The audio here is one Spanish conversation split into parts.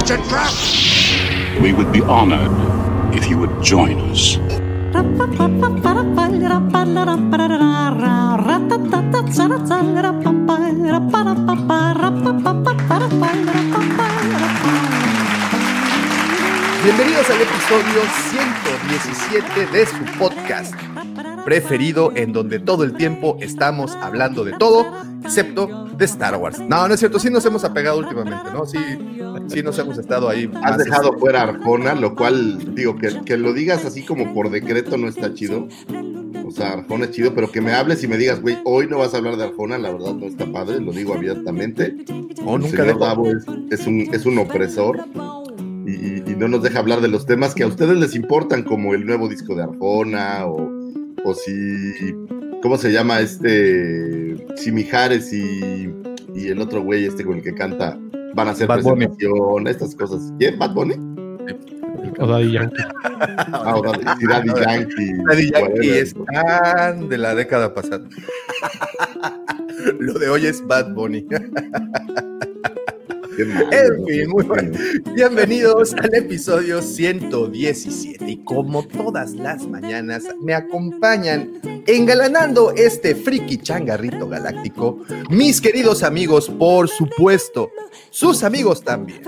It's a trap! We would be honored if you would join us. Bienvenidos al episodio 117 de su podcast preferido en donde todo el tiempo estamos hablando de todo, excepto de Star Wars. No, no es cierto, sí nos hemos apegado últimamente, ¿no? Sí, sí nos hemos estado ahí. Has dejado fuera Arjona, lo cual, digo, que, que lo digas así como por decreto no está chido. O sea, Arjona es chido, pero que me hables y me digas, güey, hoy no vas a hablar de Arjona, la verdad no está padre, lo digo abiertamente. Oh, El nunca señor Davo es, es un, es un opresor y no nos deja hablar de los temas que a ustedes les importan, como el nuevo disco de Arjona o, o si, ¿cómo se llama este? Si Mijares y, y el otro güey este con el que canta van a hacer Bad Bunny. estas cosas. ¿Quién? ¿Bad Bunny? O Daddy Yankee. Ah, o Daddy, Yankee. Daddy Yankee es tan de la década pasada. Lo de hoy es Bad Bunny. Qué malo, En fin, muy bueno. Bienvenidos al episodio 117 y como todas las mañanas me acompañan engalanando este friki changarrito galáctico mis queridos amigos, por supuesto, sus amigos también.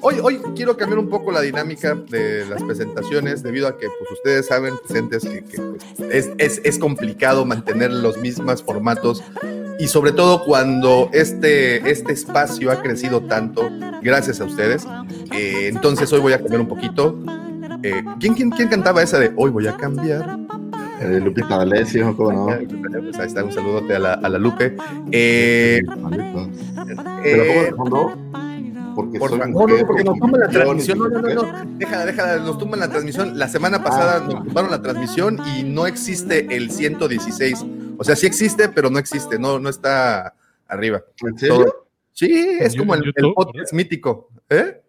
Hoy, hoy quiero cambiar un poco la dinámica de las presentaciones debido a que pues ustedes saben, presentes, que, que, pues, es, es- es complicado mantener los mismos formatos y sobre todo cuando este, este espacio ha crecido tanto gracias a ustedes. Eh, entonces hoy voy a cambiar un poquito. Eh, ¿quién, quién, quién cantaba esa de hoy voy a cambiar? Eh, Lupita D'Alessio, ¿cómo no? Pues ahí está, un saludote a la, a la Lupe. Eh, Pero eh, ¿cómo de fondo? Porque por soy favor, no, mujer, no, porque nos tumban la transmisión. No, no, no, no. Déjala, déjala, nos tumban la transmisión. La semana pasada Ah. nos tumbaron la transmisión y no existe el 116. O sea, sí existe, pero no existe, no, no está arriba. ¿En serio? Todo- Sí, es como el, el YouTube, podcast mítico. ¿Eh?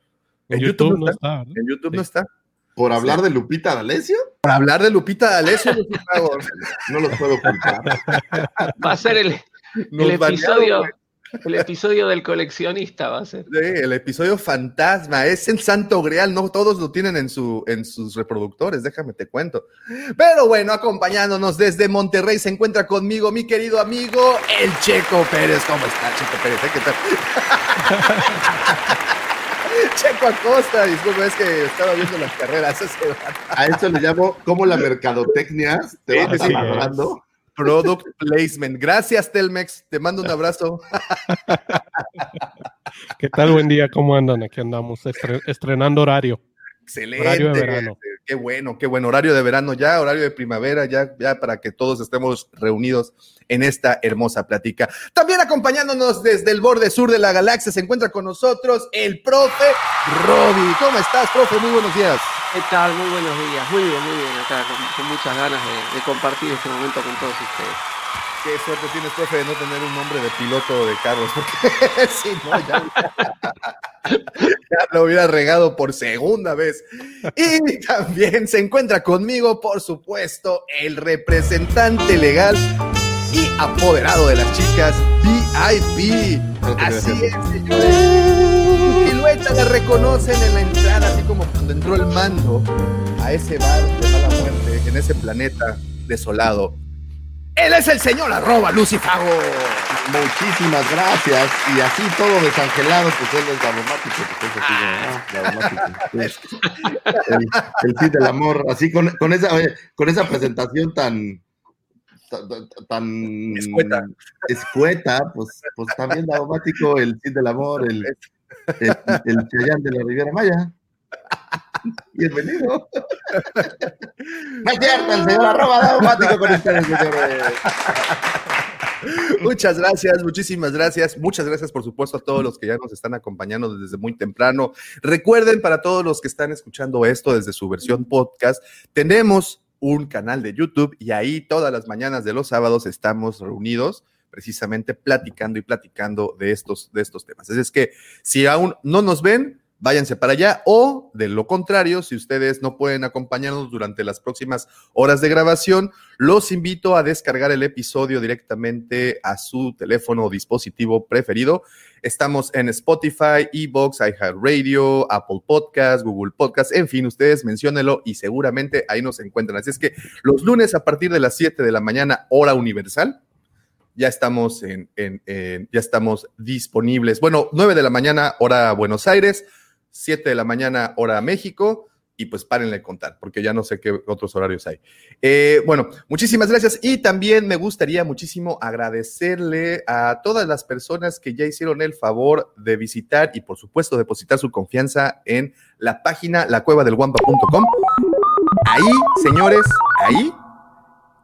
En YouTube no está. ¿no? En YouTube Sí. no está. ¿Por hablar de Lupita D'Alessio? Para hablar de Lupita D'Alessio, No los puedo ocultar. Va a ser el, el episodio. El episodio del coleccionista, va a ser. Sí, el episodio fantasma, es el santo grial, no todos lo tienen en, su, en sus reproductores, déjame te cuento. Pero bueno, acompañándonos desde Monterrey se encuentra conmigo mi querido amigo, el Checo Pérez. ¿Cómo está, Checo Pérez? ¿Eh? ¿Qué tal? Checo Acosta, disculpa, es que estaba viendo las carreras. A eso le llamo como la mercadotecnia te va Sí. Product Placement. Gracias, Telmex. Te mando un abrazo. ¿Qué tal? Buen día, ¿cómo andan? Aquí andamos estre- estrenando horario. Excelente. Horario de verano. Qué bueno, qué bueno. Horario de verano ya, horario de primavera ya, ya para que todos estemos reunidos en esta hermosa plática. También acompañándonos desde el borde sur de la galaxia se encuentra con nosotros el profe Roby. ¿Cómo estás, profe? Muy buenos días. ¿Qué tal? Muy buenos días. Muy bien, muy bien. Acá con, con muchas ganas de compartir este momento con todos ustedes. Qué suerte tienes, profe, de no tener un nombre de piloto de carros, porque si no, ya, ya lo hubiera regado por segunda vez. Y también se encuentra conmigo, por supuesto, el representante legal y apoderado de las chicas, VIP. Así es, señores. Silueta la reconocen en la entrada, así como cuando entró el mando a ese bar de mala muerte, en ese planeta desolado. Él es el señor arroba Lucifago. Muchísimas gracias. Y así todo desangelado, pues él es dramático, pues es así, ¿no? Ah, dramático. El, el Cid del amor, así con, con esa, oye, con esa presentación tan tan, tan Escueta. escueta, pues, pues también dramático el Cid del amor, el, el, el Chayán de la Riviera Maya. Bienvenido. No es cierto, el señor arroba daumático con ustedes, señores. Muchas gracias, muchísimas gracias. Muchas gracias, por supuesto, a todos los que ya nos están acompañando desde muy temprano. Recuerden, para todos los que están escuchando esto desde su versión podcast, tenemos un canal de YouTube y ahí todas las mañanas de los sábados estamos reunidos precisamente platicando y platicando de estos, de estos temas. Es que si aún no nos ven, váyanse para allá o de lo contrario, si ustedes no pueden acompañarnos durante las próximas horas de grabación, los invito a descargar el episodio directamente a su teléfono o dispositivo preferido. Estamos en Spotify, Evox, iHeartRadio, Apple Podcasts, Google Podcasts, en fin, ustedes menciónenlo y seguramente ahí nos encuentran. Así es que los lunes a partir de las 7 de la mañana, hora universal, ya estamos en, ya estamos disponibles. Bueno, 9 de la mañana, hora Buenos Aires, 7 de la mañana, hora México, y pues párenle contar, porque ya no sé qué otros horarios hay. Eh, bueno, muchísimas gracias y también me gustaría muchísimo agradecerle a todas las personas que ya hicieron el favor de visitar y por supuesto depositar su confianza en la página lacuevadelguampa.com. Ahí, señores, ahí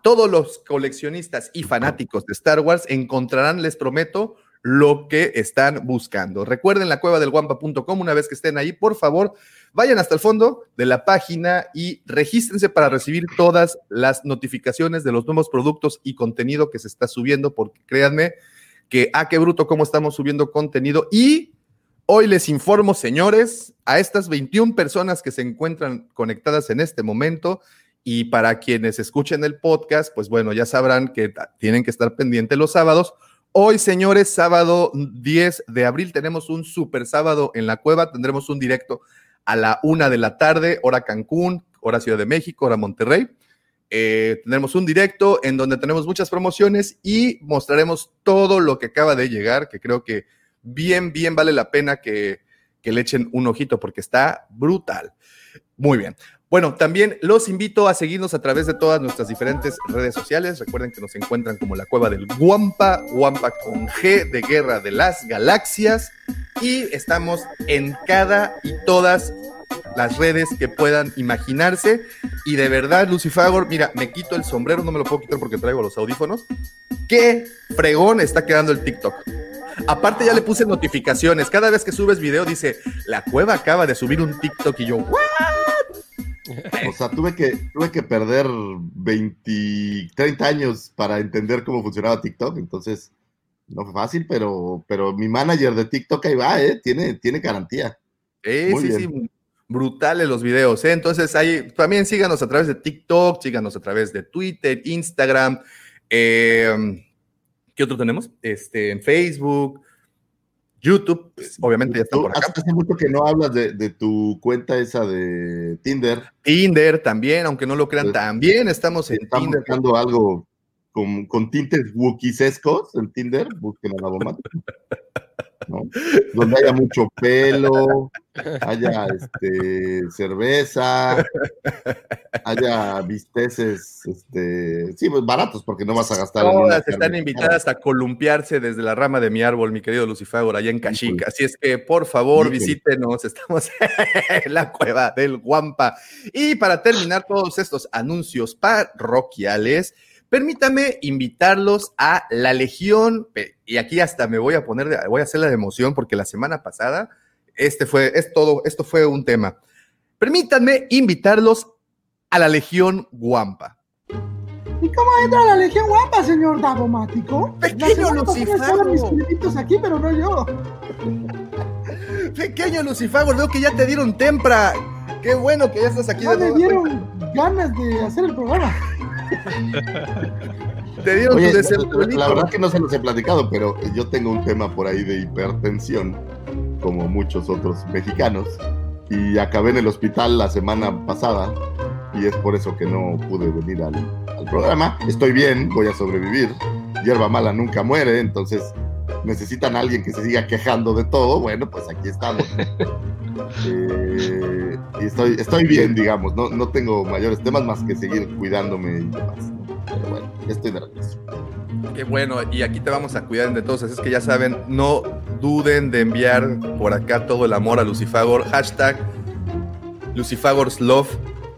todos los coleccionistas y fanáticos de Star Wars encontrarán, les prometo, lo que están buscando. Recuerden la cueva del guampa.com, una vez que estén ahí, por favor, vayan hasta el fondo de la página y regístrense para recibir todas las notificaciones de los nuevos productos y contenido que se está subiendo, porque créanme que, ah, qué bruto cómo estamos subiendo contenido. Y hoy les informo, señores, a estas 21 personas que se encuentran conectadas en este momento, y para quienes escuchen el podcast, pues bueno, ya sabrán que tienen que estar pendientes los sábados. Hoy, señores, sábado 10 de abril, tenemos un super sábado en la cueva. Tendremos un directo a la una de la tarde, hora Cancún, hora Ciudad de México, hora Monterrey. Eh, tendremos un directo en donde tenemos muchas promociones y mostraremos todo lo que acaba de llegar, que creo que bien, bien vale la pena que, que le echen un ojito porque está brutal. Muy bien. Bueno, también los invito a seguirnos a través de todas nuestras diferentes redes sociales. Recuerden que nos encuentran como la cueva del Guampa, Guampa con G de Guerra de las Galaxias. Y estamos en cada y todas las redes que puedan imaginarse. Y de verdad, Lucifagor, mira, me quito el sombrero, no me lo puedo quitar porque traigo los audífonos. Qué fregón está quedando el TikTok. Aparte ya le puse notificaciones. Cada vez que subes video dice, la cueva acaba de subir un TikTok y yo, ¿what? O sea, tuve que, tuve que perder 20, 30 años para entender cómo funcionaba TikTok, entonces no fue fácil, pero, pero mi manager de TikTok ahí va, ¿eh? Tiene, tiene garantía. Eh, sí, sí, brutales los videos, ¿eh? Entonces ahí también síganos a través de TikTok, síganos a través de Twitter, Instagram, eh, ¿qué otro tenemos? Este, en Facebook, YouTube, pues, obviamente ya está por acá. Hace mucho que no hablas de, de, tu cuenta esa de Tinder. Tinder también, aunque no lo crean, pues, también estamos en Están Tinder. buscando algo con, con tintes wookiesescos en Tinder, busquen a la bomba. ¿no? Donde haya mucho pelo, haya este, cerveza, haya bisteces, este, sí, pues baratos, porque no vas a gastar. Todas están invitadas a columpiarse desde la rama de mi árbol, mi querido Lucifagor, allá en Cachica. Así es que, por favor, sí, visítenos, estamos en la cueva del Guampa. Y para terminar todos estos anuncios parroquiales, Permítame invitarlos a la Legión, y aquí hasta me voy a poner, de, voy a hacer la de emoción porque la semana pasada este fue, es todo, esto fue un tema. Permítanme invitarlos a la Legión Guampa. ¿Y cómo entra la Legión Guampa, señor Davomático? Pequeño Lucifago. mis aquí, pero no yo. Pequeño Lucifago, veo que ya te dieron tempra. Qué bueno que ya estás aquí ya de nuevo. me dieron ganas de hacer el programa. Te dieron Oye, tu la, la, verdad que no se los he platicado, pero yo tengo un tema por ahí de hipertensión, como muchos otros mexicanos, y acabé en el hospital la semana pasada, y es por eso que no pude venir al, al programa. Estoy bien, voy a sobrevivir. Hierba mala nunca muere, entonces necesitan a alguien que se siga quejando de todo. Bueno, pues aquí estamos. eh, y estoy, estoy bien, digamos, no, no tengo mayores temas más que seguir cuidándome y demás. Pero bueno, estoy de regreso. Qué bueno, y aquí te vamos a cuidar de todos, así es que ya saben, no duden de enviar por acá todo el amor a Lucifagor, hashtag Lucifagor's Love,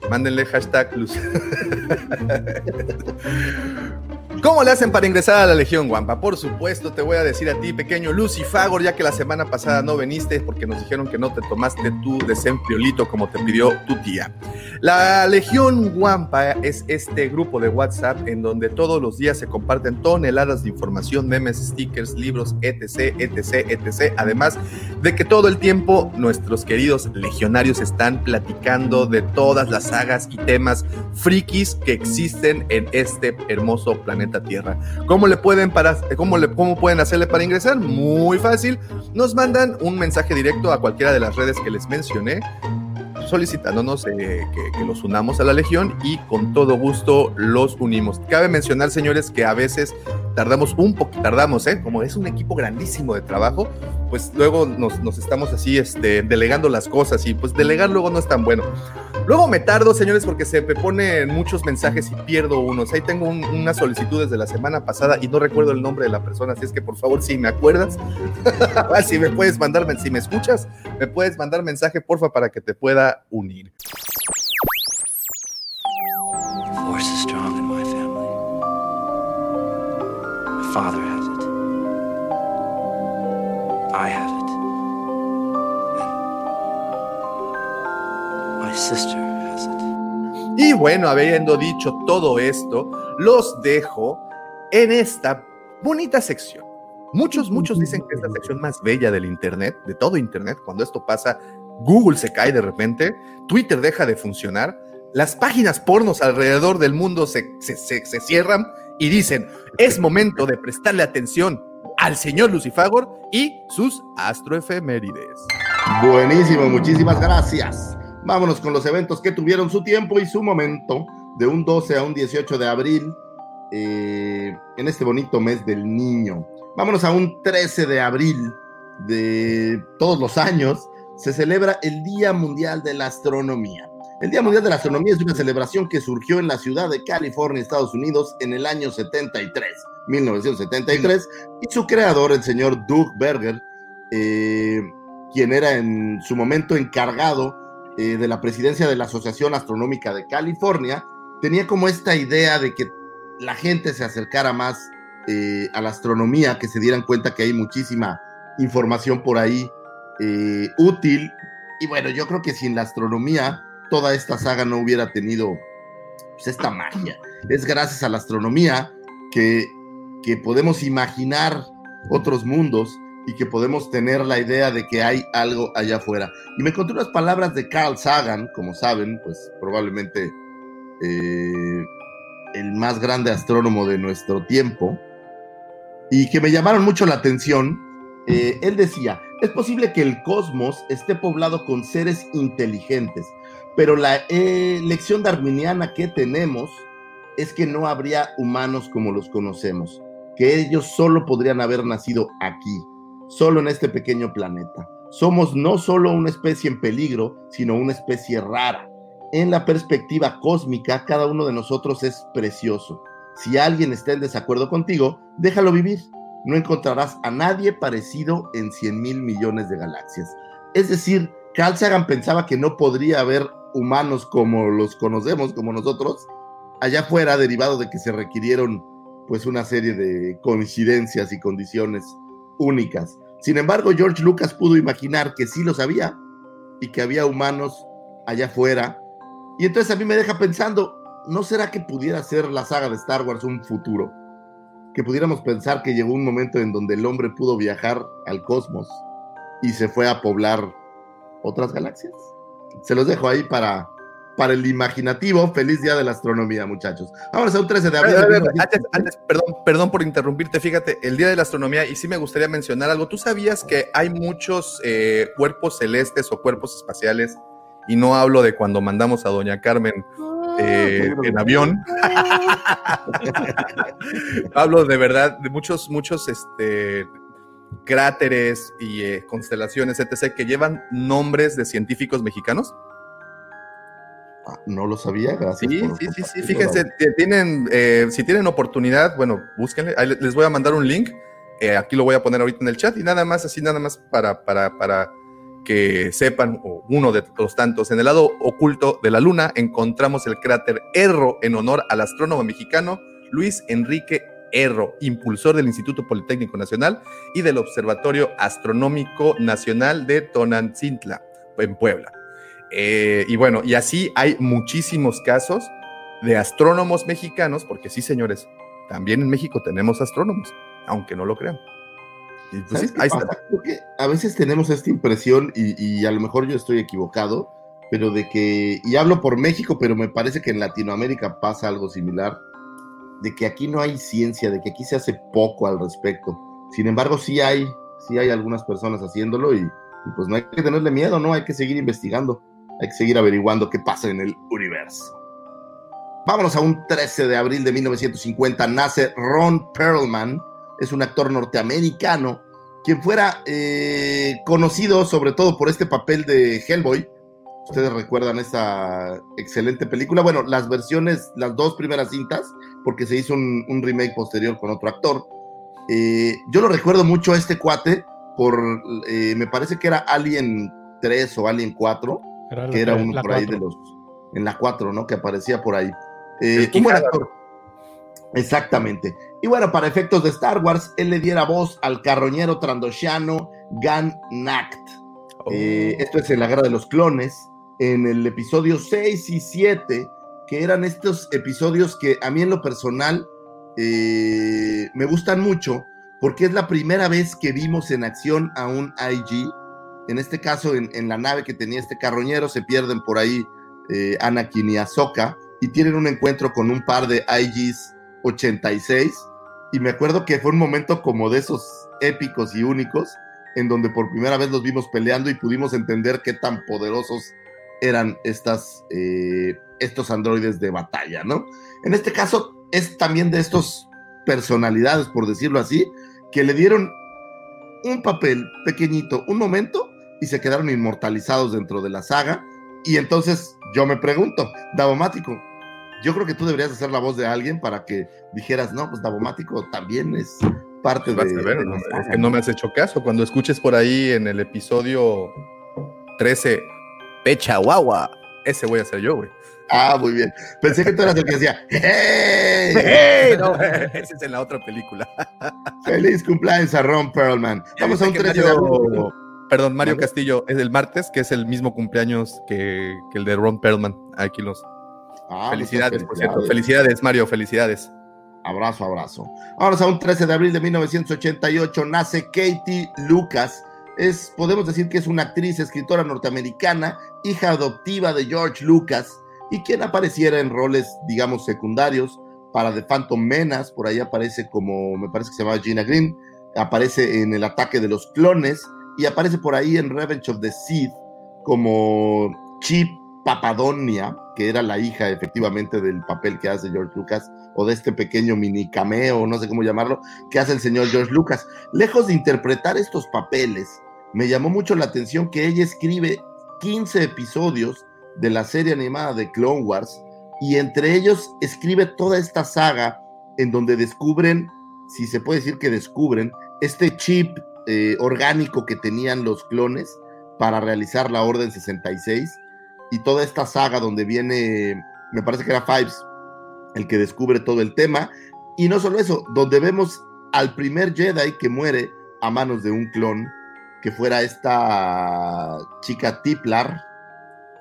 mándenle hashtag Luc ¿Cómo le hacen para ingresar a la Legión Guampa? Por supuesto, te voy a decir a ti, pequeño Lucifagor, ya que la semana pasada no viniste porque nos dijeron que no te tomaste tu desempriolito como te pidió tu tía. La Legión Guampa es este grupo de WhatsApp en donde todos los días se comparten toneladas de información, memes, stickers, libros, etc, etc, etc. Además de que todo el tiempo nuestros queridos legionarios están platicando de todas las sagas y temas frikis que existen en este hermoso planeta Tierra. ¿Cómo le pueden para cómo cómo pueden hacerle para ingresar? Muy fácil. Nos mandan un mensaje directo a cualquiera de las redes que les mencioné solicitándonos eh, que, que los unamos a la Legión y con todo gusto los unimos. Cabe mencionar, señores, que a veces tardamos un poco, tardamos, ¿eh? Como es un equipo grandísimo de trabajo, pues luego nos, nos, estamos así este, delegando las cosas y pues delegar luego no es tan bueno. Luego me tardo, señores, porque se me ponen muchos mensajes y pierdo unos. Ahí tengo un, una solicitud desde la semana pasada y no recuerdo el nombre de la persona, así es que por favor, si me acuerdas, si me puedes mandar, si me escuchas, me puedes mandar mensaje, porfa, para que te pueda unir. Y bueno, habiendo dicho todo esto, los dejo en esta bonita sección. Muchos, muchos dicen que es la sección más bella del Internet, de todo Internet. Cuando esto pasa, Google se cae de repente, Twitter deja de funcionar, las páginas pornos alrededor del mundo se, se, se, cierran y dicen, es momento de prestarle atención al señor Lucifagor y sus astroefemérides. Buenísimo, muchísimas gracias. Vámonos con los eventos que tuvieron su tiempo y su momento de un 12 a un 18 de abril eh, en este bonito mes del niño. Vámonos a un 13 de abril de todos los años. Se celebra el Día Mundial de la Astronomía. El Día Mundial de la Astronomía es una celebración que surgió en la ciudad de California, Estados Unidos, en el año 73, 1973, y su creador, el señor Doug Berger, eh, quien era en su momento encargado eh, de la presidencia de la Asociación Astronómica de California, tenía como esta idea de que la gente se acercara más eh, a la astronomía, que se dieran cuenta que hay muchísima información por ahí eh, útil. Y bueno, yo creo que sin la astronomía, toda esta saga no hubiera tenido pues, esta magia. Es gracias a la astronomía que, que podemos imaginar otros mundos y que podemos tener la idea de que hay algo allá afuera. Y me encontré unas palabras de Carl Sagan, como saben, pues probablemente eh, el más grande astrónomo de nuestro tiempo, y que me llamaron mucho la atención. Eh, él decía, es posible que el cosmos esté poblado con seres inteligentes, pero la eh, lección darwiniana que tenemos es que no habría humanos como los conocemos, que ellos solo podrían haber nacido aquí, solo en este pequeño planeta. Somos no solo una especie en peligro, sino una especie rara. En la perspectiva cósmica, cada uno de nosotros es precioso. Si alguien está en desacuerdo contigo, déjalo vivir. No encontrarás a nadie parecido en 100 mil millones de galaxias. Es decir, Carl Sagan pensaba que no podría haber humanos como los conocemos, como nosotros, allá afuera, derivado de que se requirieron pues una serie de coincidencias y condiciones únicas. Sin embargo, George Lucas pudo imaginar que sí lo sabía y que había humanos allá afuera. Y entonces a mí me deja pensando, ¿no será que pudiera ser la saga de Star Wars un futuro? Que pudiéramos pensar que llegó un momento en donde el hombre pudo viajar al cosmos y se fue a poblar otras galaxias. Se los dejo ahí para, para el imaginativo. Feliz día de la astronomía, muchachos. Vamos a un 13 de abril. A ver, a ver, antes, antes, perdón, perdón por interrumpirte. Fíjate, el día de la astronomía, y sí me gustaría mencionar algo. ¿Tú sabías que hay muchos eh, cuerpos celestes o cuerpos espaciales? Y no hablo de cuando mandamos a Doña Carmen eh, en avión. Hablo de verdad de muchos, muchos este, cráteres y eh, constelaciones, etc., que llevan nombres de científicos mexicanos. Ah, no lo sabía, gracias. Sí, sí, sí, sí, fíjense, tienen, eh, si tienen oportunidad, bueno, búsquenle, Ahí les voy a mandar un link, aquí lo voy a poner ahorita en el chat y nada más, así nada más para, para, para que sepan, o uno de los tantos, en el lado oculto de la luna encontramos el cráter Erro en honor al astrónomo mexicano Luis Enrique Erro, impulsor del Instituto Politécnico Nacional y del Observatorio Astronómico Nacional de Tonantzintla, en Puebla. Eh, y bueno, y así hay muchísimos casos de astrónomos mexicanos, porque sí, señores, también en México tenemos astrónomos, aunque no lo crean. Y pues sí, ¿Sabes qué ahí está. pasa? Creo que a veces tenemos esta impresión, y, y a lo mejor yo estoy equivocado, pero de que, y hablo por México, pero me parece que en Latinoamérica pasa algo similar, de que aquí no hay ciencia, de que aquí se hace poco al respecto. Sin embargo, sí hay, sí hay algunas personas haciéndolo y, y pues no hay que tenerle miedo, ¿no? Hay que seguir investigando, hay que seguir averiguando qué pasa en el universo. Vámonos a un 13 de abril de 1950. Nace Ron Perlman. Es un actor norteamericano quien fuera eh, conocido sobre todo por este papel de Hellboy. Ustedes recuerdan esta excelente película. Bueno, las versiones, las dos primeras cintas, porque se hizo un, un remake posterior con otro actor. Eh, yo lo recuerdo mucho a este cuate por, eh, me parece que era Alien 3 o Alien 4, Era la que era uno por ahí de los, en la 4, ¿no? Que aparecía por ahí. Eh, un buen actor. Exactamente. Y bueno, para efectos de Star Wars, él le diera voz al carroñero trandoshiano Gan Nacht. Eh, esto es en la Guerra de los Clones, en el episodio 6 y 7, que eran estos episodios que a mí en lo personal eh, me gustan mucho, porque es la primera vez que vimos en acción a un IG. En este caso, en, en la nave que tenía este carroñero, se pierden por ahí eh, Anakin y Ahsoka, y tienen un encuentro con un par de IGs 86. Y me acuerdo que fue un momento como de esos épicos y únicos, en donde por primera vez los vimos peleando y pudimos entender qué tan poderosos eran estas, eh, estos androides de batalla, ¿no? En este caso es también de estos personalidades, por decirlo así, que le dieron un papel pequeñito, un momento, y se quedaron inmortalizados dentro de la saga. Y entonces yo me pregunto, Davomático, yo creo que tú deberías hacer la voz de alguien para que dijeras, no, pues Davomático también es parte de, ver, de no, es que no me has hecho caso. Cuando escuches por ahí en el episodio 13, Pecha Guagua, ese voy a ser yo, güey. Ah, muy bien. Pensé que tú eras el que decía, ¡Hey! ¡Hey! No, ese es en la otra película. ¡Feliz cumpleaños a Ron Perlman! Vamos a un Que 13 de abril. Perdón, Mario. Castillo, es el martes, que es el mismo cumpleaños que, que el de Ron Perlman. Aquí los. Ah, felicidades, por cierto. Felicidades, Mario, felicidades. Abrazo, abrazo. Vamos a un 13 de abril de 1988. Nace Katie Lucas. Es, podemos decir que es una actriz, escritora norteamericana, hija adoptiva de George Lucas y quien apareciera en roles, digamos, secundarios para The Phantom Menace. Por ahí aparece como, me parece que se llama Gina Green. Aparece en El ataque de los clones y aparece por ahí en Revenge of the Sith como Chip Papadonia, que era la hija efectivamente del papel que hace George Lucas, o de este pequeño mini cameo, no sé cómo llamarlo, que hace el señor George Lucas. Lejos de interpretar estos papeles, me llamó mucho la atención que ella escribe 15 episodios de la serie animada de Clone Wars y entre ellos escribe toda esta saga en donde descubren, si se puede decir que descubren, este chip eh, orgánico que tenían los clones para realizar la Orden 66 y toda esta saga donde viene, me parece que era Fives, el que descubre todo el tema. Y no solo eso, donde vemos al primer Jedi que muere a manos de un clon, que fuera esta chica Tiplar,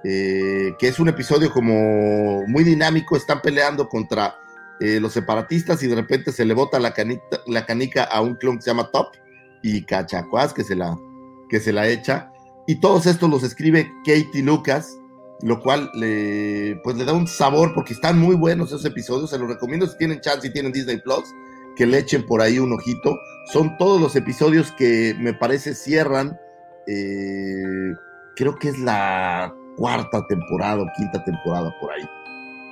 eh, que es un episodio como muy dinámico, están peleando contra eh, los separatistas y de repente se le bota la, canica a un clon que se llama Top y Cachacuás que se la, que se la echa. Y todos estos los escribe Katie Lucas, lo cual le, pues le da un sabor porque están muy buenos esos episodios. Se los recomiendo si tienen chance y tienen Disney Plus, que le echen por ahí un ojito. Son todos los episodios que me parece cierran. eh, creo que es la cuarta temporada o quinta temporada por ahí.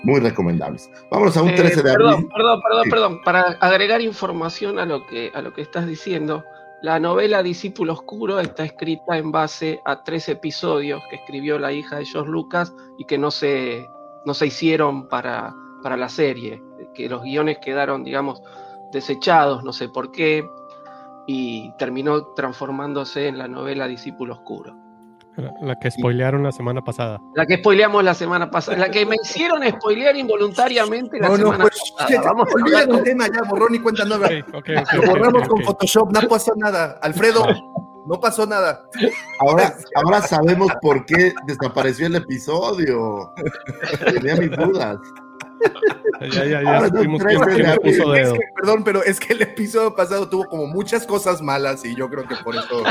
Muy recomendables. Vámonos a un Eh, 13 de perdón, abril. Perdón, perdón, Sí. perdón. Para agregar información a lo que a lo que estás diciendo, la novela Discípulo Oscuro está escrita en base a tres episodios que escribió la hija de George Lucas y que no se, no se hicieron para, para la serie, que los guiones quedaron, digamos, desechados, no sé por qué, y terminó transformándose en la novela Discípulo Oscuro. La, que spoilearon la semana pasada. La que spoileamos la semana pasada. La que me hicieron spoilear involuntariamente la No, no, semana pues, pasada. Vamos a olvida el tema ya, borrón y cuenta nueva. Ok, ok, ok, Lo borramos con. Photoshop, no pasó nada. Alfredo, no pasó nada. Ahora, ahora sabemos por qué desapareció el episodio. Tenía mis dudas. Ya, ya, ya Ahora tres puso Es dedo. que, perdón, pero es que el episodio pasado tuvo como muchas cosas malas y yo creo que por eso.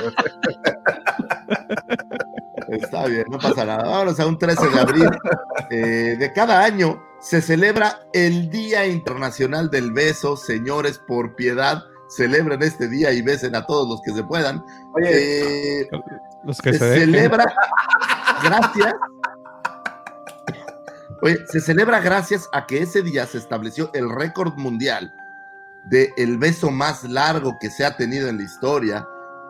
Está bien, no pasa nada. Vámonos a un 13 de abril eh, de cada año. Se celebra el Día Internacional del Beso. Señores, por piedad, celebren este día y besen a todos los que se puedan. Oye, Eh, Los que se se dejen. celebra gracias. Oye, se celebra gracias a que ese día se estableció el récord mundial de el beso más largo que se ha tenido en la historia.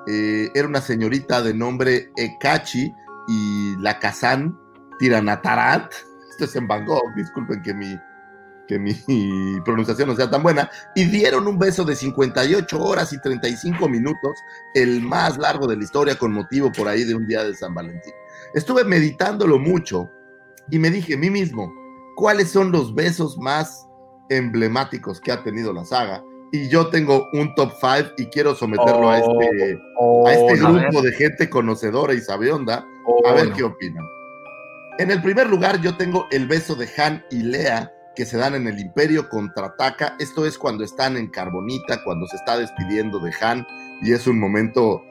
Eh, era una señorita de nombre Ekachi y la Kazan Tiranatarat. Esto es en Bangkok, disculpen que mi, que mi pronunciación no sea tan buena. Y dieron un beso de 58 horas y 35 minutos, el más largo de la historia con motivo por ahí de un día de San Valentín. Estuve meditándolo mucho y me dije a mí mismo, ¿cuáles son los besos más emblemáticos que ha tenido la saga? Y yo tengo un top 5 y quiero someterlo a este, a este grupo de gente conocedora y sabionda oh, a ver qué opinan. En el primer lugar, yo tengo el beso de Han y Lea que se dan en el Imperio contraataca. Esto es cuando están en Carbonita, cuando se está despidiendo de Han, y es un momento,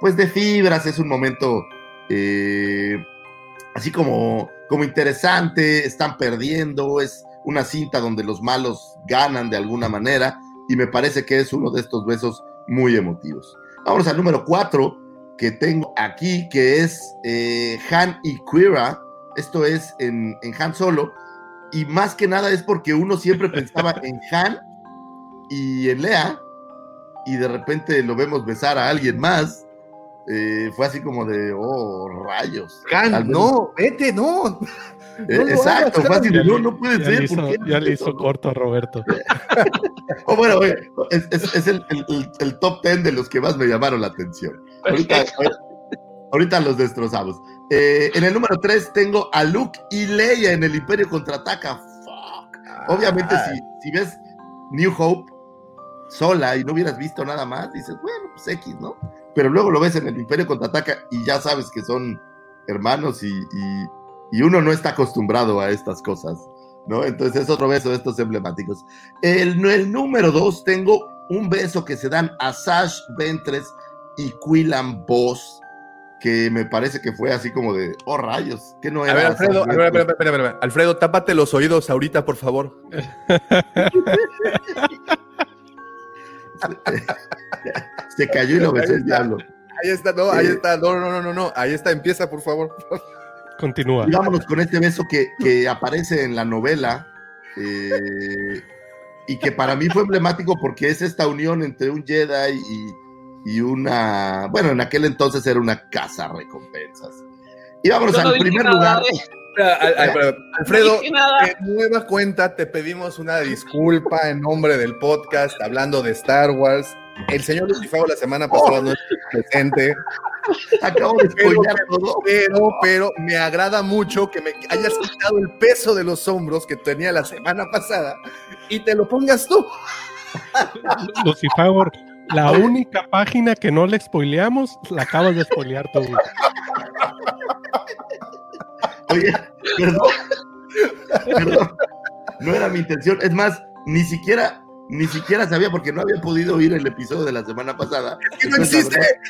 pues, de fibras, es un momento eh, así como, como interesante. Están perdiendo, es una cinta donde los malos ganan de alguna manera, y me parece que es uno de estos besos muy emotivos. Vamos al número 4 que tengo aquí, que es eh, Han y Quira. Esto es en, en Han Solo. Y más que nada es porque uno siempre pensaba en Han y en Lea. Y de repente lo vemos besar a alguien más. Eh, fue así como de, oh, rayos. Han, no, vete, no. Eh, no exacto, hagas, Ya no, no puede Ya ser. le ¿por hizo, qué ya le hizo corto a Roberto. Oh, bueno, oye, es, es- es el, el- el- el top 10 de los que más me llamaron la atención. Ahorita, ahorita los destrozamos. Eh, en el número 3 tengo a Luke y Leia en el Imperio Contraataca. Fuck. Obviamente, Ah. si, si ves New Hope sola y no hubieras visto nada más, dices, bueno, pues X, ¿no? Pero luego lo ves en el Imperio Contraataca y ya sabes que son hermanos y, y- y uno no está acostumbrado a estas cosas, ¿no? Entonces es otro beso de estos emblemáticos. El, el número 2 tengo un beso que se dan a Sash Ventres y Quillan Boss, que me parece que fue así como de, oh rayos, que no A era. ver, Alfredo, a ver, a ver, Ventres? a ver, a ver, a ver. Alfredo, tápate los oídos ahorita, por favor. Se cayó y lo besó el diablo. Ahí está, no, ahí Eh. está, no, no, no, no, no, ahí está, empieza, por favor. Continúa. Y vámonos con este beso que, que aparece en la novela eh, y que para mí fue emblemático porque es esta unión entre un Jedi y, y una, bueno, en aquel entonces era una casa recompensas. Y vámonos no al primer nada lugar. espera, Alfredo, de nueva cuenta te pedimos una disculpa en nombre del podcast hablando de Star Wars. El señor Lucifago la semana pasada no estuvo presente, Acabo de Pero- spoilear todo. pero, pero me agrada mucho que me hayas quitado el peso de los hombros que tenía la semana pasada y te lo pongas tú. Lucifagor, la única página que no le spoileamos, la acabas de spoilear tú. Oye, perdón. Perdón. No era mi intención. Es más, ni siquiera, ni siquiera sabía porque no había podido oír el episodio de la semana pasada. que no Entonces, existe.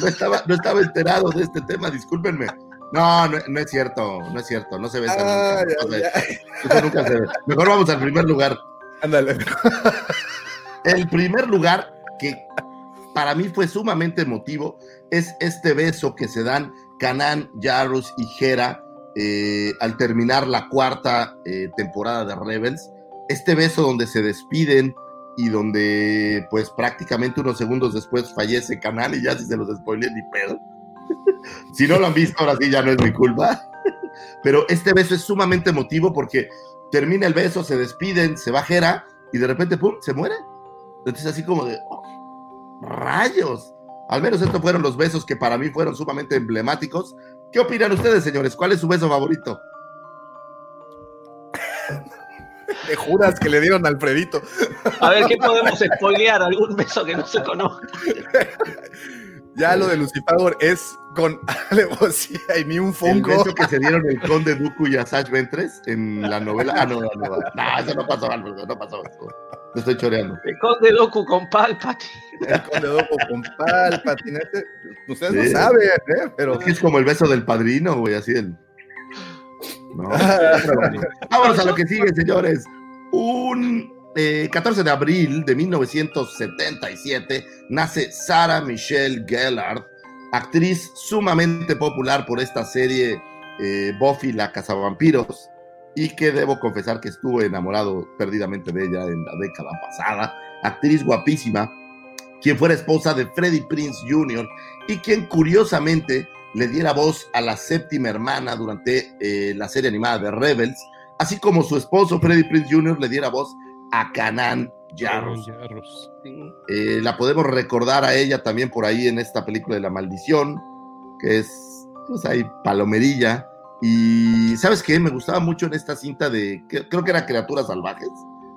No estaba, no estaba enterado de este tema, discúlpenme. No, no, no es cierto, no es cierto, no se besa Ay, nunca. no ay, pasa ay. eso. Nunca se ve. Mejor vamos al primer lugar. Ándale. El primer lugar que para mí fue sumamente emotivo es este beso que se dan Canan, Jarus y Hera eh, al terminar la cuarta eh, temporada de Rebels. Este beso donde se despiden y donde pues prácticamente unos segundos después fallece Canan y ya si se los spoilé ni pedo. si no lo han visto ahora sí ya no es mi culpa. Pero este beso es sumamente emotivo porque termina el beso, se despiden, se va Hera y de repente ¡pum! se muere. Entonces así como de ¡oh! rayos. Al menos estos fueron los besos que para mí fueron sumamente emblemáticos ¿Qué opinan ustedes, señores? ¿Cuál es su beso favorito? Te juras que le dieron a Alfredito. A ver, ¿qué podemos spoilear? ¿Algún beso que no se conozca? Ya lo de Lucifer es con alevosía y ni un El funko. beso que se dieron el conde Dooku y Asajj Ventres en la novela. Ah, no, no, no. No, eso no pasó, Alfredo, no pasó. eso. Lo estoy choreando. El conde Doku con Palpatine. El conde Doku con Palpatine. Ustedes Sí. no saben, ¿eh? Pero Es que es como el beso del padrino, güey, así el. No. Vámonos a lo que sigue, señores. Un eh, 14 de abril de 1977 nace Sarah Michelle Gellar, actriz sumamente popular por esta serie eh, Buffy la cazavampiros y que debo confesar que estuve enamorado perdidamente de ella en la década pasada. Actriz guapísima, quien fuera esposa de Freddie Prince Jr. y quien curiosamente le diera voz a la séptima hermana durante eh, la serie animada de Rebels, así como su esposo Freddie Prince Jr. le diera voz a. Jarrus. Sí. Eh, la podemos recordar a ella también por ahí en esta película de La Maldición, que es, pues ahí, palomerilla. Y, ¿sabes qué? Me gustaba mucho en esta cinta de, que- creo que era Criaturas Salvajes,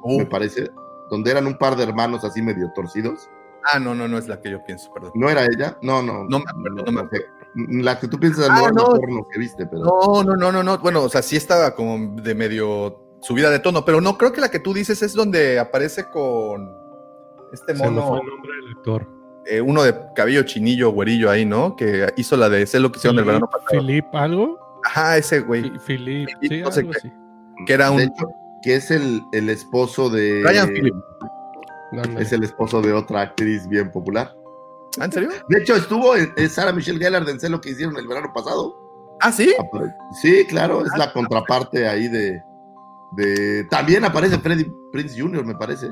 Uh, me parece, donde eran un par de hermanos así medio torcidos. ah, no, no, no es la que yo pienso, perdón. ¿No era ella? No, no. No me acuerdo, no me acuerdo. La que tú piensas Ah, no porno que viste, pero... No, no, no, no, no. Bueno, o sea, sí estaba como de medio subida de tono, pero no creo que la que tú dices es donde aparece con este Se mono, fue el nombre del actor. eh, uno de cabello chinillo, güerillo ahí, ¿no? Que hizo la de sé lo que hicieron el verano pasado. Philip algo. Ajá, ese güey. Fi- Philip, Philip, sí, no sé algo así. Que era De un hecho, que es el, el esposo de... Ryan Phillips. Ándale. Es el esposo de otra actriz bien popular. ¿Ah, ¿En serio? De hecho, estuvo en, en Sarah Michelle Gellar en Sé lo que hicieron el verano pasado. Ah, sí. Sí, claro, es la contraparte ahí de, de... También aparece Freddie Prince Jr., me parece.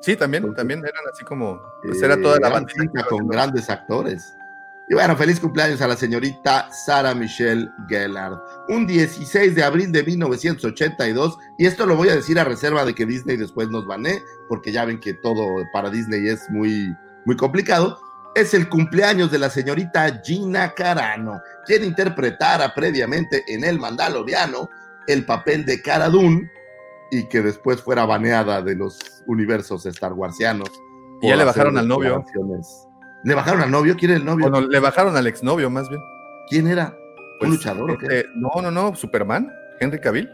Sí, también, también eran así como. Pues era toda Eh, la banda. con grandes actores. Y bueno, feliz cumpleaños a la señorita Sarah Michelle Gellar. Un 16 de abril de 1982, y esto lo voy a decir a reserva de que Disney después nos banee, porque ya ven que todo para Disney es muy, muy complicado. Es el cumpleaños de la señorita Gina Carano, quien interpretara previamente en El Mandaloriano el papel de Cara Dune y que después fuera baneada de los universos Star Warsianos. Y ya le bajaron al novio. ¿Le bajaron al novio? ¿Quién era el novio? Bueno, le bajaron al exnovio, más bien. ¿Quién era? Pues, ¿Un luchador o qué? este, no, no, no, Superman, Henry Cavill.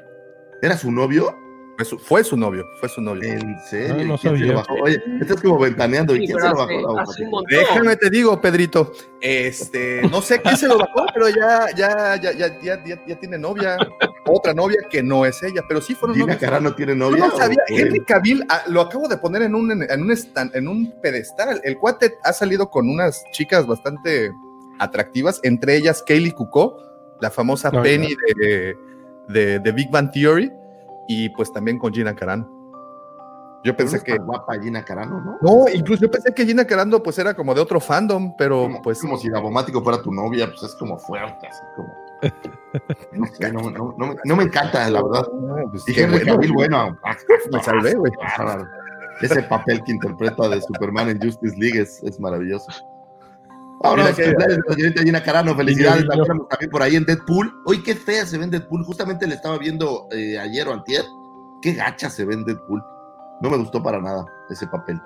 ¿Era su novio? Fue su, fue su novio, fue su novio. ¿En serio? Ah, no ¿Y quién se sabía. lo bajó? Oye, estás como ventaneando. ¿Y Sí, quién pero se lo bajó? hace. Déjame te digo, Pedrito. Este, no sé quién se lo bajó, pero ya, ya, ya, ya, ya, ya, ya tiene novia. Otra novia que no es ella, pero sí fueron ¿Gina novios. Carano tiene Yo novia? no sabía, Henry? Cavill ah, lo acabo de poner en un, en, un stand- en un pedestal. El cuate ha salido con unas chicas bastante atractivas, entre ellas Kaylee Cuoco, la famosa No, Penny de, de, de Big Bang Theory, y pues también con Gina Carano. Yo No pensé es que... guapa Gina Carano, ¿no? No, incluso yo pensé que Gina Carano pues era como de otro fandom, pero Como, pues... como si Davomático fuera tu novia, pues es como fuerte, así como. No sé, no, no- no me, no encanta, la verdad. No, pues, Henry bueno. Cavill, bueno, Me salvé, güey. Ese papel que interpreta de Superman en Justice League es, es maravilloso. Ahora, Mira que- cumpleaños de la señorita Gina Carano, felicidades. También por ahí en Deadpool. Oye, qué fea se ve en Deadpool. Justamente le estaba viendo eh, ayer o antier. Qué gacha se ve en Deadpool. No me gustó para nada ese papel.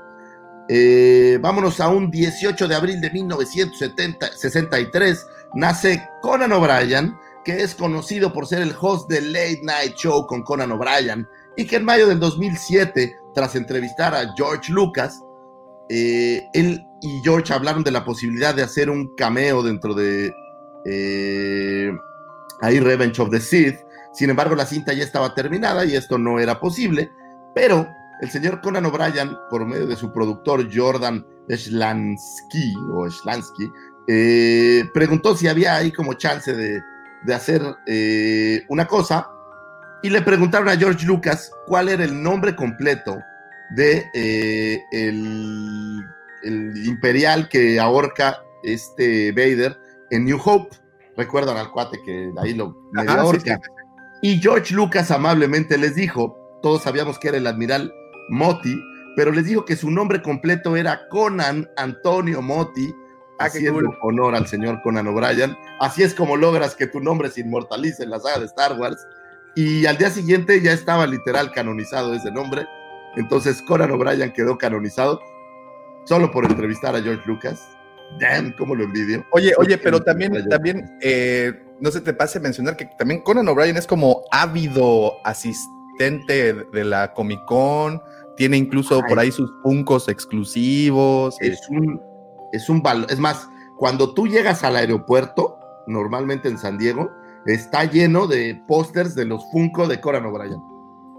Eh, vámonos a un 18 de abril de 1963. Nace Conan O'Brien, que es conocido por ser el host del Late Night Show con Conan O'Brien, y que en mayo del 2007, tras entrevistar a George Lucas, eh, él y George hablaron de la posibilidad de hacer un cameo dentro de eh, ahí Revenge of the Sith. Sin embargo, la cinta ya estaba terminada y esto no era posible, pero el señor Conan O'Brien, por medio de su productor Jordan Schlansky, o Schlansky, eh, preguntó si había ahí como chance de, de hacer eh, una cosa y le preguntaron a George Lucas cuál era el nombre completo de el, el imperial que ahorca este Vader en New Hope. Recuerdan al cuate que ahí lo medio Ajá, sí, ahorca. Y George Lucas amablemente les dijo, todos sabíamos que era el admiral Moti, pero les dijo que su nombre completo era Conan Antonio Moti Ah, haciendo cool. honor al señor Conan O'Brien. Así es como logras que tu nombre se inmortalice en la saga de Star Wars. Y al día siguiente ya estaba literal canonizado ese nombre. Entonces Conan O'Brien quedó canonizado solo por entrevistar a George Lucas. Damn, cómo lo envidio. Oye, oye, pero también, también, eh, no se te pase mencionar que también Conan O'Brien es como ávido asistente de la Comic Con, tiene incluso Ay. por ahí sus puncos exclusivos. es un, es un val- Es más, cuando tú llegas al aeropuerto, normalmente en San Diego, está lleno de pósters de los Funko de Conan O'Brien.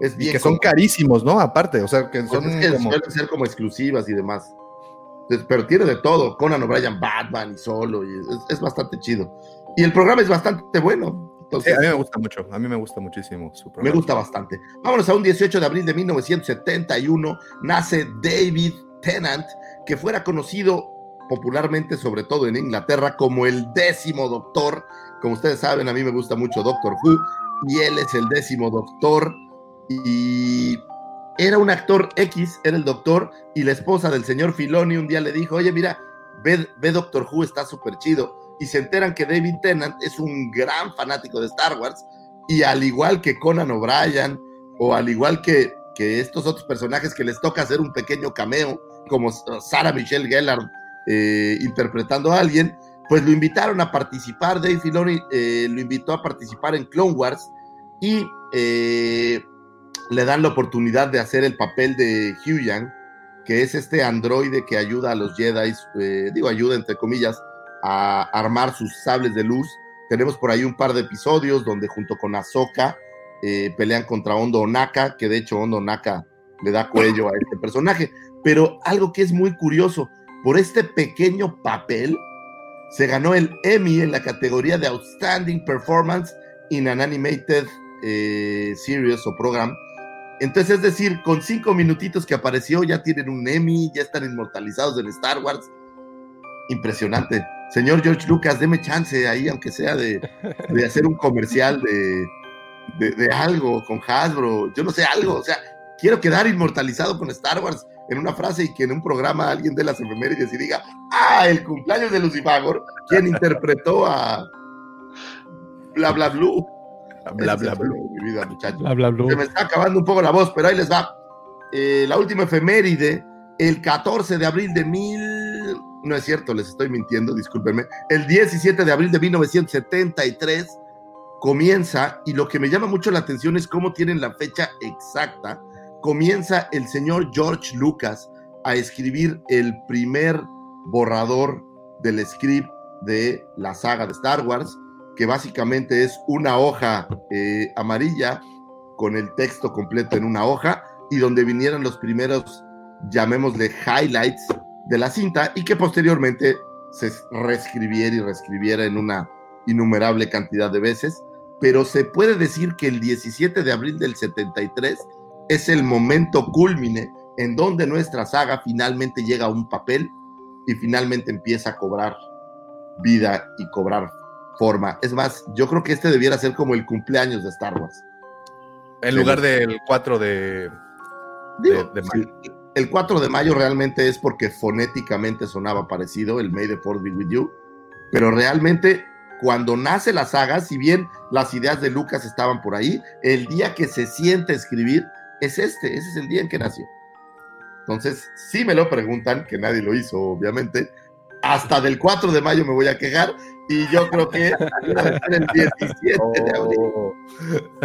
Es y bien que son carísimos, ¿no? Aparte, o sea, que Pues son es que como... suelen ser como exclusivas y demás. Entonces, pero tiene de todo. Conan O'Brien, Batman y solo. Y es, es bastante chido. Y el programa es bastante bueno. Sí, Entonces, a mí me gusta mucho, a mí me gusta muchísimo su me programa. gusta bastante. Vámonos a un 18 de abril de 1971. Nace David Tennant, que fuera conocido popularmente, sobre todo en Inglaterra, como el décimo doctor. Como ustedes saben, a mí me gusta mucho Doctor Who. Y él es el décimo doctor. Y era un actor X, era el doctor. Y la esposa del señor Filoni un día le dijo: Oye, mira, ve, ve Doctor Who, está súper chido. Y se enteran que David Tennant es un gran fanático de Star Wars y al igual que Conan O'Brien, o al igual que, que estos otros personajes que les toca hacer un pequeño cameo, como Sarah Michelle Gellar eh, interpretando a alguien, pues lo invitaron a participar. Dave Filoni eh, lo invitó a participar en Clone Wars y eh, le dan la oportunidad de hacer el papel de Huyang, que es este androide que ayuda a los Jedi, eh, digo ayuda entre comillas, a armar sus sables de luz. Tenemos por ahí un par de episodios donde junto con Ahsoka eh, pelean contra Hondo Onaka, que de hecho Hondo Onaka le da cuello a este personaje. Pero algo que es muy curioso, por este pequeño papel, se ganó el Emmy en la categoría de Outstanding Performance in an Animated eh, Series o Program. Entonces, es decir, con cinco minutitos que apareció, ya tienen un Emmy, ya están inmortalizados en Star Wars. Impresionante. Señor George Lucas, deme chance ahí, aunque sea de, de hacer un comercial de, de, de algo con Hasbro, yo no sé, algo. O sea, quiero quedar inmortalizado con Star Wars en una frase y que en un programa alguien dé las efemérides y diga, ah, el cumpleaños de Lucifagor, quien interpretó a bla bla blue. Bla, Ese bla, fue bla. Mi vida, muchachos. Bla, bla, bla. Se me está acabando un poco la voz, pero ahí les va. Eh, la última efeméride, el 14 de abril de mil... No es cierto, les estoy mintiendo, discúlpenme. El 17 de abril de 1973 comienza, y lo que me llama mucho la atención es cómo tienen la fecha exacta, comienza el señor George Lucas a escribir el primer borrador del script de la saga de Star Wars, que básicamente es una hoja eh, amarilla con el texto completo en una hoja y donde vinieran los primeros, llamémosle highlights de la cinta y que posteriormente se reescribiera y reescribiera en una innumerable cantidad de veces. Pero se puede decir que el 17 de abril del 73 es el momento culmine en donde nuestra saga finalmente llega a un papel y finalmente empieza a cobrar vida y cobrar forma. Es más, yo creo que este debiera ser como el cumpleaños de Star Wars. En Sí, lugar del 4 de, Digo, de- de mayo. el 4 de mayo realmente es porque fonéticamente sonaba parecido, el May the Fourth be with you, pero realmente cuando nace la saga, si bien las ideas de Lucas estaban por ahí, el día que se siente escribir es este, ese es el día en que nació. Entonces, si me lo preguntan, que nadie lo hizo, obviamente, hasta del 4 de mayo me voy a quejar y yo creo que el 17 de abril Oh.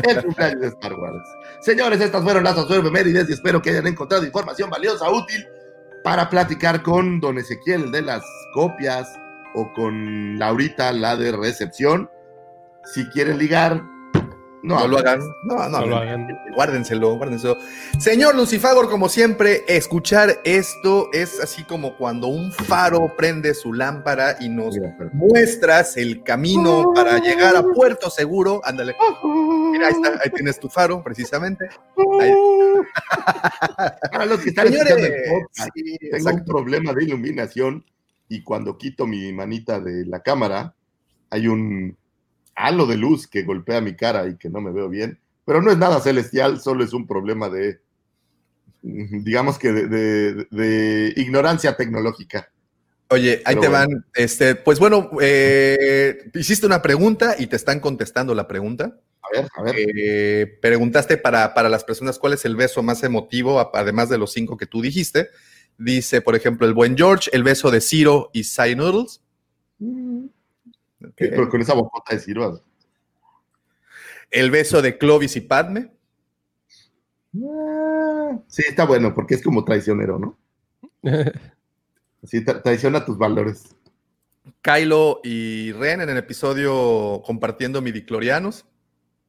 el cumpleaños de Star Wars. Señores, estas fueron las efemérides y espero que hayan encontrado información valiosa, útil, para platicar con don Ezequiel el de las copias o con Laurita, la de recepción. Si quieren ligar, no, No lo hagan. No, no, No lo hagan. Guárdenselo, guárdenselo. Señor Lucifagor, como siempre, escuchar esto es así como cuando un faro prende su lámpara y nos Mira, pero- muestras el camino para llegar a puerto seguro. Ándale. Mira, ahí está, ahí tienes tu faro, precisamente. Ahí. Para los que están Señores, escuchando el podcast, sí, tengo un exacto. problema de iluminación y cuando quito mi manita de la cámara, hay un halo de luz que golpea mi cara y que no me veo bien. Pero no es nada celestial, solo es un problema de, digamos que de, de- de ignorancia tecnológica. Oye, ahí Pero te bueno. van. Este, pues bueno, eh, hiciste una pregunta y te están contestando la pregunta. A ver, a ver. Eh, preguntaste para, para las personas cuál es el beso más emotivo, además de los cinco que tú dijiste. Dice, por ejemplo, el buen George, el beso de Ciro y Cy Noodles. Pero con esa bocota de sirvas. El beso de Clovis y Padme. Ah, Sí, está bueno, porque es como traicionero, ¿no? Sí, tra- traiciona tus valores. Kylo y Ren en el episodio compartiendo midiclorianos.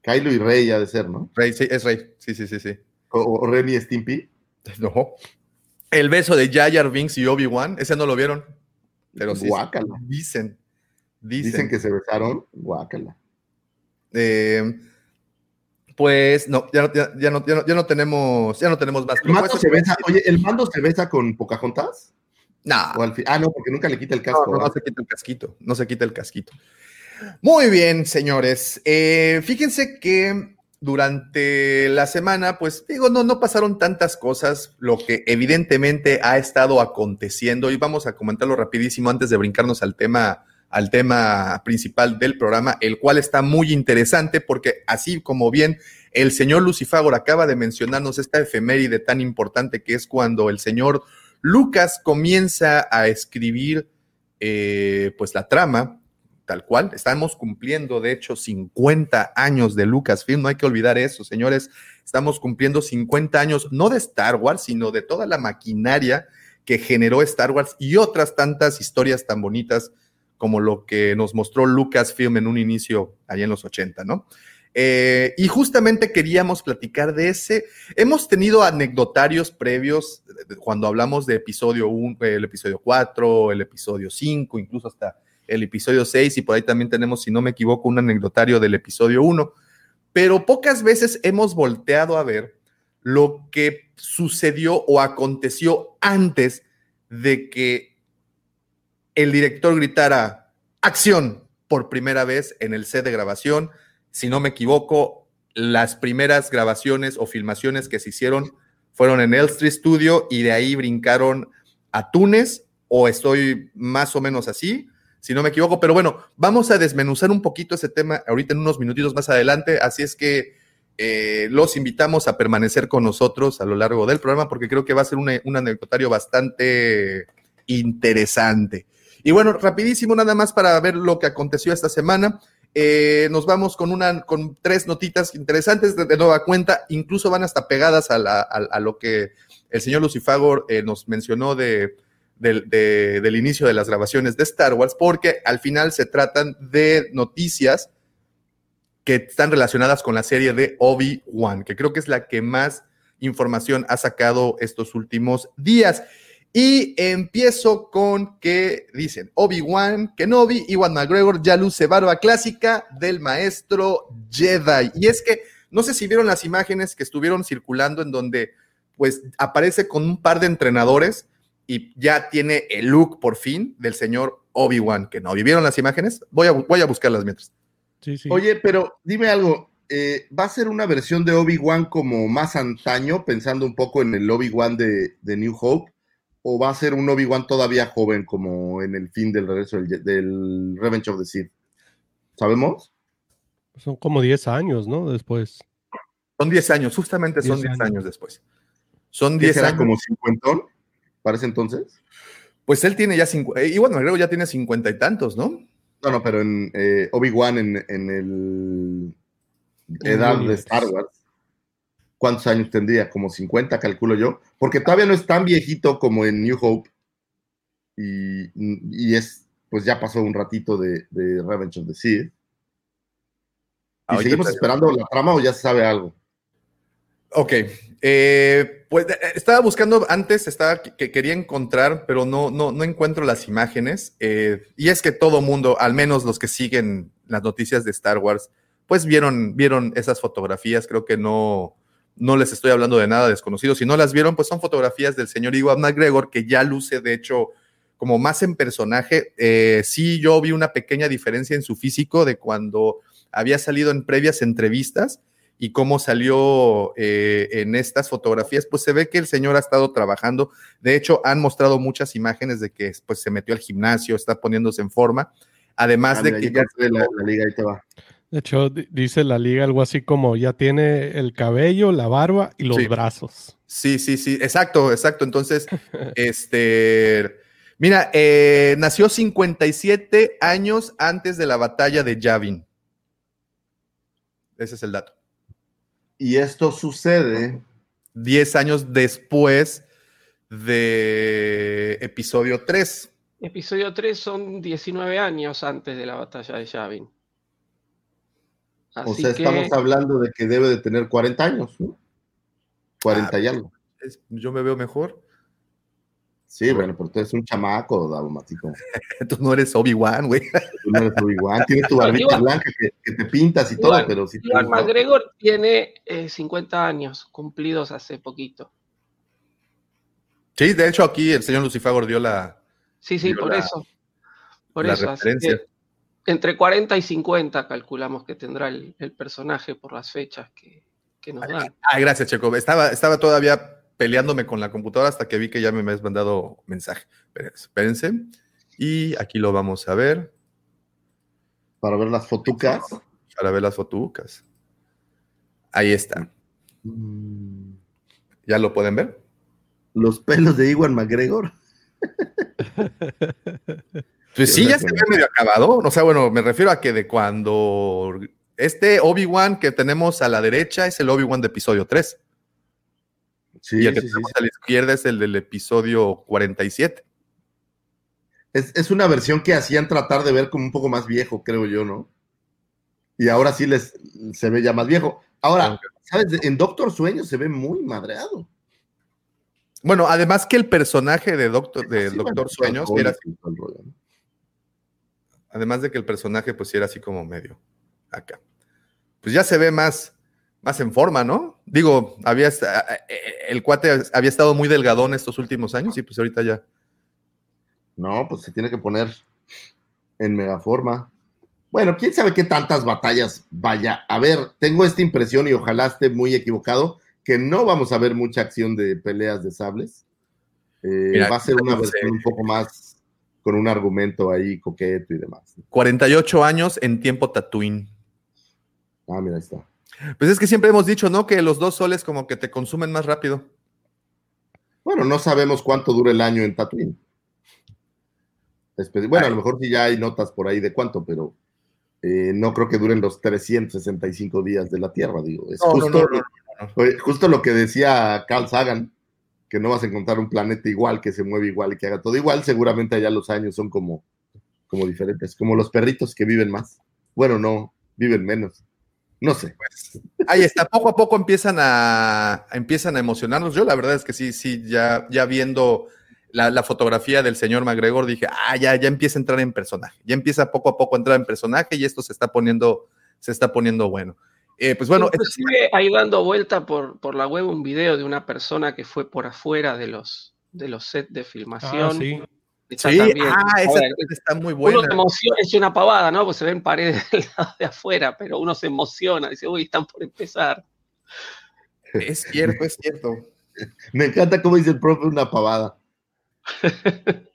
Kylo y Rey ha de ser, ¿no? Rey, sí, es Rey. Sí, sí, sí, sí. O, o Ren y Stimpy. No. El beso de Jar Binks y Obi-Wan. Ese no lo vieron. Pero sí. Guácala. Dicen. Dicen. Dicen que se besaron. Guácala. Eh, pues no ya, no, ya, ya no, ya no- ya no tenemos, ya no tenemos más. ¿El mando se besa? Oye, ¿el mando se besa con Pocahontas? No, ¿O al? Ah, no, porque nunca le quita el casco. no, no se quita el casquito, no se quita el casquito. Muy bien, señores. Eh, fíjense que durante la semana, pues digo, no, no pasaron tantas cosas, lo que evidentemente ha estado aconteciendo, y vamos a comentarlo rapidísimo antes de brincarnos al tema, al tema principal del programa, el cual está muy interesante, porque así como bien el señor Lucifagor acaba de mencionarnos esta efeméride tan importante que es cuando el señor Lucas comienza a escribir eh, pues la trama, tal cual. Estamos cumpliendo, de hecho, 50 años de Lucasfilm, no hay que olvidar eso, señores. Estamos cumpliendo 50 años, no de Star Wars, sino de toda la maquinaria que generó Star Wars y otras tantas historias tan bonitas como lo que nos mostró Lucasfilm en un inicio allá en los 80, ¿no? Eh, y justamente queríamos platicar de ese. Hemos tenido anecdotarios previos eh, cuando hablamos de episodio 1, el episodio 4, el episodio 5, incluso hasta el episodio 6, y por ahí también tenemos, si no me equivoco, un anecdotario del episodio 1. Pero pocas veces hemos volteado a ver lo que sucedió o aconteció antes de que el director gritara acción por primera vez en el set de grabación. Si no me equivoco, las primeras grabaciones o filmaciones que se hicieron fueron en Elstree Studio y de ahí brincaron a Túnez, o estoy más o menos así, si no me equivoco. Pero bueno, vamos a desmenuzar un poquito ese tema ahorita en unos minutitos más adelante. Así es que eh, los invitamos a permanecer con nosotros a lo largo del programa porque creo que va a ser un anecdotario bastante interesante. Y bueno, rapidísimo nada más para ver lo que aconteció esta semana. Eh, nos vamos con una, con tres notitas interesantes de, nueva cuenta, incluso van hasta pegadas a, la- a- lo que el señor Lucifagor eh, nos mencionó de, de- del inicio de las grabaciones de Star Wars, porque al final se tratan de noticias que están relacionadas con la serie de Obi-Wan, que creo que es la que más información ha sacado estos últimos días. Y empiezo con que dicen Obi-Wan, Kenobi, Iwan McGregor ya luce barba clásica del maestro Jedi. Y es que no sé si vieron las imágenes que estuvieron circulando en donde pues aparece con un par de entrenadores y ya tiene el look por fin del señor Obi-Wan Kenobi. ¿Vieron las imágenes? Voy a, voy a buscarlas mientras. Sí, sí. Oye, pero dime algo. eh, ¿Va a ser una versión de Obi-Wan como más antaño, pensando un poco en el Obi-Wan de, de New Hope? ¿O va a ser un Obi-Wan todavía joven, como en el fin del regreso del, del Revenge of the Sith? ¿Sabemos? Son como 10 años, ¿no? Después. Son 10 años, justamente son 10 10 años. años. después. Son ¿Qué 10 será años. como cincuentón? ¿Para ese entonces? Pues él tiene ya 50, igual McGregor ya tiene cincuenta y tantos, ¿no? No, no, pero en eh, Obi-Wan en, en el edad de. Star Wars, ¿cuántos años tendría? Como 50, calculo yo. Porque todavía no es tan viejito como en New Hope. Y, y es, pues ya pasó un ratito de, de Revenge of the Sith. ¿Y Ahorita seguimos te- esperando la trama o ya se sabe algo? Ok, eh, pues estaba buscando antes, estaba que, que quería encontrar, pero no, no, no encuentro las imágenes. eh, y es que todo mundo, al menos los que siguen las noticias de Star Wars, pues vieron, vieron esas fotografías. Creo que no, no les estoy hablando de nada desconocido. Si no las vieron, pues son fotografías del señor Iwan McGregor, que ya luce, de hecho, como más en personaje. Eh, sí, yo vi una pequeña diferencia en su físico de cuando había salido en previas entrevistas y cómo salió eh, en estas fotografías, pues se ve que el señor ha estado trabajando. De hecho, han mostrado muchas imágenes de que pues, se metió al gimnasio, está poniéndose en forma. Además Ah, de que ya la liga, ahí te va. De hecho, di- dice la liga algo así como ya tiene el cabello, la barba y los Sí. brazos. Sí, sí, sí, exacto, exacto. Entonces, este, mira, eh, nació 57 años antes de la batalla de Yavin. Ese es el dato. Y esto sucede 10 años después de episodio 3. Episodio 3 son 19 años antes de la batalla de Yavin. O Así sea, que estamos hablando de que debe de tener 40 años, ¿no? 40 y algo. Es- yo me veo mejor. Sí, bueno, pero tú eres un chamaco, Daumático. Tú no eres Obi-Wan, güey. Tú no eres Obi-Wan, tienes tu barbita blanca que, que te pintas y todo, pero sí tienes- McGregor tiene eh, 50 años cumplidos hace poquito. Sí, de hecho aquí el señor Lucifagor dio la, Sí, sí, por la- eso. Por la eso. así referencia. que entre 40 y 50 calculamos que tendrá el, el personaje por las fechas que, que nos dan. Ah, gracias, Checo. Estaba, estaba todavía peleándome con la computadora hasta que vi que ya me habías mandado mensaje. Espérense, espérense. Y aquí lo vamos a ver para ver las fotucas. para ver las fotucas. Ahí está. Mm, ¿Ya lo pueden ver? Los pelos de Iwan McGregor. Pues sí, ya se ve medio acabado. O sea, bueno, me refiero a que de cuando este Obi-Wan que tenemos a la derecha es el Obi-Wan de episodio 3. Sí, y el que sí, sí, tenemos a la izquierda es el del episodio 47. Es, es una versión que hacían tratar de ver como un poco más viejo, creo yo, ¿no? Y ahora sí les se ve ya más viejo. Ahora, ¿sabes? En Doctor Sueño se ve muy madreado. Bueno, además que el personaje de Doctor, de Doctor Sueños era todo el rollo, ¿no? Además de que el personaje, pues era así como medio acá. Pues ya se ve más, más en forma, ¿no? Digo, había esta- el cuate había estado muy delgadón estos últimos años y pues ahorita ya. No, pues se tiene que poner en megaforma. Bueno, quién sabe qué tantas batallas vaya. A ver, tengo esta impresión y ojalá esté muy equivocado, que no vamos a ver mucha acción de peleas de sables. Eh, Mira, va a ser una versión un poco más con un argumento ahí coqueto y demás. 48 años en tiempo Tatooine. Ah, mira, ahí está. Pues es que siempre hemos dicho, ¿no? Que los dos soles como que te consumen más rápido. Bueno, no sabemos cuánto dura el año en Tatooine. Bueno, a lo mejor sí ya hay notas por ahí de cuánto, pero eh, no creo que duren los 365 días de la Tierra, digo. Es No, justo, no, no, oye, justo lo que decía Carl Sagan, que no vas a encontrar un planeta igual, que se mueve igual y que haga todo igual. Seguramente allá los años son como, como diferentes, como los perritos que viven más. Bueno, no, viven menos. No sé. Ahí está, poco a poco empiezan a, empiezan a emocionarnos. Yo la verdad es que sí, sí, ya, ya viendo la, la fotografía del señor McGregor, dije, ah, ya, ya empieza a entrar en personaje, ya empieza poco a poco a entrar en personaje y esto se está poniendo, se está poniendo bueno. Eh, pues bueno, Inclusive ahí dando vuelta por, por la web un video de una persona que fue por afuera de los, de los sets de filmación. Ah, sí. Está Sí, también. ah, esa Ahora, está muy Uno buena. se emociona, es una pavada, ¿no? Pues se ven paredes del lado de afuera, pero uno se emociona, dice, uy, están por empezar. Es cierto, es cierto. Me encanta cómo dice el profe una pavada.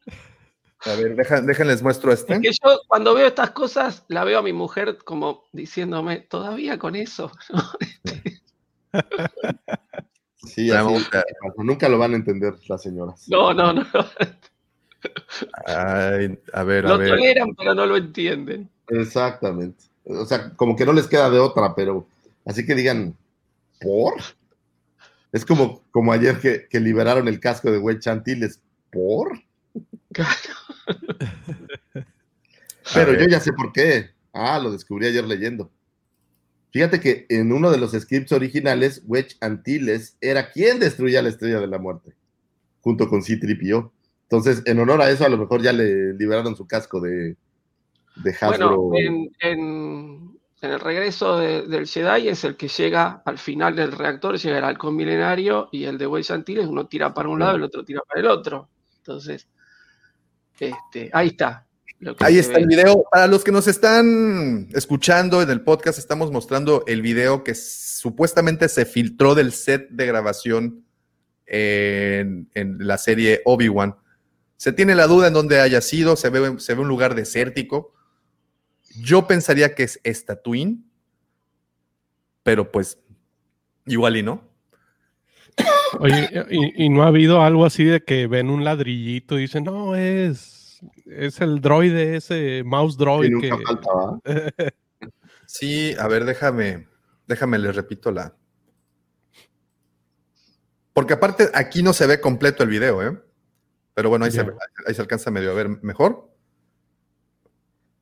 A ver, deja- déjenles muestro este. Es que yo cuando veo estas cosas, la veo a mi mujer como diciéndome, todavía con eso. Sí, así, pasa. nunca lo van a entender las señoras. No, no, no. Ay, a ver, a Lo ver. toleran, pero no lo entienden. Exactamente. O sea, como que no les queda de otra, pero así que digan, ¿por? Es como, como ayer que, que liberaron el casco de Güey Chantiles, ¿por? Pero yo ya sé por qué. Ah, lo descubrí ayer leyendo. Fíjate que en uno de los scripts originales, Wedge Antilles era quien destruía la estrella de la muerte, junto con C-3PO. Entonces, en honor a eso, a lo mejor ya le liberaron su casco de, de Hasbro. Bueno, en, en- en el regreso de- del Jedi es el que llega al final del reactor, llega el halcón milenario y el de Wey Antilles, uno tira para un lado y el otro tira para el otro. Entonces, este, ahí está. Ahí está ve. el video. Para los que nos están escuchando en el podcast, estamos mostrando el video que supuestamente se filtró del set de grabación en, en la serie Obi-Wan. Se tiene la duda en dónde haya sido, se ve, se ve un lugar desértico. Yo pensaría que es Tatooine, pero pues igual y no. Oye, y, y no ha habido algo así de que ven un ladrillito y dicen, no, es, es el droide, ese mouse Y droid nunca que... Sí, a ver, déjame, déjame, les repito la. Porque aparte aquí no se ve completo el video, ¿eh? Pero bueno, ahí, se, ahí se alcanza medio a ver mejor.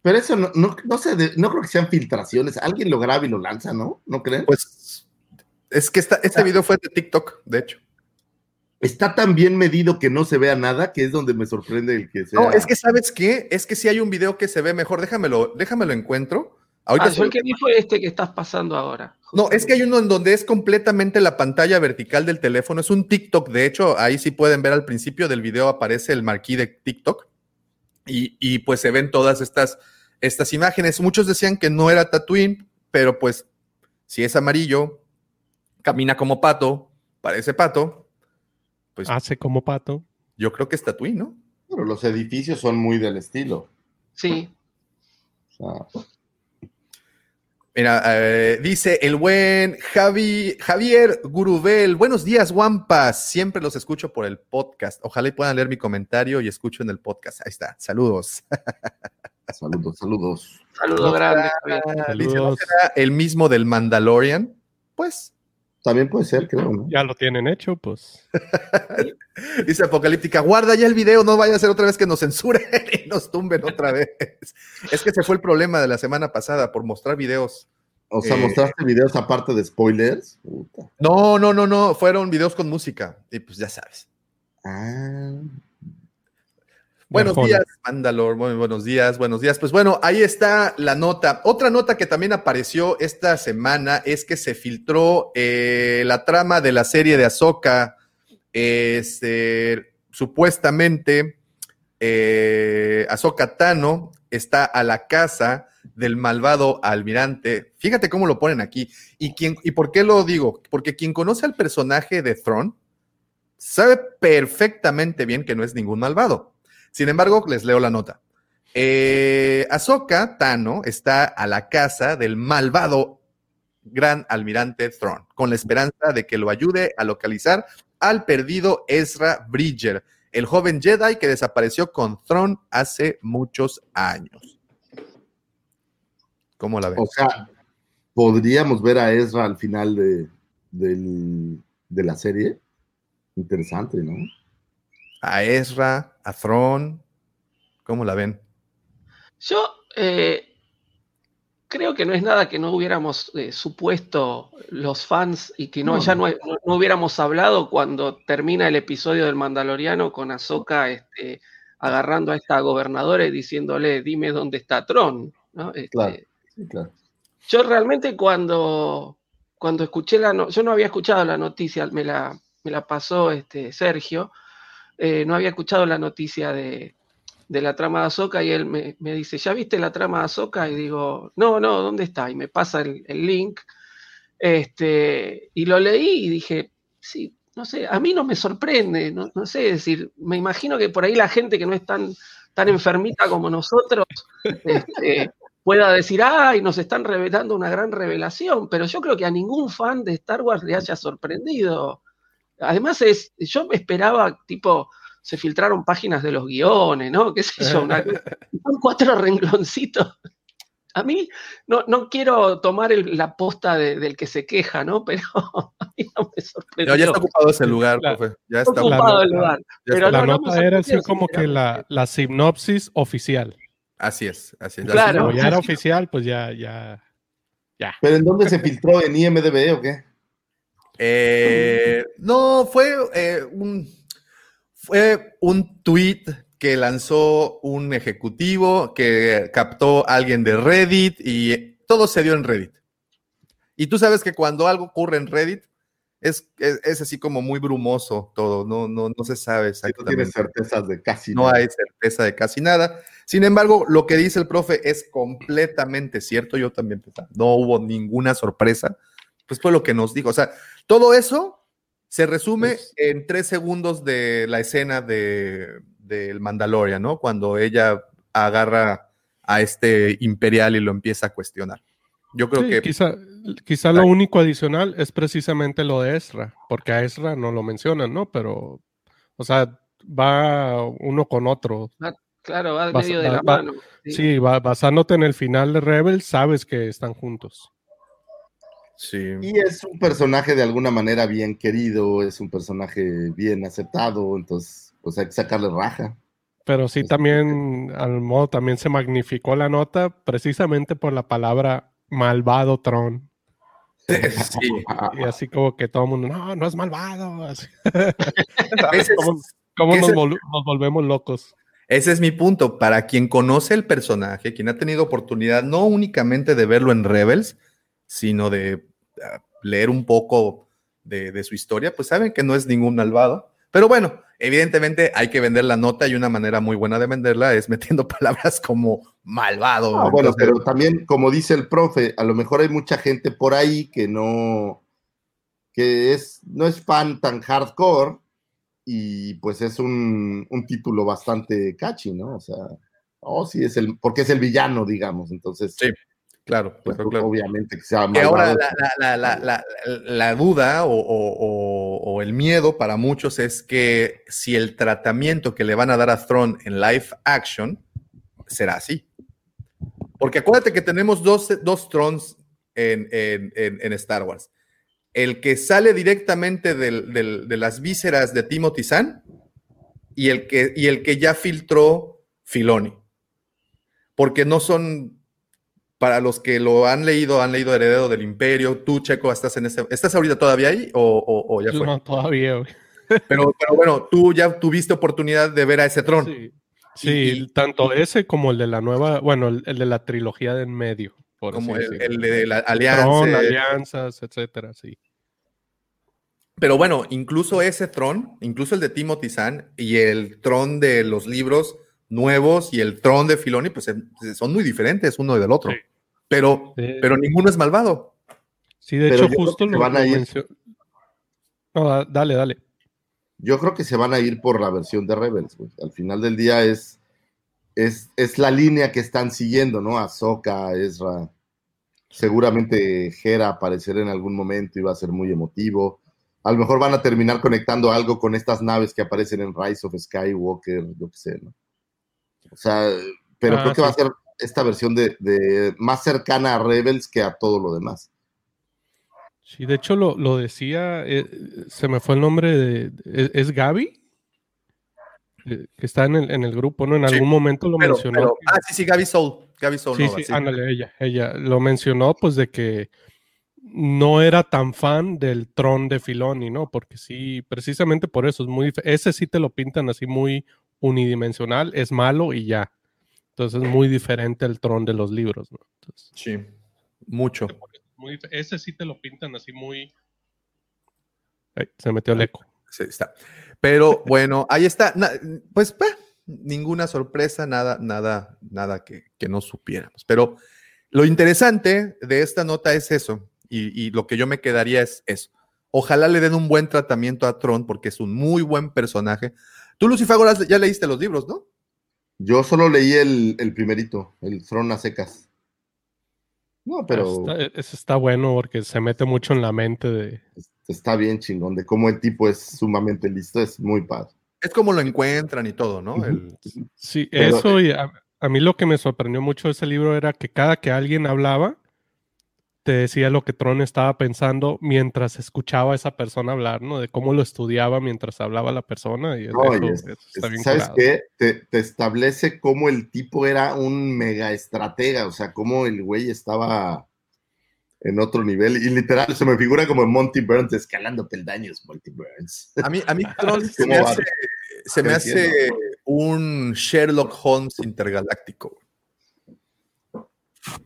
Pero eso no, no, no sé, no creo que sean filtraciones. Alguien lo graba y lo lanza, ¿no? ¿No creen? Pues es que esta, este video fue de TikTok, de hecho. Está tan bien medido que no se vea nada, que es donde me sorprende el que sea. No, es que ¿sabes qué? Es que si hay un video que se ve mejor, déjamelo, déjamelo encuentro. Ahorita Ah, el que vi fue este que estás pasando ahora. No, es que hay uno en donde es completamente la pantalla vertical del teléfono. Es un TikTok, de hecho, ahí sí pueden ver al principio del video aparece el marquí de TikTok y, y, pues se ven todas estas, estas imágenes. Muchos decían que no era Tatooine, pero pues si es amarillo, camina como pato, parece pato, pues Hace como pato. yo creo que es Tatooine, ¿no? Pero los edificios son muy del estilo. Sí. O sea, Mira, eh, dice el buen Javi, Javier Gurubel. Buenos días, Wampas. Siempre los escucho por el podcast. Ojalá y puedan leer mi comentario y escucho en el podcast. Ahí está. Saludos. saludos, saludos. Saludo ¿No grande. dice, ¿no Saludos. será el mismo del Mandalorian? Pues, También puede ser, creo, ¿no? Ya lo tienen hecho, pues. dice Apocalíptica, guarda ya el video, no vaya a ser otra vez que nos censuren y nos tumben otra vez. Es que ese fue el problema de la semana pasada por mostrar videos. O sea, Eh, mostraste videos aparte de spoilers. Puta. No, no, no, no, fueron videos con música. Y pues ya sabes. Ah, Buenos días, Mandalor. Muy buenos días, buenos días. Pues bueno, ahí está la nota. Otra nota que también apareció esta semana es que se filtró eh, la trama de la serie de Ahsoka. Este, supuestamente, eh, Ahsoka Tano está a la casa del malvado almirante. Fíjate cómo lo ponen aquí. ¿Y, quién, ¿Y por qué lo digo? Porque quien conoce al personaje de Thrawn sabe perfectamente bien que no es ningún malvado. Sin embargo, les leo la nota. Eh, Ahsoka Tano está a la casa del malvado gran almirante Thrawn, con la esperanza de que lo ayude a localizar al perdido Ezra Bridger, el joven Jedi que desapareció con Thrawn hace muchos años. ¿Cómo la ven? o sea, podríamos ver a Ezra al final de, de la serie. Interesante, ¿no? A Ezra, a Thrawn, ¿cómo la ven? Yo eh, creo que no es nada que no hubiéramos eh, supuesto los fans y que no, No. ya no, no- no hubiéramos hablado cuando termina el episodio del Mandaloriano con Ahsoka este, agarrando a esta gobernadora y diciéndole, dime dónde está Tron. ¿no? Este, Claro. Claro. Yo realmente cuando, cuando escuché la no- yo no había escuchado la noticia, me la, me la pasó este Sergio, eh, no había escuchado la noticia de, de la trama de Azoka y él me, me dice, ¿ya viste la trama de Azoka? Y digo, no, no, ¿dónde está? Y me pasa el, el link. Este, y lo leí y dije, sí, no sé, a mí no me sorprende, no, no sé, es decir, me imagino que por ahí la gente que no es tan, enfermita como nosotros, este, pueda decir, ay, nos están revelando una gran revelación, pero yo creo que a ningún fan de Star Wars le haya sorprendido. Además, es, yo me esperaba, tipo, se filtraron páginas de los guiones, ¿no? ¿Qué sé yo? Una, son cuatro rengloncitos. A mí no, no quiero tomar el- la posta de- del que se queja, ¿no? Pero a mí no me sorprendió. No, ya está ocupado ese lugar, La- profe. Ya Está está ocupado el lugar. ya Pero está. La no, nota era así como que la, la sinopsis oficial. Así es, así es. Claro. Como ya era oficial, pues ya, ya, ya. ¿Pero en dónde se filtró? ¿En IMDB o qué? Eh, no, fue eh, un fue un tweet que lanzó un ejecutivo que captó a alguien de Reddit y todo se dio en Reddit. Y tú sabes que cuando algo ocurre en Reddit, Es, es, es así como muy brumoso todo, no, no, no se sabe No exactamente. tienes certezas de casi no nada. hay certeza de casi nada. Sin embargo, lo que dice el profe es completamente cierto. Yo también pensaba, no hubo ninguna sorpresa. Pues fue lo que nos dijo. O sea, todo eso se resume Pues- en tres segundos de la escena de del Mandalorian, ¿no? Cuando ella agarra a este imperial y lo empieza a cuestionar. Yo creo Sí, que quizá, quizá lo único adicional es precisamente lo de Ezra, porque a Ezra no lo mencionan, ¿no? Pero, o sea, va uno con otro. Claro, va medio de la va- mano. sí. Sí, va- basándote en el final de Rebels, sabes que están juntos. Sí. Y es un personaje de alguna manera bien querido, es un personaje bien aceptado, entonces pues hay que sacarle raja. Pero sí también, al modo, también se magnificó la nota precisamente por la palabra malvado Tron. Sí. Y así como que todo el mundo, no, no es malvado. Así. Ese es- ¿Cómo, cómo ese nos, es- vol- nos volvemos locos? Ese es mi punto. Para quien conoce el personaje, quien ha tenido oportunidad no únicamente de verlo en Rebels, sino de ah, leer un poco de, de su historia, pues saben que no es ningún malvado. Pero bueno, evidentemente hay que vender la nota y una manera muy buena de venderla es metiendo palabras como malvado. Ah, bueno, pero también, como dice el profe, a lo mejor hay mucha gente por ahí que no, que es, no es fan tan hardcore y pues es un, un título bastante catchy, ¿no? O sea, oh, sí, es el, porque es el villano, digamos, entonces, Sí, claro, pues, claro, claro. obviamente que sea Que ahora la, la- la- la- la- la duda o, o- o- o el miedo para muchos es que si el tratamiento que le van a dar a Thrawn en live action será así. Porque acuérdate que tenemos dos, dos Thrones en, en- en- en Star Wars. El que sale directamente del- del- de las vísceras de Timothy Zahn y el que, y el que ya filtró Filoni. Porque no son para los que lo han leído, han leído Heredero del Imperio. Tú, Checo, estás en ese. ¿Estás ahorita todavía ahí o, o- o ya fue? No, todavía, güey. Pero, pero bueno, tú ya tuviste oportunidad de ver a ese trono. Sí, Sí, tanto ese como el de la nueva, bueno, el, el de la trilogía de en medio. Por Como el, de la alianza. Tron, alianzas, etcétera, sí. Pero bueno, incluso ese tron, incluso el de Timothy Zahn y el tron de los libros nuevos y el tron de Filoni, pues eh, son muy diferentes uno del otro. Sí. Pero, Sí. pero ninguno es malvado. Sí, de Pero hecho, justo que lo, van a ir- mencio- No, da- dale, dale. Yo creo que se van a ir por la versión de Rebels, güey. Al final del día es, es, es la línea que están siguiendo, ¿no? Ahsoka, Ezra. Seguramente Hera aparecerá en algún momento y va a ser muy emotivo. A lo mejor van a terminar conectando algo con estas naves que aparecen en Rise of Skywalker, yo qué sé, ¿no? O sea, pero Ah, creo que sí. va a ser esta versión de, de más cercana a Rebels que a todo lo demás. Sí, de hecho lo, lo decía, eh, se me fue el nombre de, ¿es, es Gaby? Eh, que está en el, en el grupo, ¿no? En Sí, algún momento lo Pero- mencionó. pero- ah, sí, sí, Gaby Soul. Gaby Soul Sí, Nova, sí, sí. ándale, ella, ella lo mencionó, pues de que no era tan fan del Tron de Filoni, ¿no? Porque sí, precisamente por eso es muy, ese sí te lo pintan así muy unidimensional, es malo y ya. Entonces es muy diferente al Tron de los libros, ¿no? Entonces, Sí, mucho. muy ese sí te lo pintan así muy... Ay, se metió el eco. Sí, está. Pero bueno, ahí está. Na- pues bah, ninguna sorpresa, nada, nada, nada que, que no supiéramos. Pero lo interesante de esta nota es eso. Y, y lo que yo me quedaría es eso. Ojalá le den un buen tratamiento a Tron porque es un muy buen personaje. Tú, Lucifago, las- ya leíste los libros, ¿no? Yo solo leí el, el primerito, el Throne a secas. No, pero... Está, ese está bueno porque se mete mucho en la mente de... está bien chingón, de cómo el tipo es sumamente listo, es muy padre. Es como lo encuentran y todo, ¿no? El- Sí, Pero- eso y a, a mí lo que me sorprendió mucho de ese libro era que cada que alguien hablaba, te decía lo que Tron estaba pensando mientras escuchaba a esa persona hablar, ¿no? De cómo lo estudiaba mientras hablaba la persona. Y No, eso, y es- eso está bien ¿Sabes curado. qué? Te, te establece cómo el tipo era un mega estratega, o sea, cómo el güey estaba en otro nivel. Y literal, se me figura como Monty Burns escalando peldaños, Monty Burns. A mí, a mí Tron se ¿Cómo me hace, se me hace un Sherlock Holmes intergaláctico.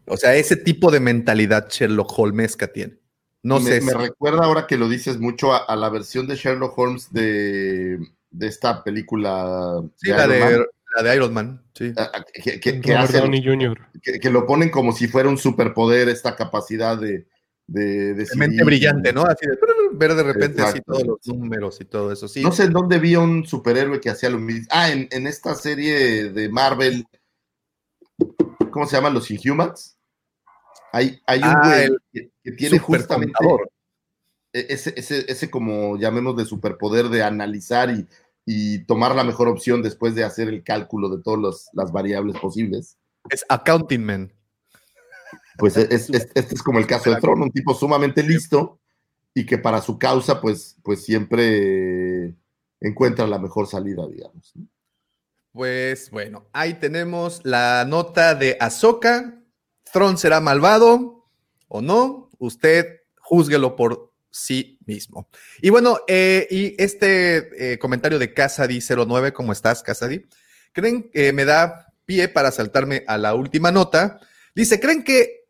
O sea, ese tipo de mentalidad Sherlock Holmesca tiene. No me, sé. me recuerda ahora que lo dices mucho a, a la versión de Sherlock Holmes de, de esta película. sí, la de, Iron Man, la de Iron Man. Sí. ah, ah, que, que- que que- que lo ponen como si fuera un superpoder, esta capacidad de, de, De mente brillante, ¿no? Así de ver de repente así todos los números y todo eso. Sí. No sé en dónde vi a un superhéroe que hacía lo mismo. Ah, en, en esta serie de Marvel, ¿cómo se llaman los Inhumans? Hay, hay un Ah, güey que, que tiene justamente e- ese, ese, ese como llamemos de superpoder de analizar y, y tomar la mejor opción después de hacer el cálculo de todas las variables posibles. Es Accounting Man. Pues es, es- este es como el caso de Tron, un tipo sumamente listo y que para su causa pues, pues siempre encuentra la mejor salida, digamos. ¿no? Pues bueno, ahí tenemos la nota de Ahsoka. Thrawn será malvado o no. Usted júzguelo por sí mismo. Y bueno, eh, y este eh, comentario de Casady09, ¿cómo estás, Casady? ¿Creen que me da pie para saltarme a la última nota? Dice, ¿creen que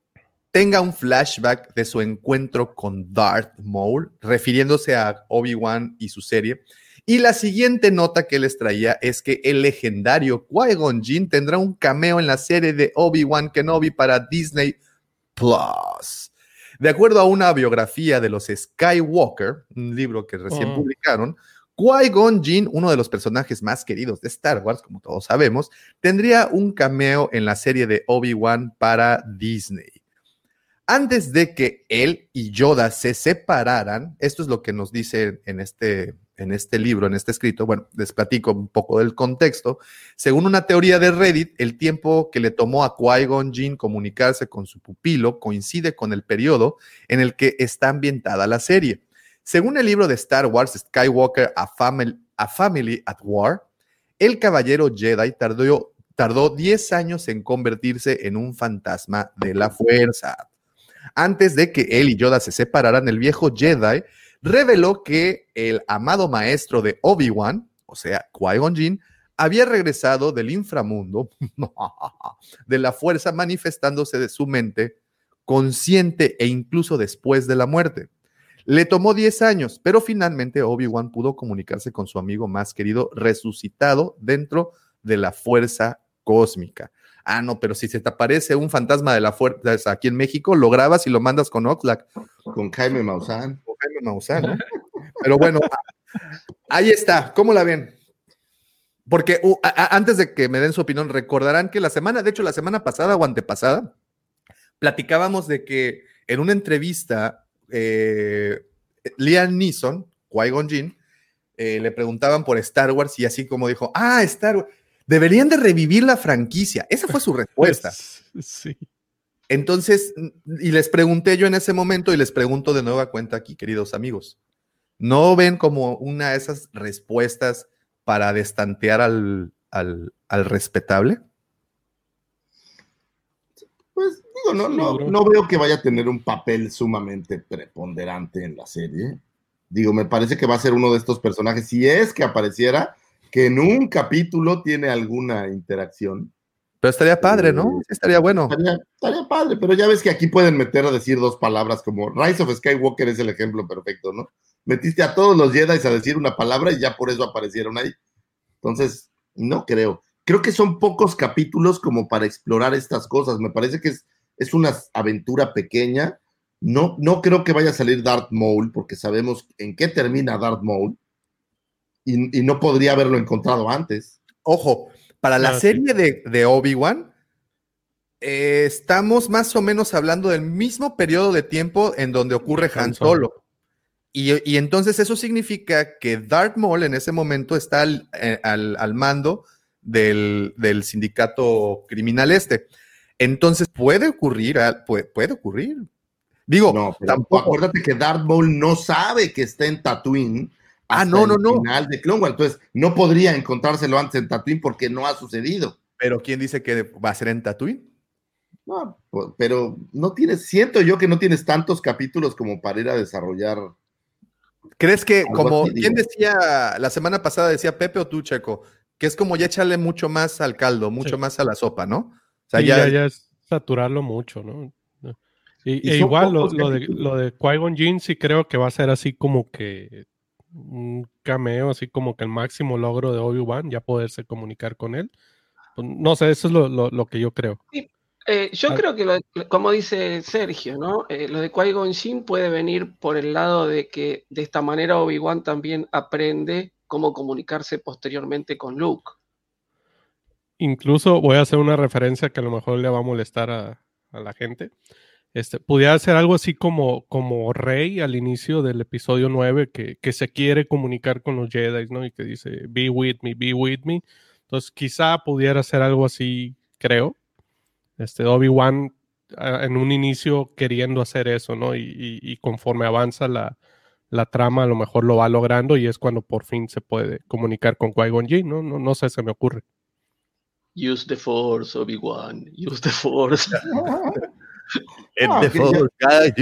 tenga un flashback de su encuentro con Darth Maul, refiriéndose a Obi-Wan y su serie? Y la siguiente nota que les traía es que el legendario Qui-Gon Jinn tendrá un cameo en la serie de Obi-Wan Kenobi para Disney Plus. De acuerdo a una biografía de los Skywalker, un libro que recién Oh. publicaron, Qui-Gon Jinn, uno de los personajes más queridos de Star Wars, como todos sabemos, tendría un cameo en la serie de Obi-Wan para Disney. Antes de que él y Yoda se separaran, esto es lo que nos dice en este, en este libro, en este escrito, bueno, les platico un poco del contexto. Según una teoría de Reddit, el tiempo que le tomó a Qui-Gon Jinn comunicarse con su pupilo coincide con el periodo en el que está ambientada la serie. Según el libro de Star Wars Skywalker A Family, at War, el caballero Jedi tardó, tardó 10 años en convertirse en un fantasma de la fuerza. Antes de que él y Yoda se separaran, el viejo Jedi reveló que el amado maestro de Obi-Wan, o sea, Qui-Gon Jinn, había regresado del inframundo de la fuerza manifestándose de su mente consciente e incluso después de la muerte. Le tomó 10 años, pero finalmente Obi-Wan pudo comunicarse con su amigo más querido resucitado dentro de la fuerza cósmica. Ah, no, pero si se te aparece un fantasma de la fuerza aquí en México, lo grabas y lo mandas con Oxlack. Con Jaime Maussan. Pero bueno, ahí está. ¿Cómo la ven? Porque uh, antes de que me den su opinión, recordarán que la semana, de hecho, la semana pasada o antepasada, platicábamos de que en una entrevista, eh, Liam Neeson, Qui-Gon eh, le preguntaban por Star Wars y así como dijo, ah, Star Wars, deberían de revivir la franquicia. Esa fue su respuesta. Sí. Entonces, y les pregunté yo en ese momento y les pregunto de nueva cuenta aquí, queridos amigos, ¿no ven como una de esas respuestas para destantear al, al, al respetable? Pues digo, no, no, no veo que vaya a tener un papel sumamente preponderante en la serie. Digo, me parece que va a ser uno de estos personajes, si es que apareciera, que en un capítulo tiene alguna interacción. Pero estaría padre, ¿no? Sí, estaría bueno. Estaría, estaría padre, pero ya ves que aquí pueden meter a decir dos palabras como Rise of Skywalker es el ejemplo perfecto, ¿no? Metiste a todos los Jedi a decir una palabra y ya por eso aparecieron ahí. Entonces, no creo. Creo que son pocos capítulos como para explorar estas cosas. Me parece que es, es una aventura pequeña. No, no creo que vaya a salir Darth Maul, porque sabemos en qué termina Darth Maul. Y, y no podría haberlo encontrado antes. Ojo, para la Ah, sí. serie de, de Obi-Wan, eh, estamos más o menos hablando del mismo periodo de tiempo en donde ocurre Han Han Solo. Y, y entonces eso significa que Darth Maul en ese momento está al, eh, al- al mando del, del sindicato criminal este. Entonces puede ocurrir, puede, puede ocurrir. Digo, No, pero tampoco. acuérdate que Darth Maul no sabe que está en Tatooine. Ah, no, no, el no. Final de Clone Wars. Entonces, no podría encontrárselo antes en Tatooine porque no ha sucedido. Pero ¿quién dice que va a ser en Tatooine? No, pues, pero no tienes, siento yo que no tienes tantos capítulos como para ir a desarrollar. ¿Crees que como, así, ¿quién decía la semana pasada, decía Pepe o tú, Checo, que es como ya echarle mucho más al caldo, mucho Sí. más a la sopa, ¿no? O sea, Sí, ya, ya, ya es saturarlo mucho, ¿no? Y, Y e igual lo, de, lo de Qui-Gon Jinn sí creo que va a ser así como que un cameo, así como que el máximo logro de Obi-Wan, ya poderse comunicar con él. Pues, No sé, eso es lo, lo- lo que yo creo. Eh, yo Ah. creo que, lo- como dice Sergio, ¿no? Eh, lo de Qui-Gon Jinn puede venir por el lado de que de esta manera Obi-Wan también aprende cómo comunicarse posteriormente con Luke. Incluso voy a hacer una referencia que a lo mejor le va a molestar a, a la gente. Este, pudiera ser algo así como, como Rey al inicio del episodio 9, que, que se quiere comunicar con los Jedi, ¿no? Y que dice, be with me, be with me. Entonces, quizá pudiera ser algo así, creo. Este, Obi-Wan ah, en un inicio queriendo hacer eso, ¿no? Y, y- y conforme avanza la, la trama, a lo mejor lo va logrando y es cuando por fin se puede comunicar con Qui-Gon Jinn, ¿no? No, no sé, se me ocurre. Use the Force, Obi-Wan. Use the Force. No, ya-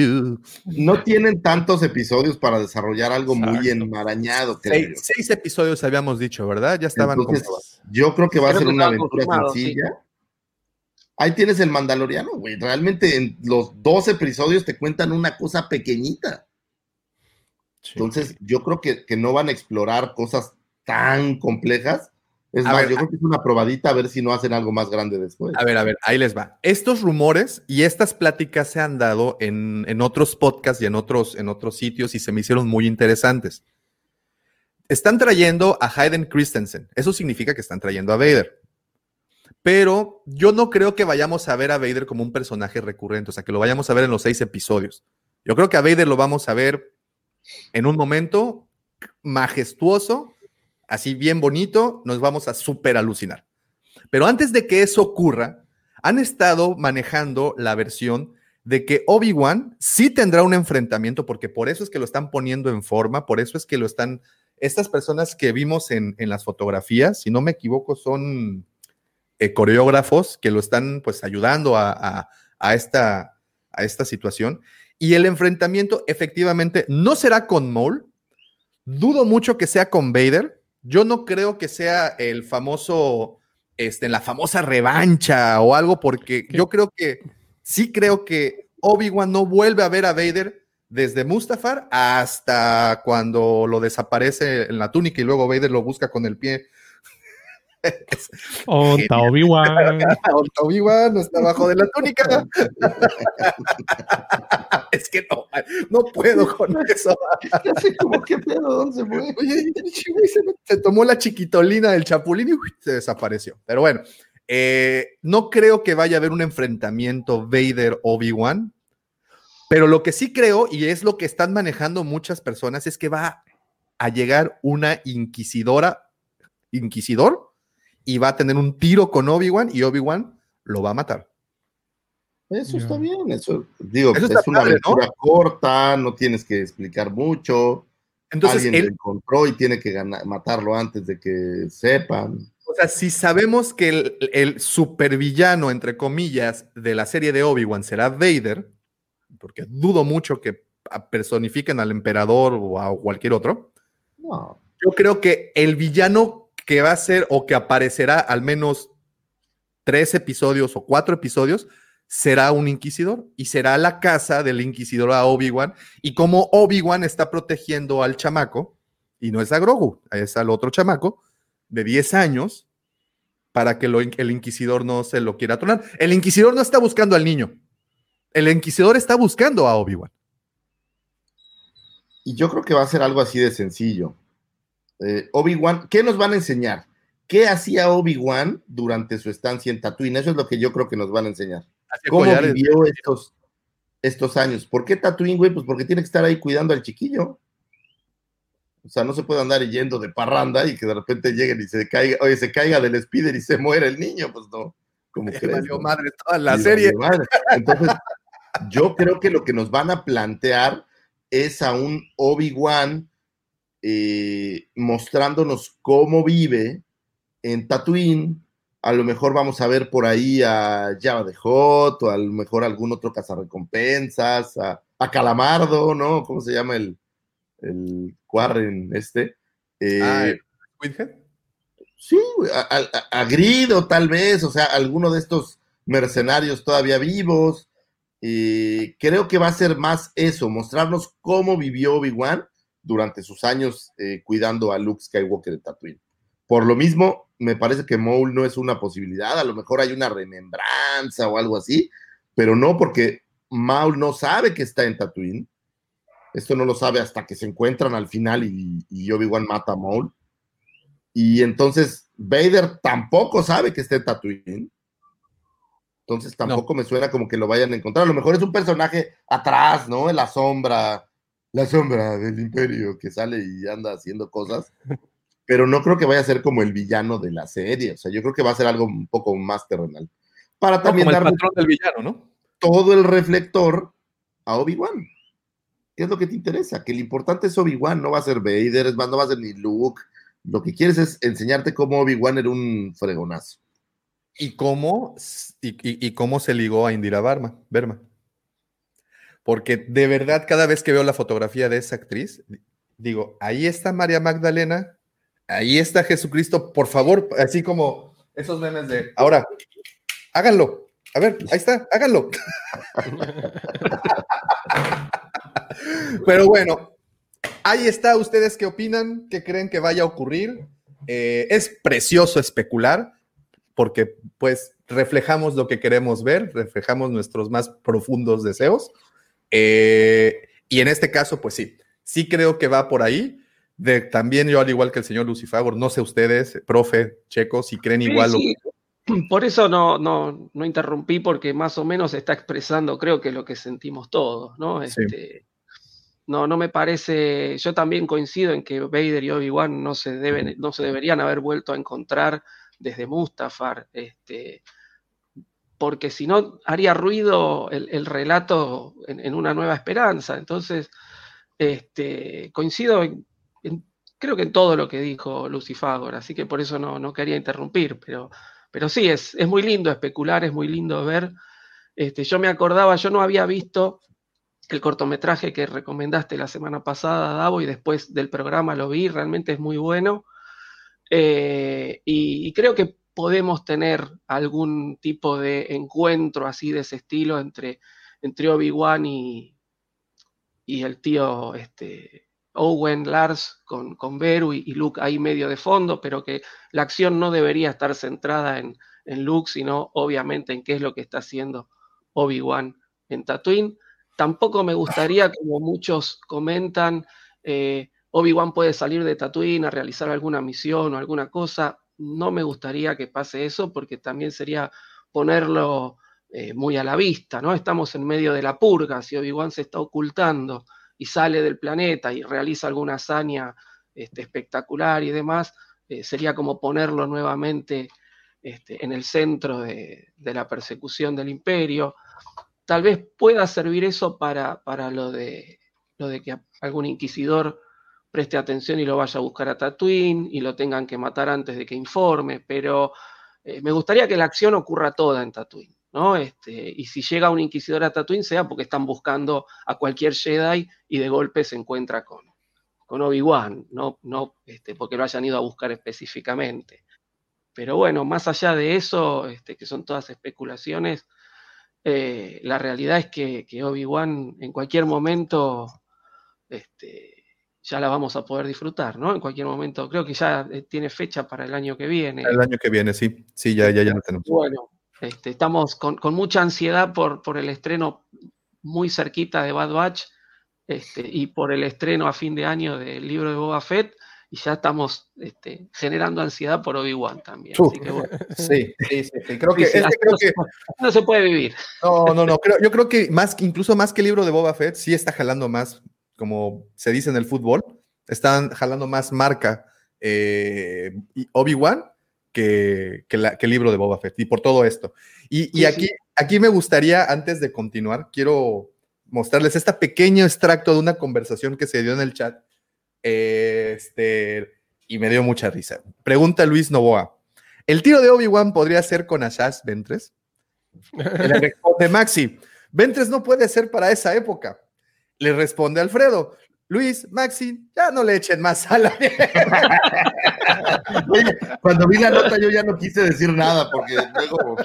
no tienen tantos episodios para desarrollar algo muy enmarañado, creo. Seis, seis episodios habíamos dicho, ¿verdad? Ya estaban Entonces, yo creo que va a ser una aventura sencilla. Ahí tienes el Mandaloriano, güey. Realmente en los dos episodios te cuentan una cosa pequeñita. Sí. Entonces, yo creo que, que no van a explorar cosas tan complejas. Es A más, ver, yo creo que es una probadita a ver si no hacen algo más grande después. A ver, a ver, ahí les va. Estos rumores y estas pláticas se han dado en, en otros podcasts y en otros, en otros sitios y se me hicieron muy interesantes. Están trayendo a Hayden Christensen. Eso significa que están trayendo a Vader. Pero yo no creo que vayamos a ver a Vader como un personaje recurrente, o sea, que lo vayamos a ver en los seis episodios. Yo creo que a Vader lo vamos a ver en un momento majestuoso, así bien bonito, nos vamos a súper alucinar. Pero antes de que eso ocurra, han estado manejando la versión de que Obi-Wan sí tendrá un enfrentamiento, porque por eso es que lo están poniendo en forma, por eso es que lo están, estas personas que vimos en, las fotografías, si no me equivoco, son eh, coreógrafos que lo están pues ayudando a, a- a esta, a esta situación. Y el enfrentamiento efectivamente no será con Maul, dudo mucho que sea con Vader, yo no creo que sea el famoso, este, la famosa revancha o algo, porque yo creo que, sí creo que Obi-Wan no vuelve a ver a Vader desde Mustafar hasta cuando lo desaparece en la túnica y luego Vader lo busca con el pie. Onta Obi-Wan. Obi-Wan no está abajo de la túnica. es que no, no puedo con eso. Así como, ¿qué pedo? ¿Dónde se fue? Oye, se, se tomó la chiquitolina del chapulín y uy, se desapareció. Pero bueno, eh, no creo que vaya a haber un enfrentamiento Vader-Obi-Wan. Pero lo que sí creo, y es lo que están manejando muchas personas, es que va a llegar una inquisidora, inquisidor, y va a tener un tiro con Obi-Wan y Obi-Wan lo va a matar. Eso está bien, eso, digo, Eso está es una padre, ¿no? aventura corta, no tienes que explicar mucho. Entonces, Alguien él, lo encontró y tiene que ganar- matarlo antes de que sepan. O sea, si sabemos que el, el supervillano, entre comillas, de la serie de Obi-Wan será Vader, porque dudo mucho que personifiquen al emperador o a cualquier otro, No, yo creo que el villano que va a ser o que aparecerá al menos tres episodios o cuatro episodios será un inquisidor y será la casa del inquisidor a Obi-Wan y como Obi-Wan está protegiendo al chamaco y no es a Grogu, es al otro chamaco de 10 años para que el inquisidor no se lo quiera tronar. El inquisidor no está buscando al niño. El inquisidor está buscando a Obi-Wan. y yo creo que va a ser algo así de sencillo. Eh, Obi-Wan, ¿qué nos van a enseñar? ¿Qué hacía Obi-Wan durante su estancia en Tatooine? Eso es lo que yo creo que nos van a enseñar. ¿Cómo collares. vivió estos, estos años? ¿Por qué Tatooine, güey? Pues porque tiene que estar ahí cuidando al chiquillo. O sea, no se puede andar yendo de parranda y que de repente lleguen y se caiga, oye, se caiga del speeder y se muere el niño, pues no. ¿Cómo Le crees, valió no? madre toda la Y serie. Entonces, yo creo que lo que nos van a plantear es a un Obi-Wan eh, mostrándonos cómo vive en Tatooine. A lo mejor vamos a ver por ahí a Java de Hot, o a lo mejor algún otro cazarrecompensas, a, a Calamardo, ¿no? ¿Cómo se llama el, el Quarren este? Eh, Ah, Whithead. Sí, a, a- a Grido tal vez, o sea, alguno de estos mercenarios todavía vivos. Y creo que va a ser más eso, mostrarnos cómo vivió Obi-Wan durante sus años eh, cuidando a Luke Skywalker en Tatooine. Por lo mismo, me parece que Maul no es una posibilidad, a lo mejor hay una remembranza o algo así, pero no porque Maul no sabe que está en Tatooine. Esto no lo sabe hasta que se encuentran al final y, y Obi-Wan mata a Maul. Y entonces Vader tampoco sabe que está en Tatooine. Entonces tampoco me suena como que lo vayan a encontrar. A lo mejor es un personaje atrás, ¿no? En la sombra, la sombra del imperio que sale y anda haciendo cosas. Pero no creo que vaya a ser como el villano de la serie. O sea, yo creo que va a ser algo un poco más terrenal. Para también el dar patrón del villano, ¿no? todo el reflector a Obi-Wan. ¿Qué es lo que te interesa? Que lo importante es Obi-Wan, no va a ser Vader, no va a ser ni Luke. Lo que quieres es enseñarte cómo Obi-Wan era un fregonazo. y cómo, y, y- y cómo se ligó a Indira Varma, Verma. Porque de verdad, cada vez que veo la fotografía de esa actriz, digo, ahí está María Magdalena, ahí está Jesucristo, por favor, así como esos memes de, ahora, háganlo, a ver, ahí está, háganlo. Pero bueno, ahí está, ustedes qué opinan, qué creen que vaya a ocurrir. Eh, es precioso especular porque pues reflejamos lo que queremos ver, reflejamos nuestros más profundos deseos. Eh, y en este caso, pues sí, sí creo que va por ahí. De, también yo, al igual que el señor Lucifagor, no sé ustedes, profe, Checo, si creen Sí, igual. o-. Por eso no, no, no interrumpí, porque más o menos está expresando, creo que lo que sentimos todos, ¿no? Sí. Este, no, no me parece. Yo también coincido en que Vader y Obi-Wan no se deben, no se deberían haber vuelto a encontrar desde Mustafar. Este, porque si no haría ruido el, el relato en, una nueva esperanza. Entonces, este, coincido en, creo que en todo lo que dijo Lucifagor, así que por eso no, quería interrumpir, pero, sí, es, muy lindo especular, es muy lindo ver. Este, yo me acordaba, yo no había visto el cortometraje que recomendaste la semana pasada, Davo, y después del programa lo vi, realmente es muy bueno. Eh, y creo que podemos tener algún tipo de encuentro así de ese estilo entre, Obi-Wan y, el tío este, Owen Lars con, con Beru y, Luke ahí medio de fondo, pero que la acción no debería estar centrada en, en Luke, sino obviamente en qué es lo que está haciendo Obi-Wan en Tatooine. Tampoco me gustaría, como muchos comentan, eh, Obi-Wan puede salir de Tatooine a realizar alguna misión o alguna cosa. No me gustaría que pase eso porque también sería ponerlo eh, muy a la vista, ¿no? Estamos en medio de la purga, si Obi-Wan se está ocultando y sale del planeta y realiza alguna hazaña este, espectacular y demás, eh, sería como ponerlo nuevamente este, en el centro de, de la persecución del imperio. Tal vez pueda servir eso para, para lo, de, lo de que algún inquisidor preste atención y lo vaya a buscar a Tatooine y lo tengan que matar antes de que informe, pero eh, me gustaría que la acción ocurra toda en Tatooine, ¿no? Este, y si llega un inquisidor a Tatooine sea porque están buscando a cualquier Jedi y de golpe se encuentra con, con Obi-Wan, no, no este, porque lo hayan ido a buscar específicamente. Pero bueno, más allá de eso, este, que son todas especulaciones, eh, la realidad es que, que Obi-Wan en cualquier momento este, ya la vamos a poder disfrutar, ¿no? En cualquier momento, creo que ya eh, tiene fecha para el año que viene. El año que viene, sí. Sí, ya, ya, ya lo tenemos. Bueno, este, estamos con, con mucha ansiedad por, por el estreno muy cerquita de Bad Batch este, y por el estreno a fin de año del libro de Boba Fett y ya estamos este, generando ansiedad por Obi-Wan también. Así que bueno. Sí, sí, sí, sí. Creo que, sí, este creo no, se que puede, así no se puede vivir. No, no, no. Creo, yo creo que más, incluso más que el libro de Boba Fett, sí está jalando más, como se dice en el fútbol, están jalando más marca eh, Obi-Wan que, que, la- que el libro de Boba Fett. Y por todo esto. Y, y Sí, aquí, sí. aquí me gustaría, antes de continuar, quiero mostrarles este pequeño extracto de una conversación que se dio en el chat. este, y me dio mucha risa. Pregunta Luis Novoa. ¿El tiro de Obi-Wan podría ser con Ashash Ventres? Responde Maxi, Ventres no puede ser para esa época. Le responde Alfredo, Luis, Maxi, ya no le echen más sal. Oye, cuando vi la nota yo ya no quise decir nada porque luego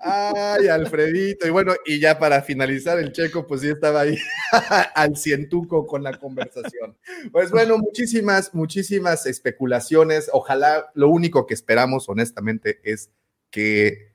Ay, Alfredito. Y bueno, y ya para finalizar, el checo, pues sí estaba ahí al cientuco con la conversación. Pues bueno, muchísimas, muchísimas especulaciones. Ojalá lo único que esperamos, honestamente, es que,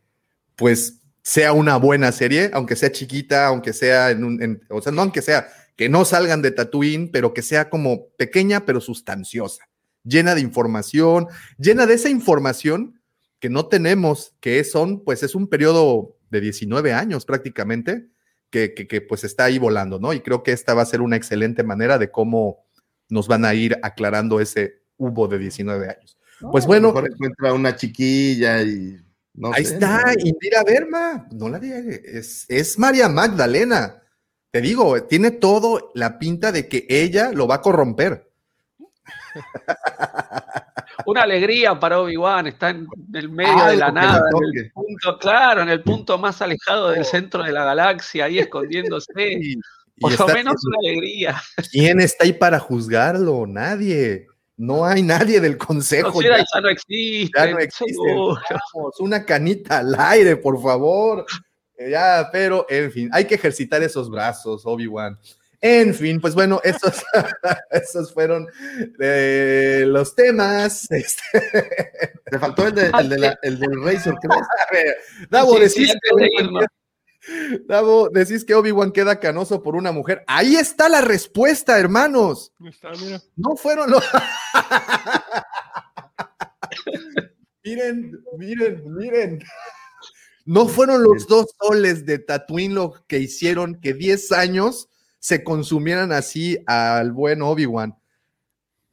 pues, sea una buena serie, aunque sea chiquita, aunque sea en un, en- o sea, no aunque sea, que no salgan de Tatooine, pero que sea como pequeña, pero sustanciosa, llena de información, llena de esa información que no tenemos, que son, pues es un periodo de 19 años prácticamente, que, que, que, pues está ahí volando, ¿no? Y creo que esta va a ser una excelente manera de cómo nos van a ir aclarando ese hubo de 19 años. Pues A lo bueno, mejor encuentra una chiquilla y. No ahí sé, está, ¿no? Indira Verma, no la diga, es, es María Magdalena. Te digo, tiene todo la pinta de que ella lo va a corromper. Una alegría para Obi-Wan, está en el medio Algo de la nada, en el punto, claro, en el punto más alejado del centro de la galaxia, ahí escondiéndose. Y, y Por lo menos una alegría. ¿Quién está ahí para juzgarlo? Nadie. No hay nadie del consejo. Jedi ya. ya no existen, ya no seguro. Vamos, una canita al aire, por favor. Eh, Ya, pero en fin, hay que ejercitar esos brazos, Obi-Wan. En fin, pues bueno, esos, esos fueron eh, los temas. Este, Te faltó el, de- el, de la- el del Razor Crest. a ver, Davo, Sí, sí, decís, Davo, decís que Obi-Wan queda canoso por una mujer. Ahí está la respuesta, hermanos. Está, mira. No fueron los. miren, miren, miren. No fueron los dos soles de Tatooine lo que hicieron que 10 años se consumieran así al buen Obi-Wan.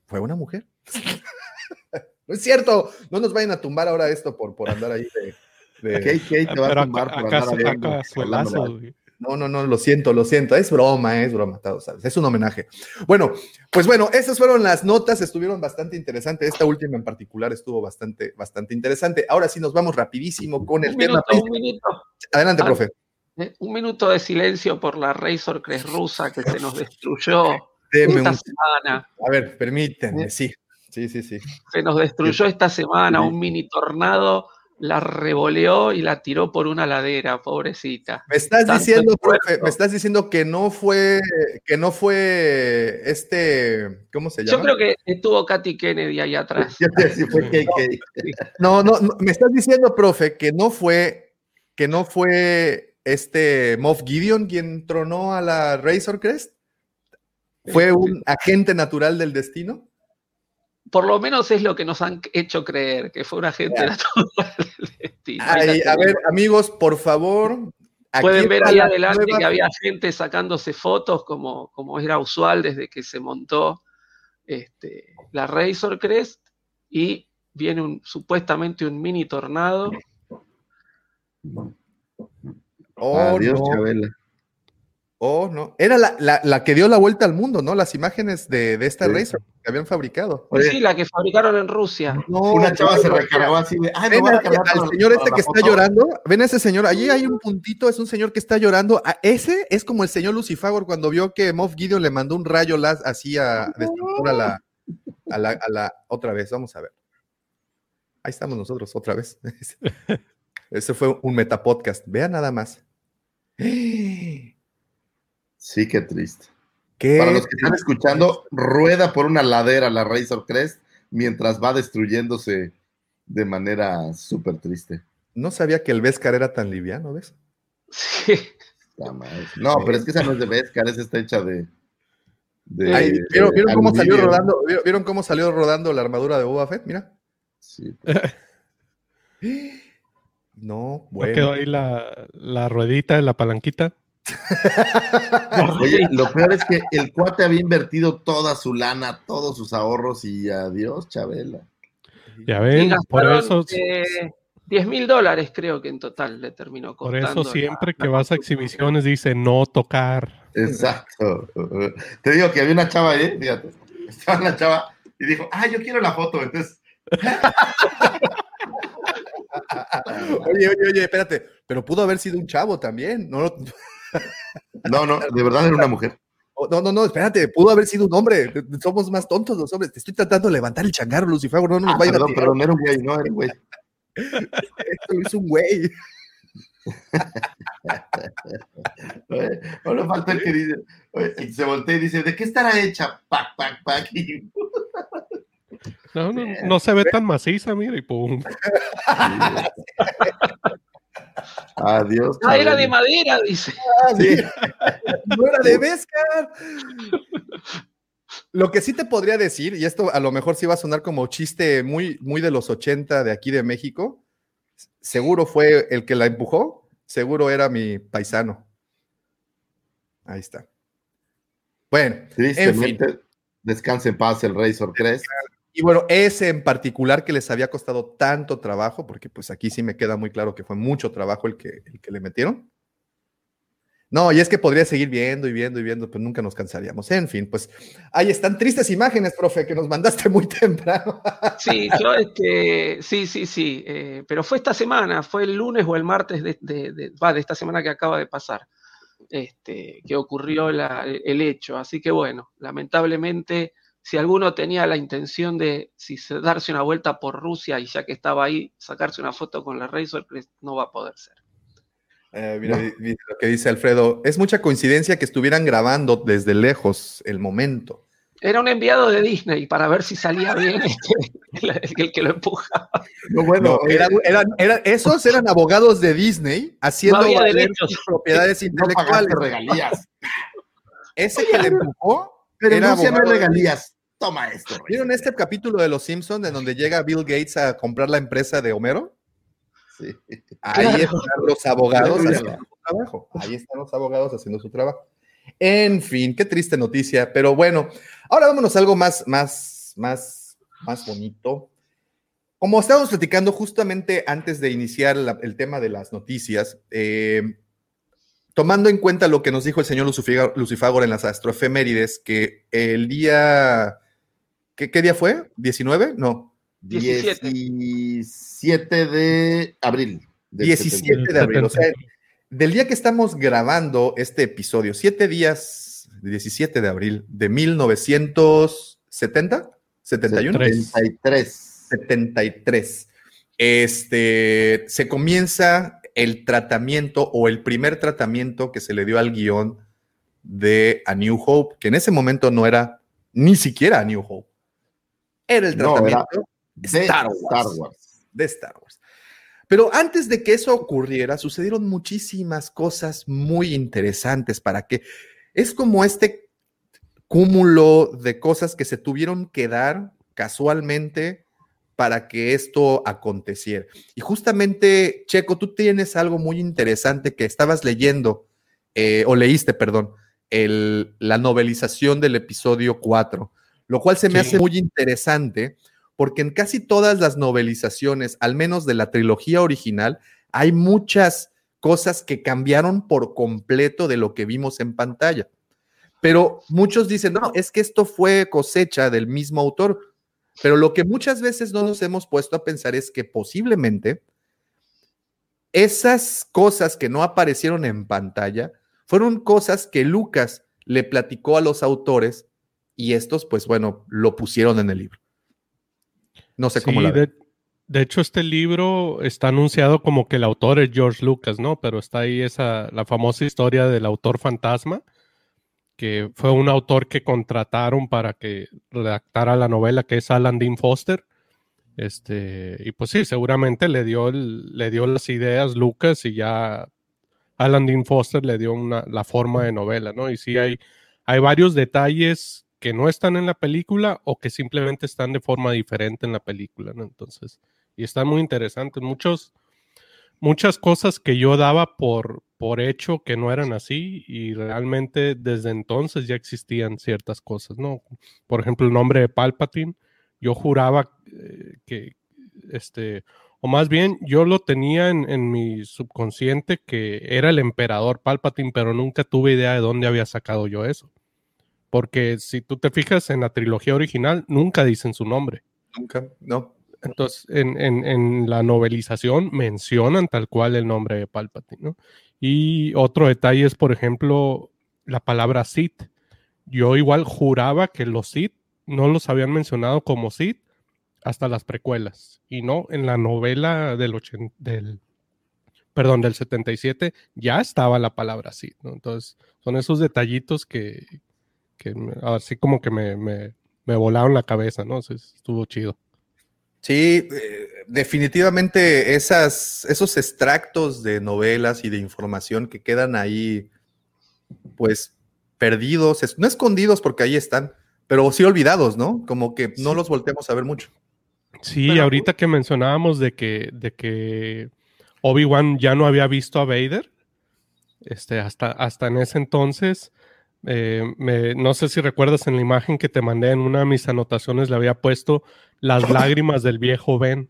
Fue una mujer. no es cierto. No nos vayan a tumbar ahora esto por, por andar ahí de. De- KK te va a tumbar acá, por acá, andar acá suelazo. No, no, no, lo siento, lo siento. Es broma, es broma, sabes. Es un homenaje. Bueno, pues bueno, esas fueron las notas, estuvieron bastante interesantes. Esta última en particular estuvo bastante, bastante interesante. Ahora sí nos vamos rapidísimo con el Un tema. minuto, un minuto. Adelante, Ah, profe. eh, Un minuto de silencio por la Razor Crest rusa que se nos destruyó Deme esta un- semana. A ver, permítanme, sí. Sí, sí, sí. Se nos destruyó esta semana un mini tornado, la revoleó y la tiró por una ladera, pobrecita. Me estás Tanto diciendo, profe, me estás diciendo que no fue, que no fue este, ¿cómo se llama? Yo creo que estuvo Katy Kennedy ahí atrás. Fue. No, no, no, me estás diciendo, profe, que no fue, que no fue este Moff Gideon quien tronó a la Razor Crest. ¿Fue un agente natural del destino? Por lo menos es lo que nos han hecho creer, que fue una gente natural del destino. Ay, a ver, amigos, por favor. Pueden ver ahí la adelante nueva- que había gente sacándose fotos como, como era usual desde que se montó este, la Razor Crest y viene un, supuestamente un mini tornado. Oh, Adiós, no. Chabela. Oh, no. Era la, la- la que dio la vuelta al mundo, ¿no? Las imágenes de, de esta Sí. Que habían fabricado. Oye, Sí, la que fabricaron en Rusia. No, una chava se no, recargó así de, ay, Ven voy a al, señor este que está foto". llorando. Ven a ese señor. Allí hay un puntito. Es un señor que está llorando. Ah, ese es como el señor Lucifagor cuando vio que Moff Gideon le mandó un rayo las así a destructor a la, a la, a la- Otra vez, vamos a ver. Ahí estamos nosotros, otra vez. Ese fue un metapodcast. Vean nada más. Sí, qué triste. ¿Qué? Para los que están escuchando, rueda por una ladera la Razor Crest mientras va destruyéndose de manera súper triste. No sabía que el Vescar era tan liviano, ¿ves? Sí. No, pero es que esa no es de Beskar, esa está hecha de. de- Ay, ¿vieron, vieron cómo salió rodando? ¿Vieron, vieron cómo salió rodando la armadura de Boba Fett? Mira. Sí. No, ¿No quedó bueno. ahí la, la ruedita de la palanquita? Oye, lo peor es que el cuate había invertido toda su lana, todos sus ahorros y adiós, Chabela. Ya Y ven, por eso, eh, 10 mil dólares creo que en total le terminó por costando. eso siempre la- que la vas a exhibiciones dice no tocar. Exacto. Te digo que había una chava ahí, fíjate. Estaba la chava y dijo, ah, yo quiero la foto. Entonces, Oye, oye, oye, espérate. Pero pudo haber sido un chavo también. No, no, no, de verdad era una mujer. Oh, no, no, no, espérate. Pudo haber sido un hombre. Somos más tontos los hombres. Te estoy tratando de levantar el changarro, Lucifer. No nos Ah, vayan a perdón, tirar. perdón, era un güey, no era un güey. Esto es un güey. Oye, Ahora falta el que dice, oye, que se voltea y dice, ¿de qué estará hecha? Pac, pac, pac. Y- No, no, no se ve tan maciza, mira, y pum. Adiós. Ah, era de madera, dice. Sí. No era de Beskar. Lo que sí te podría decir, y esto a lo mejor sí va a sonar como chiste muy, muy de los 80 de aquí de México, seguro fue el que la empujó, seguro era mi paisano. Ahí está. Bueno, en fin. Tristemente, descanse en paz el Razor Crest. Y bueno, ese en particular que les había costado tanto trabajo, porque pues aquí sí me queda muy claro que fue mucho trabajo el que, el que le metieron. No, y es que podría seguir viendo y viendo y viendo, pero nunca nos cansaríamos. En fin, pues ahí están tristes imágenes, profe, que nos mandaste muy temprano. Sí, este, sí, sí, sí, eh, pero fue esta semana, fue el lunes o el martes de, de- va, de esta semana que acaba de pasar, este, que ocurrió el hecho. Así que bueno, lamentablemente, si alguno tenía la intención de si se- darse una vuelta por Rusia y ya que estaba ahí, sacarse una foto con la Razor no va a poder ser. Eh, mira, di- lo que dice Alfredo, es mucha coincidencia que estuvieran grabando desde lejos el momento. Era un enviado de Disney para ver si salía bien este, el, el que lo empujaba. No, bueno, No, eran, eran- eran- esos eran abogados de Disney haciendo valer sus propiedades no intelectuales. pagaste regalías. Ese que le empujó Pero era regalías. Toma esto. ¿Vieron este capítulo de Los Simpsons en donde llega Bill Gates a comprar la empresa de Homero? Sí. Ahí Claro. están los abogados Claro. haciendo su trabajo. Ahí están los abogados haciendo su trabajo. En fin, qué triste noticia, pero bueno, ahora vámonos a algo más, más, más, más bonito. Como estábamos platicando justamente antes de iniciar la- el tema de las noticias, eh, tomando en cuenta lo que nos dijo el señor Lucifagor en las astroefemérides, que el día, ¿qué, qué día fue? ¿19? No, 17. 17 de abril. del 17 de abril. O sea, del día que estamos grabando este episodio, siete días, 17 de abril de 1970, 71, Tres. 73. 73. Este, se comienza el tratamiento o el primer tratamiento que se le dio al guion de A New Hope, que en ese momento no era ni siquiera A New Hope. Era el No, tratamiento era de Star Star Wars. Wars. de Star Wars. Pero antes de que eso ocurriera, sucedieron muchísimas cosas muy interesantes para que es como este cúmulo de cosas que se tuvieron que dar casualmente para que esto aconteciera. Y justamente, Checo, tú tienes algo muy interesante que estabas leyendo, eh, o leíste, perdón, el- la novelización del episodio 4, lo cual se me Sí. hace muy interesante porque en casi todas las novelizaciones, al menos de la trilogía original, hay muchas cosas que cambiaron por completo de lo que vimos en pantalla. Pero muchos dicen, no, es que esto fue cosecha del mismo autor. Pero lo que muchas veces no nos hemos puesto a pensar es que posiblemente esas cosas que no aparecieron en pantalla fueron cosas que Lucas le platicó a los autores y estos, pues bueno, lo pusieron en el libro. No sé cómo la de, de hecho, este libro está anunciado como que el autor es George Lucas, ¿no? Pero está ahí esa, la famosa historia del autor fantasma, que fue un autor que contrataron para que redactara la novela, que es Alan Dean Foster. Este, y pues sí, seguramente le dio, el- le dio las ideas Lucas y ya Alan Dean Foster le dio una, la forma de novela, ¿no? Y sí hay, hay varios detalles que no están en la película o que simplemente están de forma diferente en la película. Entonces, y están muy interesantes. Muchos, muchas cosas que yo daba por, por hecho que no eran así y realmente desde entonces ya existían ciertas cosas, ¿no? Por ejemplo, el nombre de Palpatine, yo juraba eh, que, este, o más bien yo lo tenía en, en mi subconsciente que era el emperador Palpatine, pero nunca tuve idea de dónde había sacado yo eso. Porque si tú te fijas en la trilogía original, nunca dicen su nombre. Nunca, no. Entonces, en, en- en la novelización mencionan tal cual el nombre de Palpatine, ¿no? Y otro detalle es, por ejemplo, la palabra Sith. Yo igual juraba que los Sith no los habían mencionado como Sith hasta las precuelas. Y no, en la novela del, ochen- del perdón, del 77, ya estaba la palabra Sith, ¿no? Entonces, son esos detallitos que, que me- así como que me, me, me volaron la cabeza, ¿no? Entonces, estuvo chido. Sí, eh, definitivamente esas, esos extractos de novelas y de información que quedan ahí, pues perdidos, no escondidos porque ahí están, pero sí olvidados, ¿no? Como que no los volteamos a ver mucho. Sí, Pero- ahorita que mencionábamos de que, de que Obi-Wan ya no había visto a Vader, este, hasta, hasta en ese entonces, eh, me- no sé si recuerdas en la imagen que te mandé en una de mis anotaciones, le había puesto las lágrimas del viejo Ben.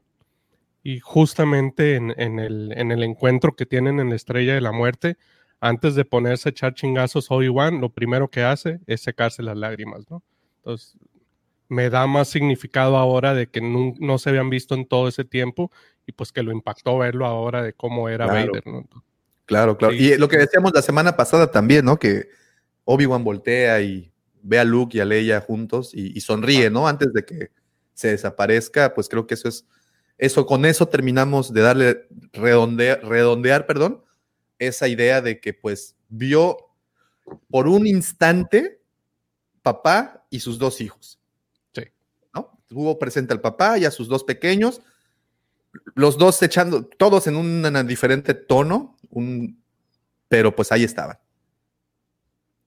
Y justamente en, en el, en el encuentro que tienen en la Estrella de la Muerte, antes de ponerse a echar chingazos Obi-Wan, lo primero que hace es secarse las lágrimas, ¿no? Entonces, me da más significado ahora de que no, no se habían visto en todo ese tiempo y pues que lo impactó verlo ahora de cómo era Claro. Vader, ¿no? Claro, claro. Sí. Y lo que decíamos la semana pasada también, ¿no? Que Obi-Wan voltea y ve a Luke y a Leia juntos y, y sonríe, ¿no? Antes de que se desaparezca, pues creo que eso es, eso, con eso terminamos de darle, redondear, redondear, perdón, esa idea de que pues vio por un instante papá y sus dos hijos. Sí. ¿No? Tuvo presente al papá y a sus dos pequeños, los dos echando, todos en un diferente tono, un, pero pues ahí estaban.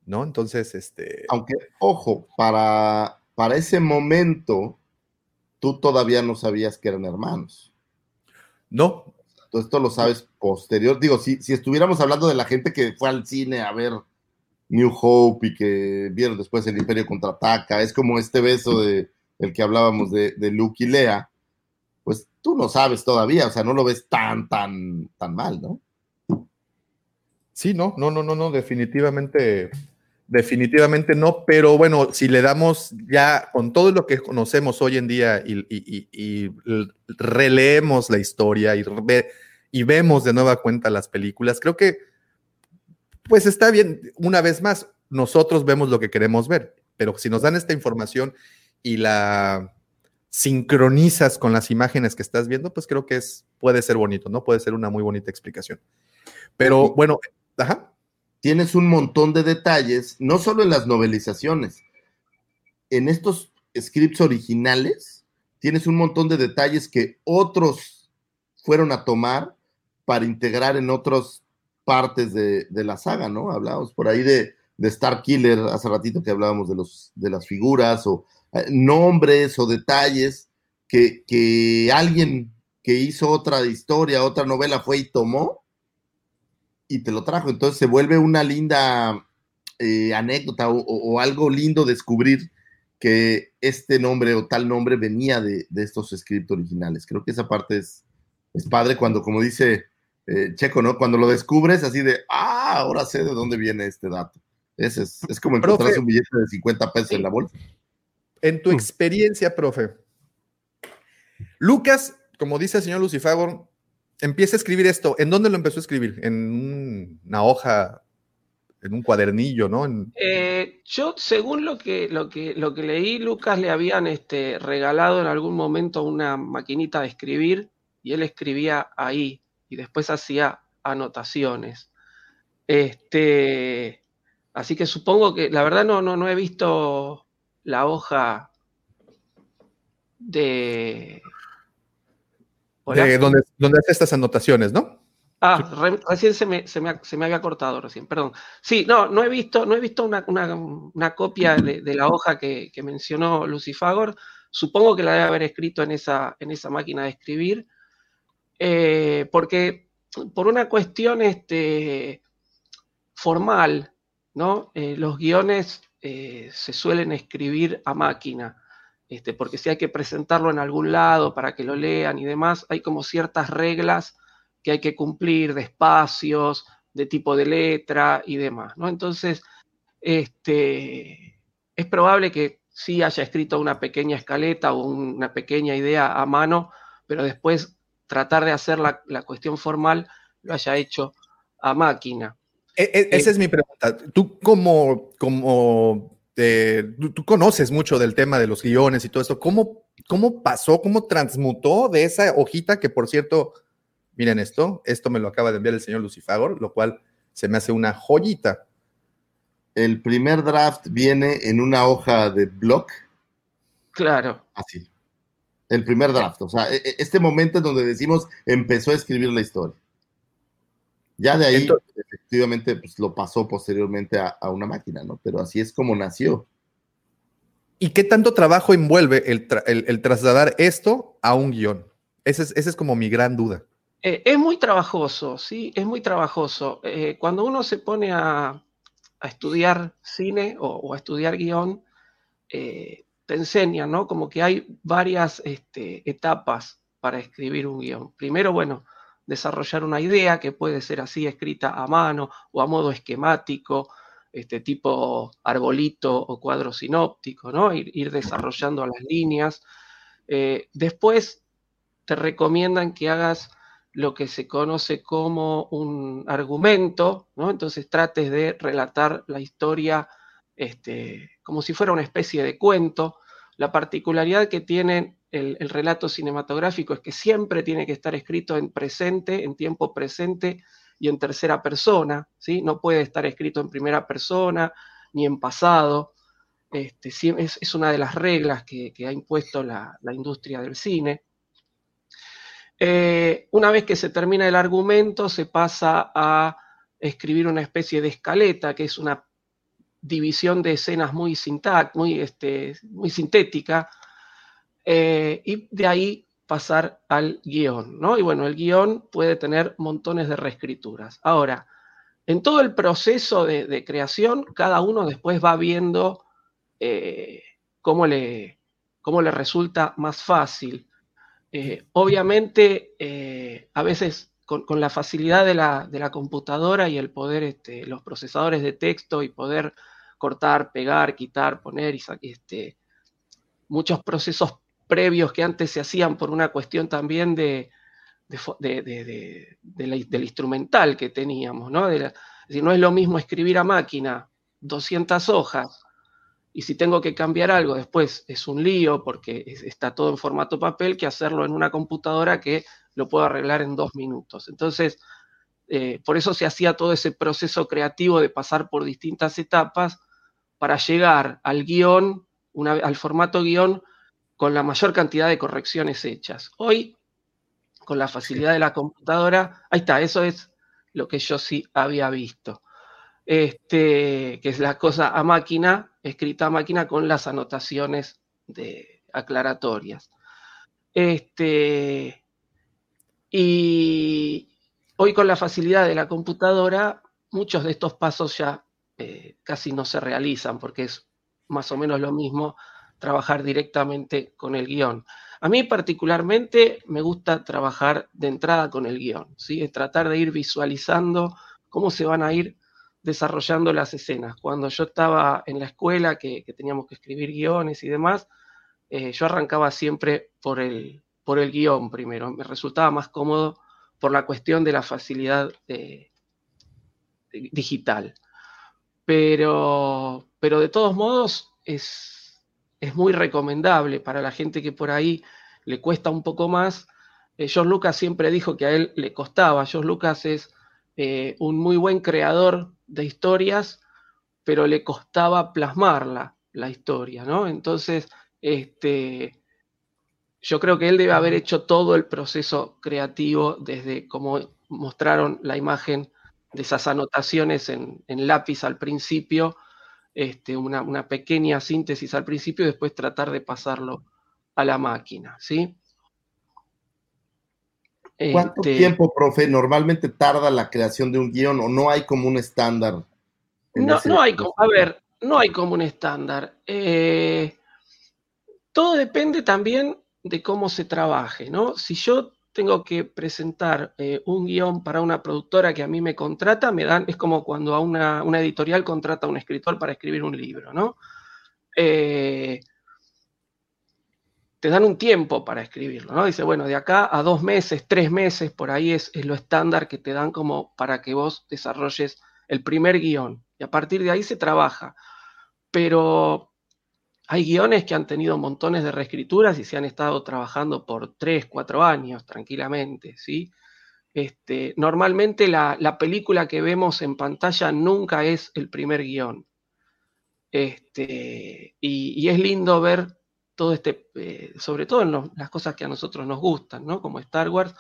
¿No? Entonces, este. Aunque, ojo, para, para ese momento, tú todavía no sabías que eran hermanos. No, Entonces, esto lo sabes posterior. Digo, si, si estuviéramos hablando de la gente que fue al cine a ver New Hope y que vieron después el Imperio contraataca, es como este beso de el que hablábamos de, de Luke y Lea, pues tú no sabes todavía, o sea, no lo ves tan, tan, tan mal, ¿no? Sí, no, no, no, no, no, definitivamente, definitivamente no, pero bueno, si le damos ya con todo lo que conocemos hoy en día y, y- y- y releemos la historia y, ve- y vemos de nueva cuenta las películas, creo que pues está bien, una vez más, nosotros vemos lo que queremos ver, pero si nos dan esta información y la sincronizas con las imágenes que estás viendo, pues creo que es, puede ser bonito, ¿no? Puede ser una muy bonita explicación. Pero bueno, ajá. Tienes un montón de detalles, no solo en las novelizaciones, en estos scripts originales, tienes un montón de detalles que otros fueron a tomar para integrar en otras partes de, la saga, ¿no? Hablábamos por ahí de, de Star Killer, hace ratito que hablábamos de, los, las figuras o eh, nombres o detalles que alguien que hizo otra historia, otra novela fue y tomó y te lo trajo. Entonces se vuelve una linda eh, anécdota o, o- o algo lindo descubrir que este nombre o tal nombre venía de, de estos scripts originales. Creo que esa parte es, es padre cuando, como dice eh, Checo, ¿no? Cuando lo descubres así de, ah, ahora sé de dónde viene este dato. Ese es, es como Profe. encontrarse un billete de 50 pesos en la bolsa. En tu experiencia, profe, Lucas, como dice el señor Lucifagor, empieza a escribir esto. ¿En dónde lo empezó a escribir? En un- una hoja, en un cuadernillo, ¿no? Eh, yo, según lo que, lo, que, lo que leí, Lucas le habían este, regalado en algún momento una maquinita de escribir y él escribía ahí y después hacía anotaciones. Este, así que supongo que, la verdad no, no, no he visto la hoja de... Donde, donde hace estas anotaciones, ¿no? Ah, re- recién se me, se, me, se me había cortado recién, perdón. Sí, no, no he visto, no he visto una, una- una copia de, de la hoja que, que mencionó Lucifagor. Supongo que la debe haber escrito en esa, en esa máquina de escribir. eh, porque por una cuestión este, formal, ¿no? Eh, los guiones eh, se suelen escribir a máquina. Este, porque si hay que presentarlo en algún lado para que lo lean y demás, hay como ciertas reglas que hay que cumplir de espacios, de tipo de letra y demás, ¿no? Entonces, este, es probable que sí haya escrito una pequeña escaleta o una pequeña idea a mano, pero después tratar de hacer la, cuestión formal lo haya hecho a máquina. E- e- esa es mi pregunta. Tú como, como eh, tú, tú conoces mucho del tema de los guiones y todo esto, ¿cómo, cómo pasó, cómo transmutó de esa hojita que, por cierto, Miren esto, esto me lo acaba de enviar el señor Lucifagor, lo cual se me hace una joyita. El primer draft viene en una hoja de block. Claro. Así. El primer draft. O sea, e- e- este momento en donde decimos empezó a escribir la historia. Ya de ahí, Entonces- efectivamente, pues lo pasó posteriormente a, a una máquina, ¿no? Pero así es como nació. ¿Y qué tanto trabajo envuelve el, tra- el- el trasladar esto a un guion? Esa es, esa es como mi gran duda. Eh, es muy trabajoso, sí, es muy trabajoso. Eh, cuando uno se pone a, a estudiar cine o, o a estudiar guion, eh, te enseñan, ¿no? Como que hay varias este, etapas para escribir un guion. Primero, bueno, desarrollar una idea que puede ser así escrita a mano o a modo esquemático, este tipo arbolito o cuadro sinóptico, ¿no? Ir, ir desarrollando las líneas. Eh, después te recomiendan que hagas lo que se conoce como un argumento, ¿no? Entonces trates de relatar la historia este, como si fuera una especie de cuento. La particularidad que tiene el, el relato cinematográfico es que siempre tiene que estar escrito en presente, en tiempo presente y en tercera persona, ¿sí? No puede estar escrito en primera persona ni en pasado. Este, es, una de las reglas que, ha impuesto la, industria del cine. Eh, una vez que se termina el argumento, se pasa a escribir una especie de escaleta, que es una división de escenas muy, sintac, muy, este, muy sintética, eh, y de ahí pasar al guion, ¿no? Y bueno, el guion puede tener montones de reescrituras. Ahora, en todo el proceso de, creación, cada uno después va viendo eh, cómo, le, cómo le resulta más fácil. Eh, obviamente, a veces con, con la facilidad de la, de la, computadora y el poder, este, los procesadores de texto y poder cortar, pegar, quitar, poner y este, muchos procesos previos que antes se hacían por una cuestión también de, del instrumental que teníamos, ¿no? No es lo mismo escribir a máquina 200 hojas y si tengo que cambiar algo después es un lío porque es, está todo en formato papel que hacerlo en una computadora que lo puedo arreglar en dos minutos. Entonces, eh, por eso se hacía todo ese proceso creativo de pasar por distintas etapas para llegar al guion, al formato guion, con la mayor cantidad de correcciones hechas. Hoy, con la facilidad de la computadora, ahí está, eso es lo que yo sí había visto. Este, que es la cosa a máquina, escrita a máquina con las anotaciones de aclaratorias. Este, y hoy con la facilidad de la computadora, muchos de estos pasos ya eh, casi no se realizan porque es más o menos lo mismo trabajar directamente con el guion. A mí particularmente me gusta trabajar de entrada con el guion, ¿sí? es tratar de ir visualizando cómo se van a ir desarrollando las escenas. Cuando yo estaba en la escuela, que, que teníamos que escribir guiones y demás, eh, yo arrancaba siempre por el, por el guion primero. Me resultaba más cómodo por la cuestión de la facilidad digital. Pero, pero de todos modos es, es muy recomendable para la gente que por ahí le cuesta un poco más. Eh, George Lucas siempre dijo que a él le costaba. George Lucas es eh, un muy buen creador de historias, pero le costaba plasmarla, la historia, ¿no? Entonces, este, yo creo que él debe haber hecho todo el proceso creativo desde como mostraron la imagen de esas anotaciones en, en lápiz al principio, este, una, una, pequeña síntesis al principio y después tratar de pasarlo a la máquina, ¿sí? ¿Cuánto este... tiempo, profe, normalmente tarda la creación de un guion o no hay como un estándar? No, no hay como, a ver, no hay como un estándar. Eh, todo depende también de cómo se trabaje, ¿no? Si yo tengo que presentar eh, un guion para una productora que a mí me contrata, me dan, es como cuando a una, una editorial contrata a un escritor para escribir un libro, ¿no? Eh, te dan un tiempo para escribirlo, ¿no? Dice, bueno, de acá a dos meses, tres meses, por ahí es, es, lo estándar que te dan como para que vos desarrolles el primer guion. Y a partir de ahí se trabaja. Pero hay guiones que han tenido montones de reescrituras y se han estado trabajando por tres, cuatro años tranquilamente, ¿sí? este, normalmente la, la película que vemos en pantalla nunca es el primer guion. Este, y, es lindo ver todo este, eh, sobre todo en las cosas que a nosotros nos gustan, ¿no? Como Star Wars,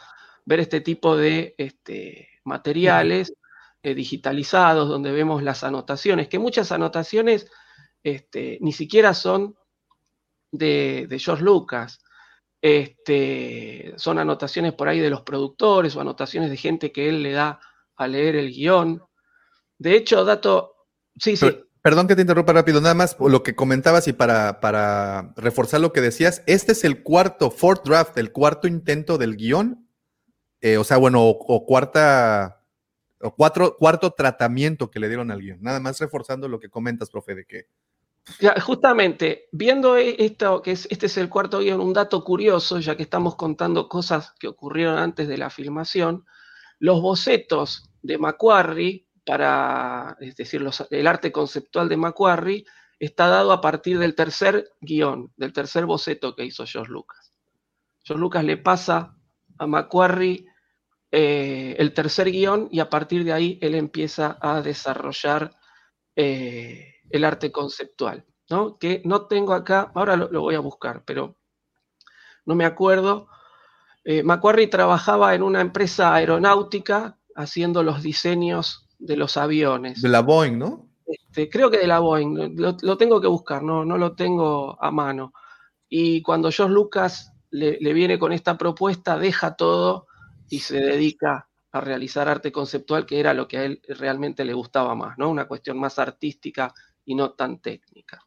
ver este tipo de este, materiales eh, digitalizados donde vemos las anotaciones, que muchas anotaciones este, ni siquiera son de, de George Lucas. Este, son anotaciones por ahí de los productores o anotaciones de gente que él le da a leer el guion. De hecho, dato. Sí, sí. Per- Perdón que te interrumpa rápido, nada más lo que comentabas y para, para reforzar lo que decías, este es el cuarto, fourth draft, el cuarto intento del guion, eh, o sea, bueno, o, o cuarta, o cuatro, cuarto tratamiento que le dieron al guion. Nada más reforzando lo que comentas, profe, de que Justamente, viendo e- esto, que es, este es el cuarto guion, un dato curioso, ya que estamos contando cosas que ocurrieron antes de la filmación, los bocetos de Macquarie para, es decir, el arte conceptual de Macquarie está dado a partir del tercer guion, del tercer boceto que hizo George Lucas. George Lucas le pasa a Macquarie eh, el tercer guion y a partir de ahí él empieza a desarrollar eh, el arte conceptual, ¿no? Que no tengo acá, ahora lo, lo voy a buscar, pero no me acuerdo. Eh, Macquarie trabajaba en una empresa aeronáutica haciendo los diseños de los aviones. de la Boeing, ¿no? Este, creo que de la Boeing, lo, lo tengo que buscar, no, no lo tengo a mano. Y cuando George Lucas le, le viene con esta propuesta, deja todo y se dedica a realizar arte conceptual, que era lo que a él realmente le gustaba más, ¿no? Una cuestión más artística y no tan técnica.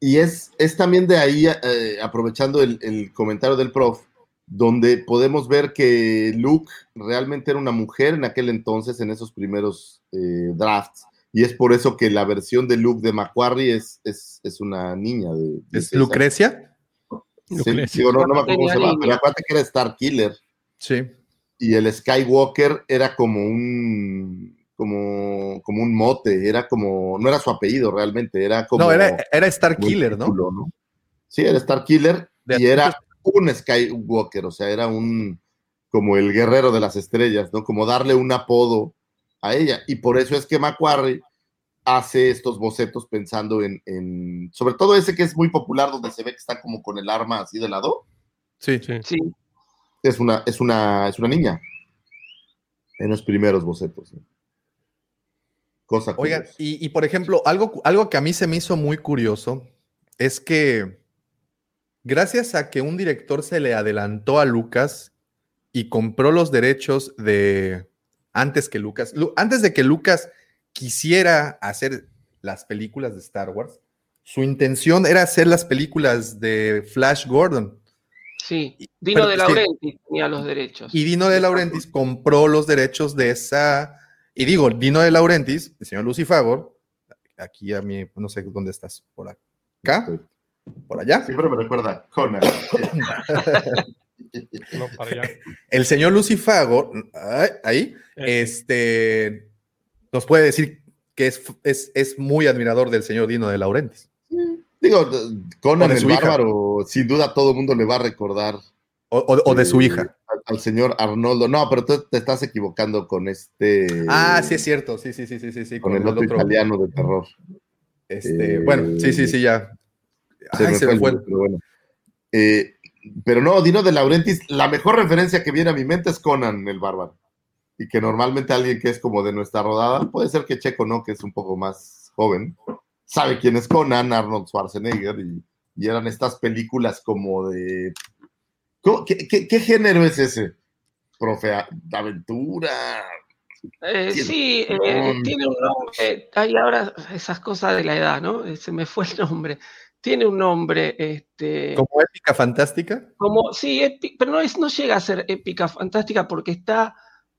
Y es, es también de ahí, eh, aprovechando el, el comentario del prof, donde podemos ver que Luke realmente era una mujer en aquel entonces, en esos primeros eh, drafts, y es por eso que la versión de Luke de Macquarie es, es, es una niña de... de ¿Es César. Lucrecia? Sí, Lucrecia. sí, o no, no me acuerdo cómo se llama, pero acuérdate que era Star Killer, Sí. y el Skywalker era como un... Como, como un mote, era como, no era su apellido realmente, era como... no, era, era Star Killer, ¿no? título, ¿no? Sí, era Star Killer De y era un Skywalker, o sea, era un como el guerrero de las estrellas, ¿no? Como darle un apodo a ella. Y por eso es que Macquarie hace estos bocetos pensando en, en- sobre todo ese que es muy popular, donde se ve que está como con el arma así de lado. Sí. Sí. Sí, Es una, es una, es una niña. En los primeros bocetos. ¿no? Cosa Oigan, curiosa. y, y, por ejemplo, algo, algo que a mí se me hizo muy curioso es que gracias a que un director se le adelantó a Lucas y compró los derechos de antes que Lucas, Lu- antes de que Lucas quisiera hacer las películas de Star Wars, su intención era hacer las películas de Flash Gordon. sí. Dino pero de es que- Laurenti tenía los derechos. Y Dino de Laurentiis compró los derechos de esa. Y digo, Dino de Laurentiis, el señor Lucifagor, aquí a mí, no sé dónde estás, por acá, por allá. Siempre me recuerda Conan. No, para allá. El señor Lucifagor, ahí, Eh, este, nos puede decir que es, es, es muy admirador del señor Dino de Laurentiis. Digo, Conan el su hija. bárbaro, sin duda todo el mundo le va a recordar O, o- o de su hija. Al, señor Arnoldo. No, pero tú te estás equivocando con este. Ah, sí, es cierto. Sí, sí, sí, sí, sí. sí, Con el otro italiano de terror. Este, Eh, bueno, sí, sí, sí, ya. Se Ay, me se fue pero bueno. Eh, pero no, Dino de Laurentiis, la mejor referencia que viene a mi mente es Conan el bárbaro. Y que normalmente alguien que es como de nuestra rodada, puede ser que Checo no, que es un poco más joven, sabe quién es Conan, Arnold Schwarzenegger, y, y eran estas películas como de... ¿Cómo- ¿Qué, qué- qué género es ese? Profe, ¿De aventura. Eh, sí, eh, tiene un nombre. Hay ahora esas cosas de la edad, ¿no? Eh, Se me fue el nombre. Tiene un nombre, este, Como épica fantástica. como, sí, épi- pero no, es, no llega a ser épica, fantástica, porque está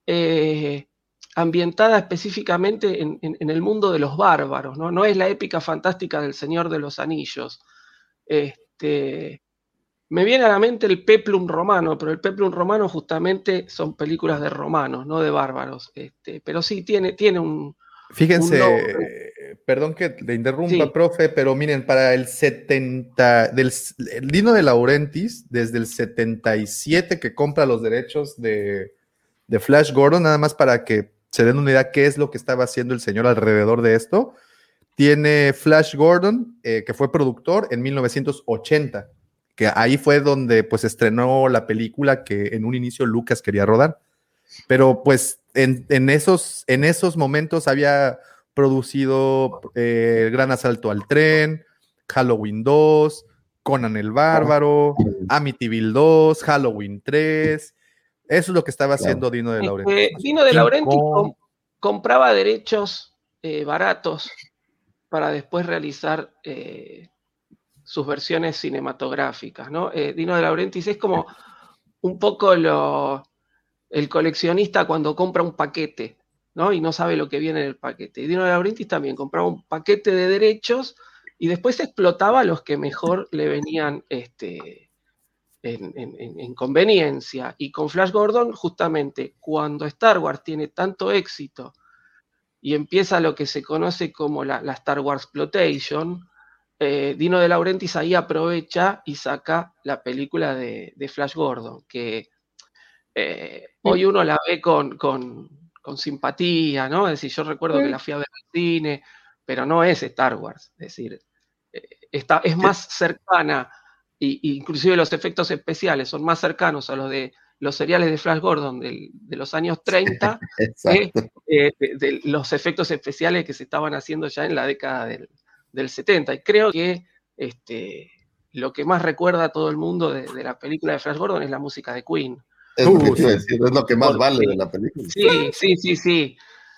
eh, ambientada específicamente en, en- en el mundo de los bárbaros, ¿no? No es la épica fantástica del Señor de los Anillos. Este, me viene a la mente el Peplum romano, pero el Peplum romano justamente son películas de romanos, no de bárbaros. Este, pero sí tiene, tiene un, Fíjense, Un eh, perdón que le interrumpa, Sí. profe, pero miren, para el 70, del, el Dino de Laurentiis, desde el 77 que compra los derechos de, de Flash Gordon, nada más para que se den una idea qué es lo que estaba haciendo el señor alrededor de esto. Tiene Flash Gordon, eh, que fue productor en 1980, que ahí fue donde pues estrenó la película que en un inicio Lucas quería rodar. Pero pues en, en esos, en esos momentos había producido eh, El Gran Asalto al Tren, Halloween 2, Conan el Bárbaro, Amityville 2, Halloween 3. Eso es lo que estaba haciendo Dino de Laurenti. Eh, Dino de Laurenti com- compraba derechos eh, baratos para después realizar eh, sus versiones cinematográficas, ¿no? Eh, Dino de Laurentiis es como un poco lo, el coleccionista cuando compra un paquete, ¿no? Y no sabe lo que viene en el paquete. Y Dino de Laurentiis también compraba un paquete de derechos y después explotaba los que mejor le venían este, en, en- en- en conveniencia. Y con Flash Gordon, justamente, cuando Star Wars tiene tanto éxito y empieza lo que se conoce como la, la Star Wars Exploitation, eh, Dino de Laurentiis ahí aprovecha y saca la película de, de Flash Gordon, que eh, hoy uno la ve con, con- con simpatía, ¿no? Es decir, yo recuerdo que la fui a ver al cine, pero no es Star Wars, es decir, eh, está, es más cercana, y, y inclusive los efectos especiales son más cercanos a los de los seriales de Flash Gordon del- de los años 30 que de los efectos especiales que se estaban haciendo ya en la década del, del 70. Y creo que este, lo que más recuerda a todo el mundo de, de la película de Flash Gordon es la música de Queen. Es lo que te iba a decir, es lo que más vale de la película. Sí, sí, sí, sí.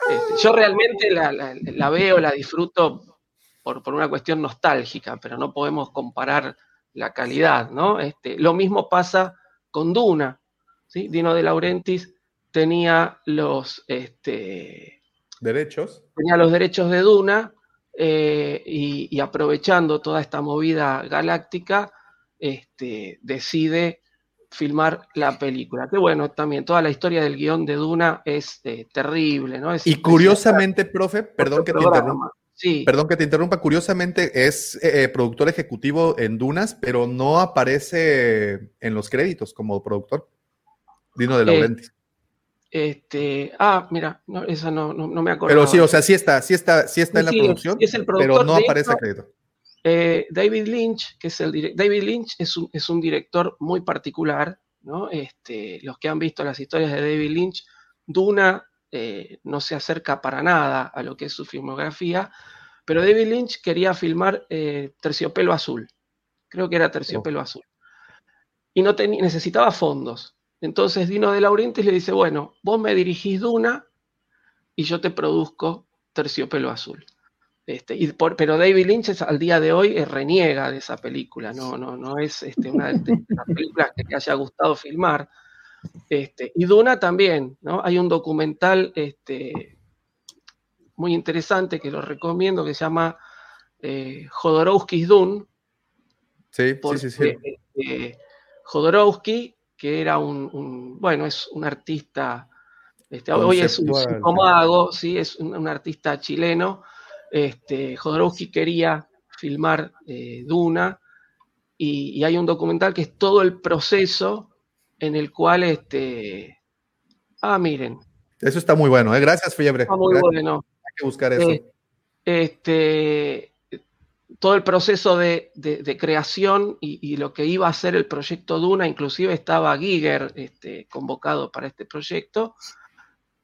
Este, yo realmente la, la- la veo, la disfruto por, por una cuestión nostálgica, pero no podemos comparar la calidad, ¿no? Este, lo mismo pasa con Duna, ¿sí? Dino de Laurentiis tenía los, este, Derechos. tenía los derechos de Duna eh, y, y aprovechando toda esta movida galáctica, este, decide filmar la película. Que bueno, también toda la historia del guion de Duna es eh, terrible, ¿no? Es Y curiosamente, profe, perdón que te interrumpa. Sí. Perdón que te interrumpa. Curiosamente es eh, productor ejecutivo en Dunas, pero no aparece en los créditos como productor. Dino de Laurentiis. Este, ah, mira, no, esa no, no, no me acuerdo. pero sí, o sea, sí está, sí está, sí está en la Sí, producción, es el pero no aparece hecho, crédito. Eh, David Lynch, que es el David Lynch es un, es un director muy particular, ¿no? Este, los que han visto las historias de David Lynch, Duna eh, no se acerca para nada a lo que es su filmografía, pero David Lynch quería filmar eh, Terciopelo Azul, creo que era Terciopelo Azul, y no necesitaba fondos. Entonces Dino de Laurentiis le dice, bueno, vos me dirigís Duna y yo te produzco Terciopelo Azul. Este, y por- pero David Lynch es- al día de hoy eh, reniega de esa película, no, no, no es este, una de las películas que le haya gustado filmar. Este, y Duna también, ¿no? Hay un documental este, muy interesante que lo recomiendo que se llama eh, Jodorowsky's Dune. Sí, sí, sí, sí. este, Jodorowsky, que era un, un- bueno, es un artista, este, hoy es un psicomago, sí, es un, un artista chileno. Este, Jodorowsky quería filmar eh, Duna y, y hay un documental que es todo el proceso en el cual, este, ah, miren, Eso está muy bueno, ¿eh? Gracias, Fiebre. está muy Gracias. bueno. Hay que buscar eso. Eh, este, todo el proceso de, de- creación y, y lo que iba a ser el proyecto Duna, inclusive estaba Giger este, convocado para este proyecto,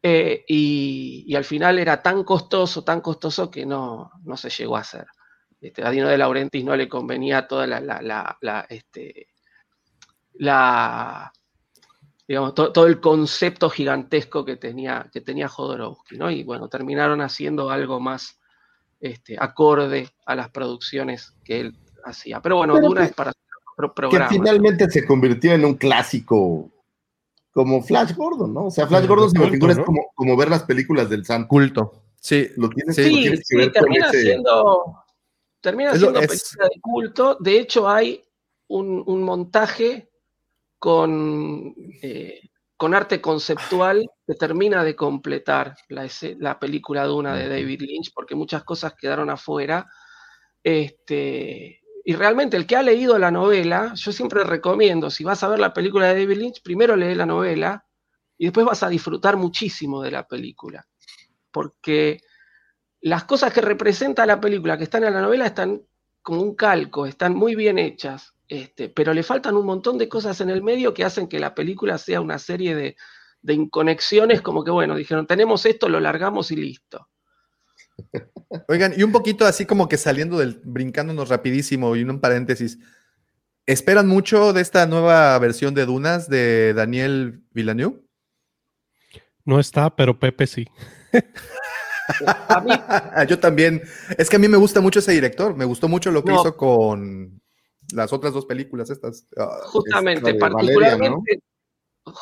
eh, y, y al final era tan costoso, tan costoso que no, no se llegó a hacer. Este, a Dino de Laurentiis no le convenía toda la, la- la- la, este, la- digamos, to- todo el concepto gigantesco que tenía, que tenía Jodorowsky, ¿no? Y bueno, terminaron haciendo algo más este, acorde a las producciones que él hacía. Pero bueno, Pero Duna que- es para otro que programa. finalmente se convirtió en un clásico como Flash Gordon, ¿no? O sea, Flash Sí, Gordon se me figura es ¿no? como, como ver las películas del Sam. Culto. Sí. Lo tienes, Sí, lo tienes que sí, ver con termina ese. siendo, termina Es siendo es- película de culto. De hecho, hay un, un montaje con, eh, con arte conceptual que termina de completar la, la película Duna de David Lynch, porque muchas cosas quedaron afuera. Este, y realmente el que ha leído la novela, yo siempre recomiendo, si vas a ver la película de David Lynch, primero lee la novela y después vas a disfrutar muchísimo de la película. Porque las cosas que representa la película que están en la novela están como un calco, están muy bien hechas, este, pero le faltan un montón de cosas en el medio que hacen que la película sea una serie de, de inconexiones, como que bueno, dijeron, tenemos esto, lo largamos y listo. Oigan, y un poquito así como que saliendo del, brincándonos rapidísimo y un paréntesis. ¿Esperan mucho de esta nueva versión de Dunas de Daniel Villeneuve? No está, pero Pepe sí. Yo también. Es que a mí me gusta mucho ese director. Me gustó mucho lo que No. hizo con las otras dos películas estas. Ah, Justamente, esta de Valeria, particularmente,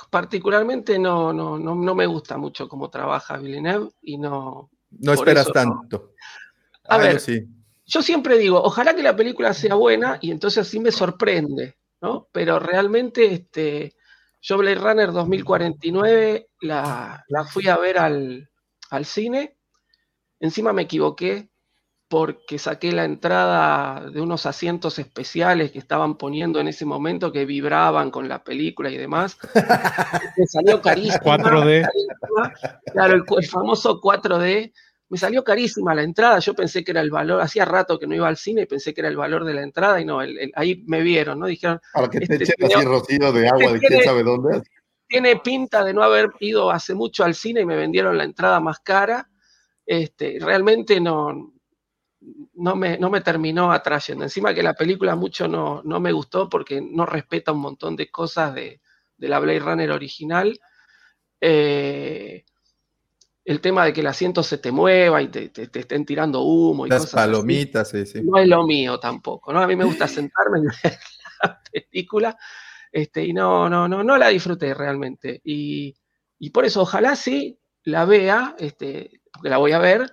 particularmente no, no, no, no me gusta mucho cómo trabaja Villeneuve y no. No esperas eso tanto. A Ah, ver, sí. Yo siempre digo, ojalá que la película sea buena y entonces así me sorprende, ¿no? Pero realmente, este, yo Blade Runner 2049 la, la fui a ver al, al cine. Encima me equivoqué porque saqué la entrada de unos asientos especiales que estaban poniendo en ese momento que vibraban con la película y demás. Me salió carísimo. 4D. Claro, el, el famoso 4D. Me salió carísima la entrada, yo pensé que era el valor, hacía rato que no iba al cine y pensé que era el valor de la entrada y no, el- el- ahí me vieron, ¿no? Dijeron, Para que te Este echen así rocío de agua de tiene- quién sabe dónde. tiene pinta de no haber ido hace mucho al cine y me vendieron la entrada más cara. Este, realmente no, no, me, no me terminó atrayendo. Encima que la película mucho no, no me gustó porque no respeta un montón de cosas de, de la Blade Runner original. Eh, el tema de que el asiento se te mueva y te, te- te estén tirando humo y Las cosas así palomitas, sí, sí. no es lo mío tampoco, ¿no? A mí me gusta sentarme ver la película, este, y no, no, no, no la disfruté realmente. Y, y por eso, ojalá sí la vea, este, porque la voy a ver,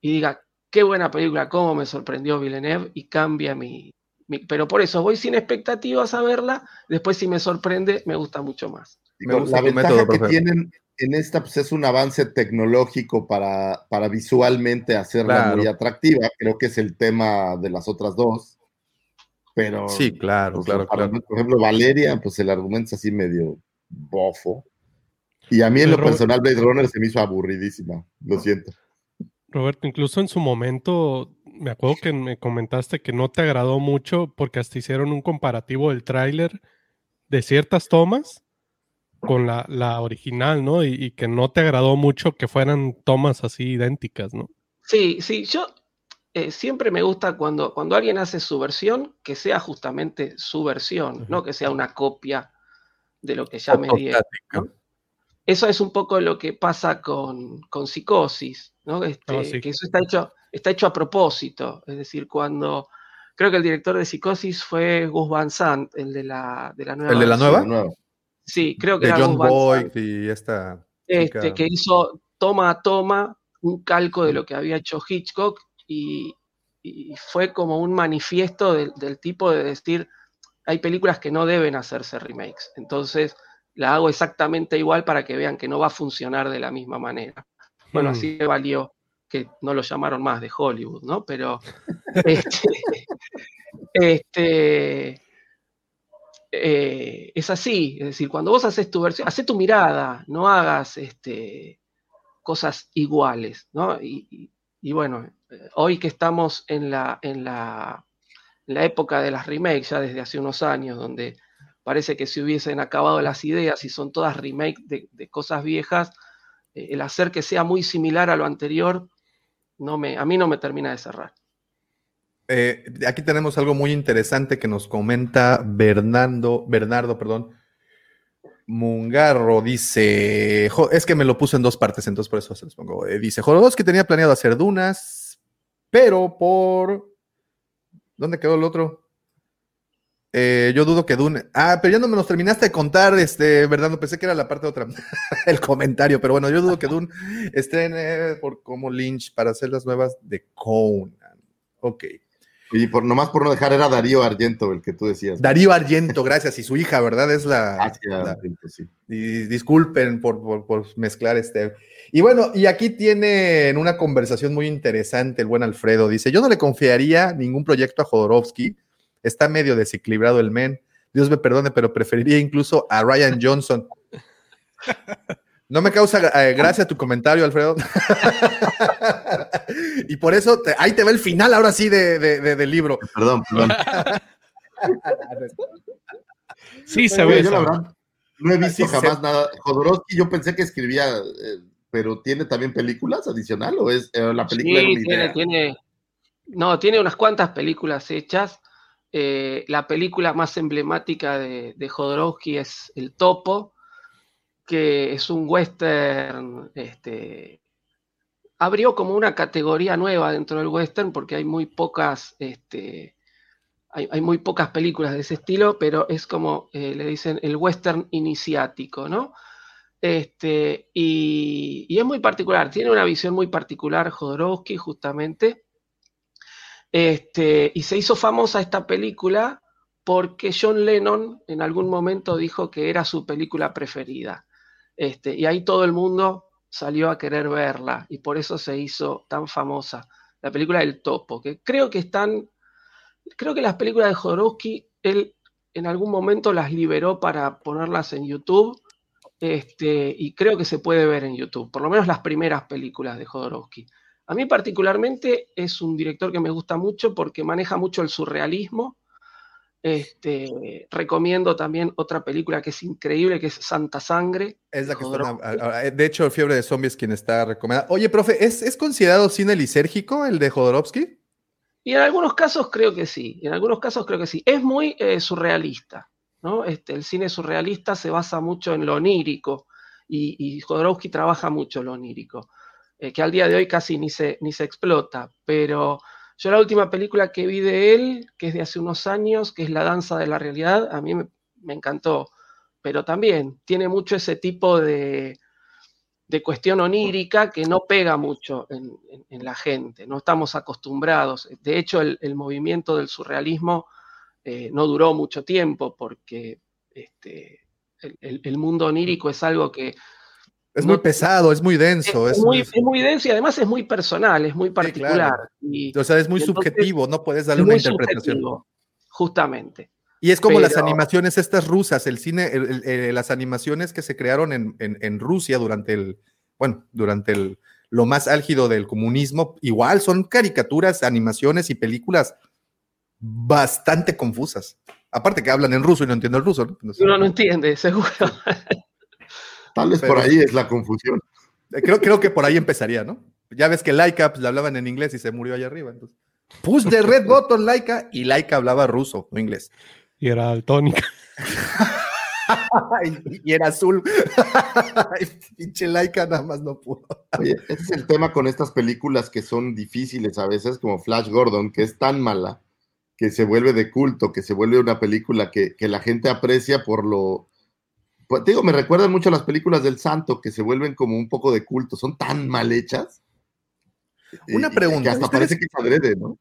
y diga, qué buena película, cómo me sorprendió Villeneuve, y cambia mi, mi- Pero por eso, voy sin expectativas a verla, después si me sorprende, me gusta mucho más. Me Digo, gusta la ventaja método, que tienen en esta pues, es un avance tecnológico para, para visualmente hacerla Claro. muy atractiva. Creo que es el tema de las otras dos. Pero, Sí, claro, pues, claro, para- claro. por ejemplo, Valeria, pues el argumento es así medio bofo. Y a mí en lo personal Blade Runner se me hizo aburridísima. Lo siento. Roberto, incluso en su momento, me acuerdo que me comentaste que no te agradó mucho porque hasta hicieron un comparativo del tráiler de ciertas tomas con la, la original, ¿no? Y, y que no te agradó mucho que fueran tomas así idénticas, ¿no? Sí, sí, yo eh, siempre me gusta cuando, cuando alguien hace su versión, que sea justamente su versión, no que sea una copia de lo que ya me dieron. Eso es un poco lo que pasa con, con psicosis, ¿no? Este, sí. Que eso está hecho, está hecho a propósito. Es decir, cuando creo que el director de psicosis fue Gus Van Sant, el de la, de la nueva. ¿El de la nueva? Sí, creo que De era John Gus Van Sant. Boyd y esta. Este, que hizo toma a toma un calco de lo que había hecho Hitchcock y, y fue como un manifiesto del, del tipo de decir, hay películas que no deben hacerse remakes, entonces la hago exactamente igual para que vean que no va a funcionar de la misma manera. Bueno, Hmm. así valió que no lo llamaron más de Hollywood, ¿no? Pero este, este, eh, es así, es decir, cuando vos haces tu versión, haces tu mirada, no hagas este, cosas iguales, ¿no? Y, y- y bueno, hoy que estamos en la, en, la, en la época de las remakes, ya desde hace unos años, donde parece que se hubiesen acabado las ideas y son todas remakes de, cosas viejas, eh, el hacer que sea muy similar a lo anterior, no me, a mí no me termina de cerrar. Eh, aquí tenemos algo muy interesante que nos comenta Bernardo, Bernardo, perdón. Mungarro dice, es que me lo puso en dos partes, entonces por eso se los pongo. Eh, dice, Jodorowsky tenía planeado hacer Dunas, pero por... ¿Dónde quedó el otro? Eh, yo dudo que Dune... Ah, pero ya no me los terminaste de contar, este, Bernardo, pensé que era la parte otra, el comentario, pero bueno, yo dudo que Dune estrene por como Lynch para hacer las nuevas de Conan. Ok. Y por, nomás por no dejar, era Darío Argento el que tú decías. Darío Argento, gracias. Y su hija, ¿verdad? Es la. Ah, sí, la- Argento, sí. y disculpen por, por- por mezclar este. Y bueno, y aquí tienen una conversación muy interesante el buen Alfredo. Dice: Yo no le confiaría ningún proyecto a Jodorowsky. Está medio desequilibrado el men. Dios me perdone, pero preferiría incluso a Ryan Johnson. No me causa eh, gracia tu comentario, Alfredo. y por eso te- ahí te va el final ahora sí de, de- de- del libro. Perdón, perdón. Sí, se ve. yo la esa. verdad no he visto Así jamás se- nada. Jodorowsky yo pensé que escribía, eh, pero ¿tiene también películas adicional o es eh, la película? Sí, una tiene, idea? tiene, no, tiene unas cuantas películas hechas. Eh, la película más emblemática de, Jodorowsky es El Topo, que es un western, este, abrió como una categoría nueva dentro del western porque hay muy pocas, este, hay, muy pocas películas de ese estilo, pero es como eh, le dicen el western iniciático, ¿no? Este, y es muy particular, tiene una visión muy particular Jodorowsky justamente. Este, y se hizo famosa esta película porque John Lennon en algún momento dijo que era su película preferida. Este, y ahí todo el mundo salió a querer verla y por eso se hizo tan famosa la película del topo, que creo que están, creo que las películas de Jodorowsky, él en algún momento las liberó para ponerlas en YouTube, este, y creo que se puede ver en YouTube, por lo menos las primeras películas de Jodorowsky. A mí particularmente es un director que me gusta mucho porque maneja mucho el surrealismo. Este, recomiendo también otra película que es increíble, que es Santa Sangre. Es la que está. a- a- De hecho, Fiebre de Zombies quien está recomendada. Oye, profe, ¿es, es considerado cine lisérgico el de Jodorowsky? Y en algunos casos creo que sí, en algunos casos creo que sí. Es muy eh, surrealista, ¿no? Este, el cine surrealista se basa mucho en lo onírico y, y Jodorowsky trabaja mucho lo onírico, eh, que al día de hoy casi ni se, ni se explota, pero yo la última película que vi de él, que es de hace unos años, que es La Danza de la Realidad, a mí me, encantó, pero también tiene mucho ese tipo de, de cuestión onírica que no pega mucho en, la gente, no estamos acostumbrados. De hecho, el, movimiento del surrealismo eh, no duró mucho tiempo porque este, el mundo onírico es algo que Es No- muy pesado, es muy denso. es, Es, muy, es- es muy denso y además es muy personal, es muy particular. y, o sea, es muy y entonces subjetivo, no puedes es darle una interpretación. subjetivo, justamente. Y es como las Pero- animaciones estas rusas, el cine, el- el- eh, las animaciones que se crearon en, en- en Rusia durante el, bueno, durante el, lo más álgido del comunismo, igual son caricaturas, animaciones y películas bastante confusas. Aparte que hablan en ruso y no entiendo el ruso, ¿no? Uno no entiende, seguro. Tal vez Pero- por ahí es la confusión. Eh, Creo, creo que por ahí empezaría, ¿no? Ya ves que Laika pues, le hablaban en inglés y se murió allá arriba. Entonces, push the red button, Laika, y Laika hablaba ruso, no inglés. Y era daltónica. y, y era azul. Pinche Laika nada más no pudo. Oye, ese es el tema con estas películas que son difíciles a veces, como Flash Gordon, que es tan mala que se vuelve de culto, que se vuelve una película que, que la gente aprecia por lo... Pues, te digo, me recuerdan mucho a las películas del Santo, que se vuelven como un poco de culto, son tan mal hechas. Una pregunta, Que hasta ¿ustedes- parece que es adrede, ¿no?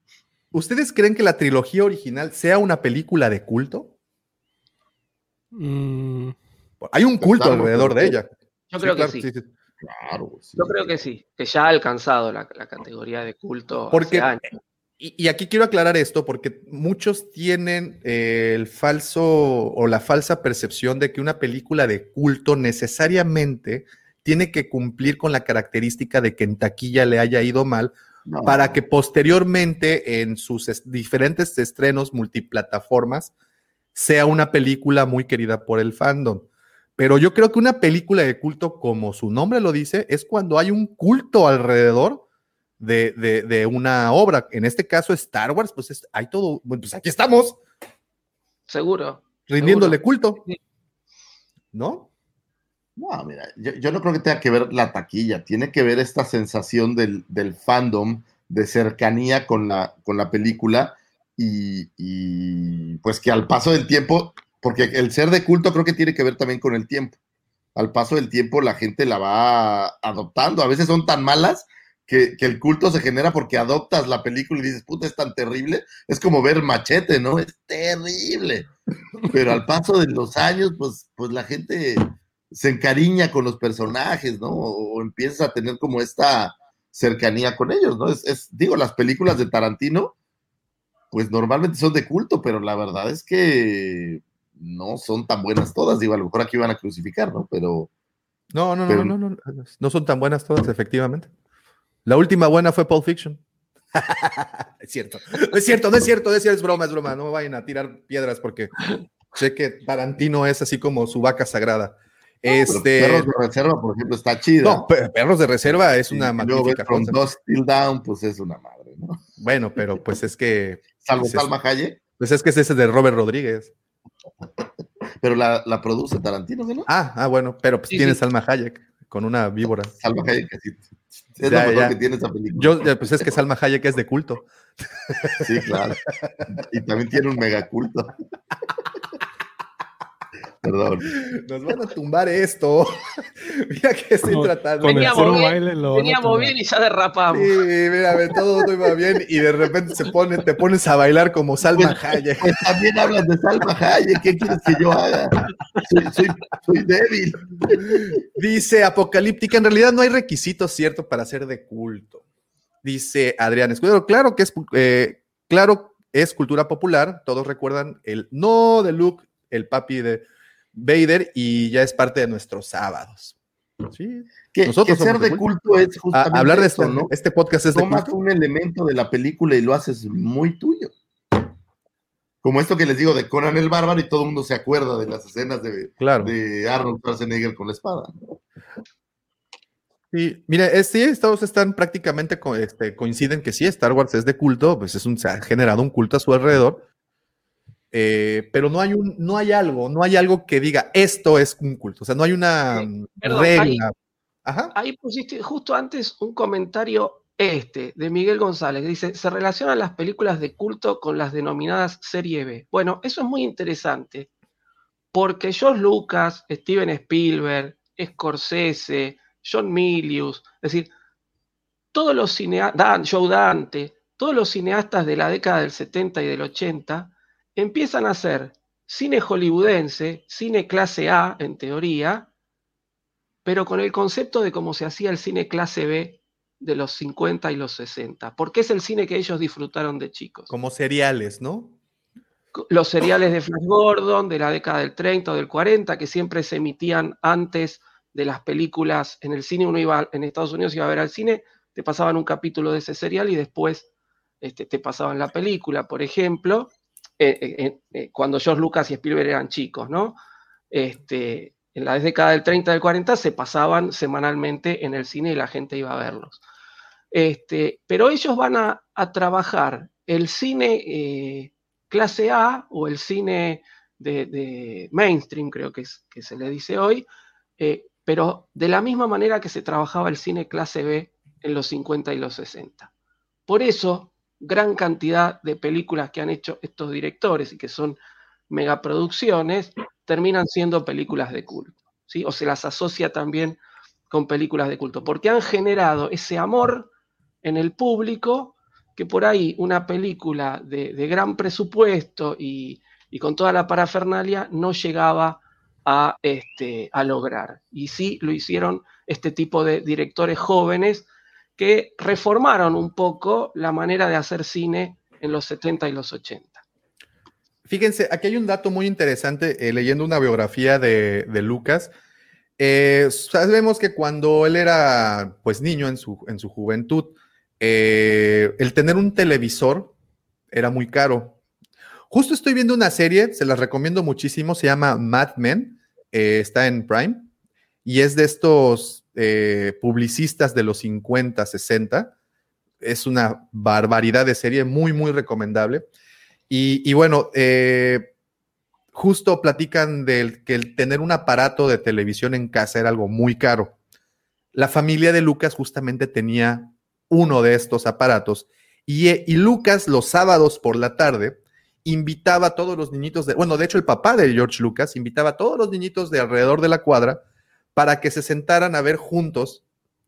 ¿Ustedes creen que la trilogía original sea una película de culto? Mm, Hay un culto Claro, alrededor de ella. Yo creo que claro, sí. Claro, sí. Yo creo que sí, que ya ha alcanzado la, la categoría de culto Porque, hace años. Y, y aquí quiero aclarar esto, porque muchos tienen eh, el falso o la falsa percepción de que una película de culto necesariamente tiene que cumplir con la característica de que en taquilla le haya ido mal No. para que posteriormente en sus es- diferentes estrenos multiplataformas sea una película muy querida por el fandom. Pero yo creo que una película de culto, como su nombre lo dice, es cuando hay un culto alrededor de, de- de una obra. En este caso, Star Wars, pues es- hay todo, bueno, pues aquí estamos, Seguro. rindiéndole seguro. culto. ¿no? No, mira, yo, yo no creo que tenga que ver la taquilla, tiene que ver esta sensación del, del fandom, de cercanía con la, con la película y, y, pues que al paso del tiempo, porque el ser de culto creo que tiene que ver también con el tiempo. Al paso del tiempo la gente la va adoptando, a veces son tan malas que, que el culto se genera porque adoptas la película y dices, puta, es tan terrible, es como ver machete, ¿no? Es terrible. Pero al paso de los años, pues, pues la gente se encariña con los personajes, ¿no? O, o empiezas a tener como esta cercanía con ellos, ¿no? Es, es- digo, las películas de Tarantino, pues normalmente son de culto, pero la verdad es que no son tan buenas todas, digo, a lo mejor aquí van a crucificar, ¿no? Pero, No, no, no, Pero- no, no, no, no son tan buenas todas, efectivamente. La última buena fue Pulp Fiction. es cierto, no es cierto, no es cierto, es cierto, es broma, es broma. No vayan a tirar piedras porque sé que Tarantino es así como su vaca sagrada. Este, Perros de reserva, por ejemplo, está chida. no, Pe- Perros de Reserva es una luego ves magnífica cosa. Dusk Till Down, pues es una madre, ¿no? Bueno, pero pues es que, Salvo Pues es- Salma Hayek, pues es que es ese de Robert Rodríguez. pero la, la produce Tarantino, ¿no? Ah, ah, bueno, pero pues Sí, tiene sí. Salma Hayek con una víbora. Salma Hayek. Es Ya, lo mejor ya. que tiene esa película. Yo, eh, pues es que Salma Hayek es de culto. Sí, claro. Y también tiene un megaculto. Perdón. Nos van a tumbar esto. Mira que estoy Con- tratando. Veníamos bien, baile lo Veníamos bien y ya derrapamos. Sí, mira, todo todo iba bien y de repente se pone, te pones a bailar como Salma Pues- Hayek. Pues también hablan de Salma Hayek. ¿Qué quieres que yo haga? Soy, soy, soy débil. Dice Apocalíptica, en realidad no hay requisitos ciertos para ser de culto. Dice Adrián Escudero, claro que es, eh, claro, es cultura popular, todos recuerdan el no de Luke, el papi de Vader, y ya es parte de nuestros sábados. Sí, Que, Nosotros que ser somos de de culto es a- justamente hablar de esto, ¿no? este podcast es de Tomas culto. un elemento de la película y lo haces muy tuyo. Como esto que les digo de Conan el Bárbaro y todo el mundo se acuerda de las escenas de, Claro. de Arnold Schwarzenegger con la espada. Sí, mira, es, sí, todos están prácticamente co- este, coinciden que sí, Star Wars es de culto, pues es un, se ha generado un culto a su alrededor, eh, pero no hay un, no hay algo, no hay algo que diga esto es un culto, o sea, no hay una mm, perdón, regla. Ajá. Ahí pusiste justo antes un comentario este de Miguel González. que Dice, se relacionan las películas de culto con las denominadas serie B. Bueno, eso es muy interesante porque George Lucas, Steven Spielberg, Scorsese, John Milius, es decir, todos los cineastas, Joe Dante, todos los cineastas de la década del 70 y del 80 empiezan a hacer cine hollywoodense, cine clase A en teoría, pero con el concepto de cómo se hacía el cine clase B de los 50 y los 60, porque es el cine que ellos disfrutaron de chicos. Como cereales, ¿no? Los seriales de Flash Gordon de la década del 30 o del 40, que siempre se emitían antes de las películas en el cine, uno iba en Estados Unidos iba a ver al cine, te pasaban un capítulo de ese serial y después este, te pasaban la película, por ejemplo, eh, eh, eh, cuando George Lucas y Spielberg eran chicos, ¿no? Este, en la década del 30 y del 40 se pasaban semanalmente en el cine y la gente iba a verlos. Este, pero ellos van a, trabajar el cine clase A o el cine de, mainstream, creo que, se le dice hoy, pero de la misma manera que se trabajaba el cine clase B en los 50 y los 60. Por eso, gran cantidad de películas que han hecho estos directores y que son megaproducciones, terminan siendo películas de culto, ¿sí? O se las asocia también con películas de culto, porque han generado ese amor en el público que por ahí una película de, gran presupuesto y, y, con toda la parafernalia no llegaba a, este, a lograr. Y sí lo hicieron este tipo de directores jóvenes que reformaron un poco la manera de hacer cine en los 70 y los 80. Fíjense, aquí hay un dato muy interesante, eh, leyendo una biografía de, de Lucas. Eh, sabemos que cuando él era pues niño en su, en su juventud, eh, el tener un televisor era muy caro. Justo estoy viendo una serie, se las recomiendo muchísimo, se llama Mad Men, está en Prime, y es de estos eh, publicistas de los 50, 60. Es una barbaridad de serie, muy, muy recomendable. Y, bueno, eh, justo platican del que el tener un aparato de televisión en casa era algo muy caro. La familia de Lucas justamente tenía uno de estos aparatos y, y Lucas los sábados por la tarde invitaba a todos los niñitos de, bueno, de hecho el papá de George Lucas invitaba a todos los niñitos de alrededor de la cuadra para que se sentaran a ver juntos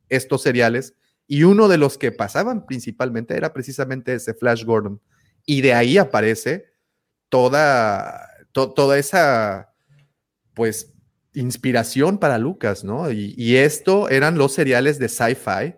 estos seriales. Y uno de los que pasaban principalmente era precisamente ese Flash Gordon. Y de ahí aparece toda, to, toda esa, pues, inspiración para Lucas, ¿no? Y, esto eran los seriales de sci-fi,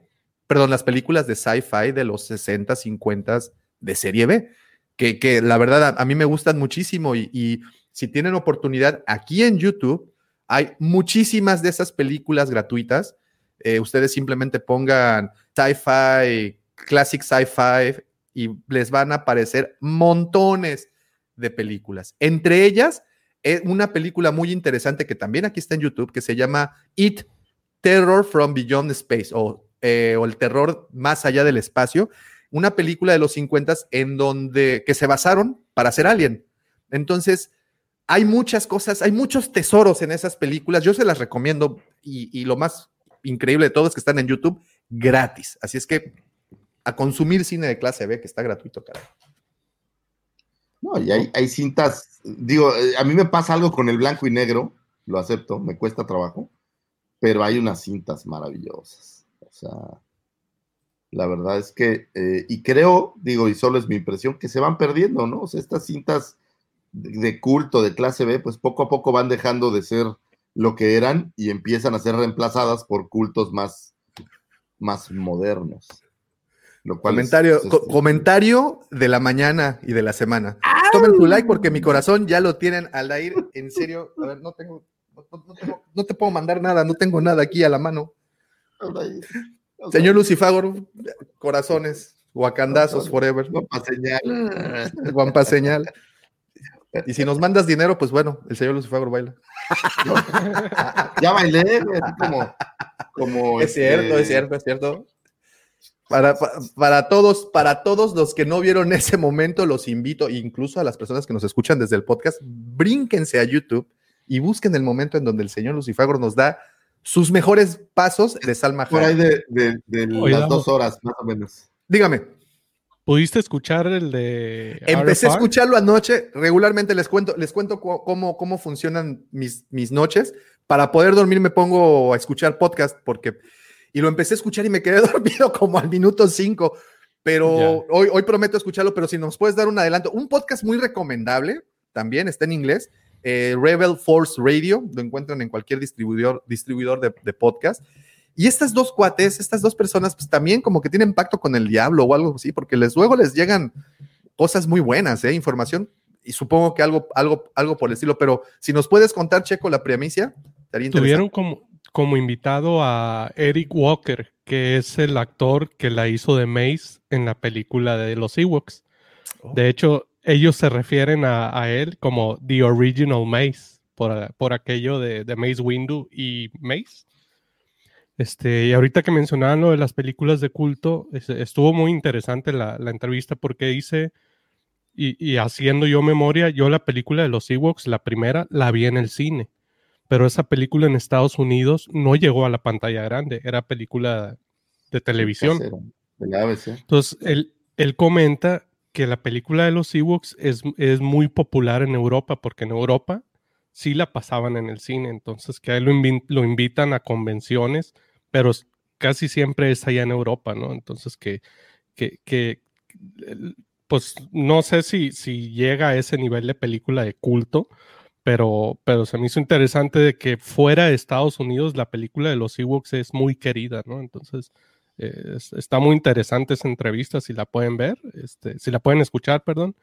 perdón, las películas de sci-fi de los 60, 50 de serie B, que, que la verdad a, mí me gustan muchísimo. Y, si tienen oportunidad aquí en YouTube, Hay muchísimas de esas películas gratuitas. Eh, ustedes simplemente pongan sci-fi, classic sci-fi y les van a aparecer montones de películas. Entre ellas, eh, una película muy interesante que también aquí está en YouTube, que se llama It Terror from Beyond Space o, eh, el terror más allá del espacio, una película de los 50 en donde que se basaron para hacer Alien. Entonces, hay muchas cosas, hay muchos tesoros en esas películas. Yo se las recomiendo y, lo más increíble de todo es que están en YouTube gratis. Así es que a consumir cine de clase B, que está gratuito, caray. No, y hay, hay cintas, digo, eh, a mí me pasa algo con el blanco y negro, lo acepto, me cuesta trabajo, pero hay unas cintas maravillosas. O sea, la verdad es que, eh, y creo, digo, y solo es mi impresión, que se van perdiendo, ¿no? O sea, estas cintas de, culto de clase B, pues poco a poco van dejando de ser lo que eran y empiezan a ser reemplazadas por cultos más, más modernos. Lo cual Comentario, es- co- comentario de la mañana y de la semana. Tomen tu like porque mi corazón ya lo tienen al aire. En serio, a ver, no tengo, no, no- no tengo- no te puedo mandar nada, no tengo nada aquí a la mano. Señor Lucifagor, corazones, guacandazos forever. Guampa señal. Guampa señal. Y si nos mandas dinero, pues bueno, el señor Lucifagor baila. Ya bailé, como, como Es cierto, este, es cierto, es cierto. Para, pa- para todos, para todos los que no vieron ese momento, los invito, incluso a las personas que nos escuchan desde el podcast, brínquense a YouTube y busquen el momento en donde el señor Lucifagor nos da sus mejores pasos de Salma Por ahí de, de- de Oye, las dos horas, más o menos. Dígame, ¿Pudiste escuchar el de. empecé a escucharlo anoche, regularmente les cuento, les cuento cu- cómo, cómo funcionan mis, mis noches. Para poder dormir me pongo a escuchar podcast porque, y lo empecé a escuchar y me quedé dormido como al minuto 5, pero hoy, hoy prometo escucharlo, pero si nos puedes dar un adelanto, un podcast muy recomendable, también está en inglés, eh, Rebel Force Radio, lo encuentran en cualquier distribuidor, distribuidor de, de podcast. Y estas dos cuates, estas dos personas, pues también como que tienen pacto con el diablo o algo así, porque les luego les llegan cosas muy buenas, ¿eh? información, y supongo que algo, algo, algo por el estilo, pero si nos puedes contar, Checo, la premisa, estaría Tuvieron como, como invitado a Eric Walker, que es el actor que la hizo de Mace en la película de los Ewoks. Oh. De hecho, ellos se refieren a, a él como The Original Mace, por, por aquello de, de Mace Windu y Mace. Este, y ahorita que mencionaban lo de las películas de culto, es- estuvo muy interesante la, la entrevista porque dice, y, y haciendo yo memoria, yo la película de los Ewoks, la primera, la vi en el cine, pero esa película en Estados Unidos no llegó a la pantalla grande, era película de televisión. ABC. Entonces, él, él comenta que la película de los Ewoks es, es muy popular en Europa, porque en Europa sí la pasaban en el cine, entonces que a él lo, invi- lo invitan a convenciones, pero casi siempre es allá en Europa, ¿no? Entonces que, que, que, pues no sé si, si llega a ese nivel de película de culto, pero, pero se me hizo interesante de que fuera de Estados Unidos la película de los Ewoks es muy querida, ¿no? Entonces, eh, es- está muy interesante esa entrevista, si la pueden ver, este, si la pueden escuchar, perdón,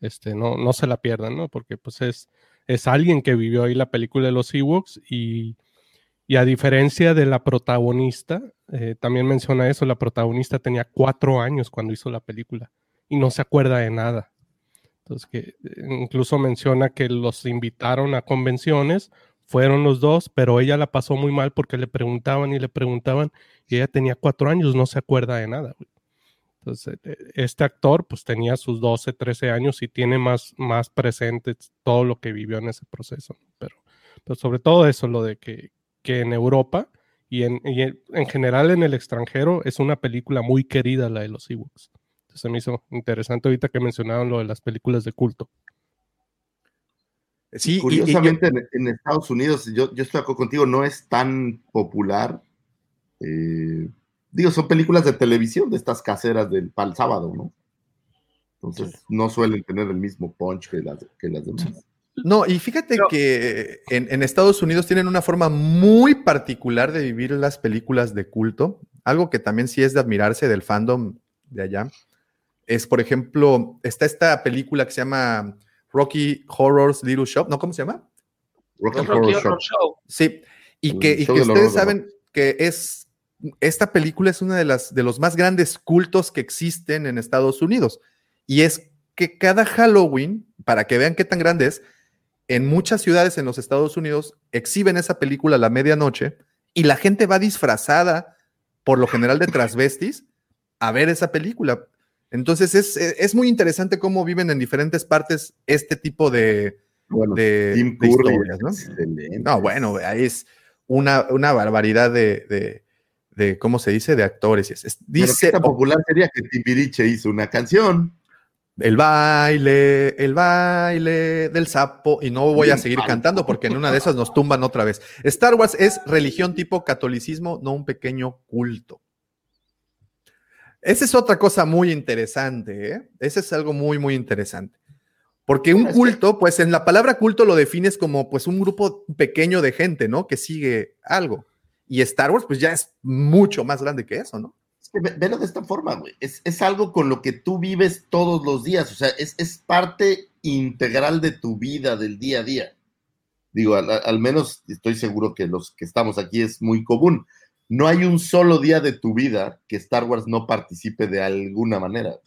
este, no, no se la pierdan, ¿no? Porque pues es, es alguien que vivió ahí la película de los Ewoks y, y a diferencia de la protagonista, eh, también menciona eso, la protagonista tenía cuatro años cuando hizo la película y no se acuerda de nada. Entonces, que eh, incluso menciona que los invitaron a convenciones, fueron los dos, pero ella la pasó muy mal porque le preguntaban y le preguntaban y ella tenía cuatro años, no se acuerda de nada. Entonces, eh, este actor pues tenía sus 12, 13 años y tiene más, más presente todo lo que vivió en ese proceso. Pero, pero sobre todo eso, lo de que, que en Europa y, en, y en, en general en el extranjero es una película muy querida la de los Ewoks. Entonces, se me hizo interesante ahorita que mencionaron lo de las películas de culto. Sí, y- y- Curiosamente, en, en Estados Unidos, yo, yo estoy acuerdo contigo, no es tan popular. Eh, digo, son películas de televisión, de estas caseras del pal sábado, ¿no? Entonces, no suelen tener el mismo punch que las, que las demás. No, y fíjate que en, en Estados Unidos tienen una forma muy particular de vivir las películas de culto, algo que también sí es de admirarse del fandom de allá. Es, por ejemplo, está esta película que se llama Rocky Horror's Little Shop, ¿no? ¿Cómo se llama? Rocky El Horror Rocky Show. Horror Show. Sí, y que, y que ustedes horror, saben que es esta película es una de las de los más grandes cultos que existen en Estados Unidos y es que cada Halloween, para que vean qué tan grande es, en muchas ciudades en los Estados Unidos exhiben esa película a la medianoche y la gente va disfrazada por lo general de transvestis a ver esa película. Entonces es, es muy interesante cómo viven en diferentes partes este tipo de, Bueno, de, Tim de Curry, historias, ¿no? excelente. No, bueno, ahí es una, una barbaridad de, de, de, ¿cómo se dice? De actores. Es- es- Pero dice qué tan popular sería que Timbiriche hizo una canción. El baile, el baile del sapo, y no voy a seguir cantando porque en una de esas nos tumban otra vez. Star Wars es religión tipo catolicismo, no un pequeño culto. Esa es otra cosa muy interesante, ¿eh? Ese es algo muy, muy interesante. Porque un culto, pues en la palabra culto lo defines como pues un grupo pequeño de gente, ¿no? Que sigue algo. Y Star Wars, pues ya es mucho más grande que eso, ¿no? Que ve- velo de esta forma, güey. Es, es algo con lo que tú vives todos los días. O sea, es, es parte integral de tu vida, del día a día. Digo, al, al menos estoy seguro que los que estamos aquí es muy común. No hay un solo día de tu vida que Star Wars no participe de alguna manera.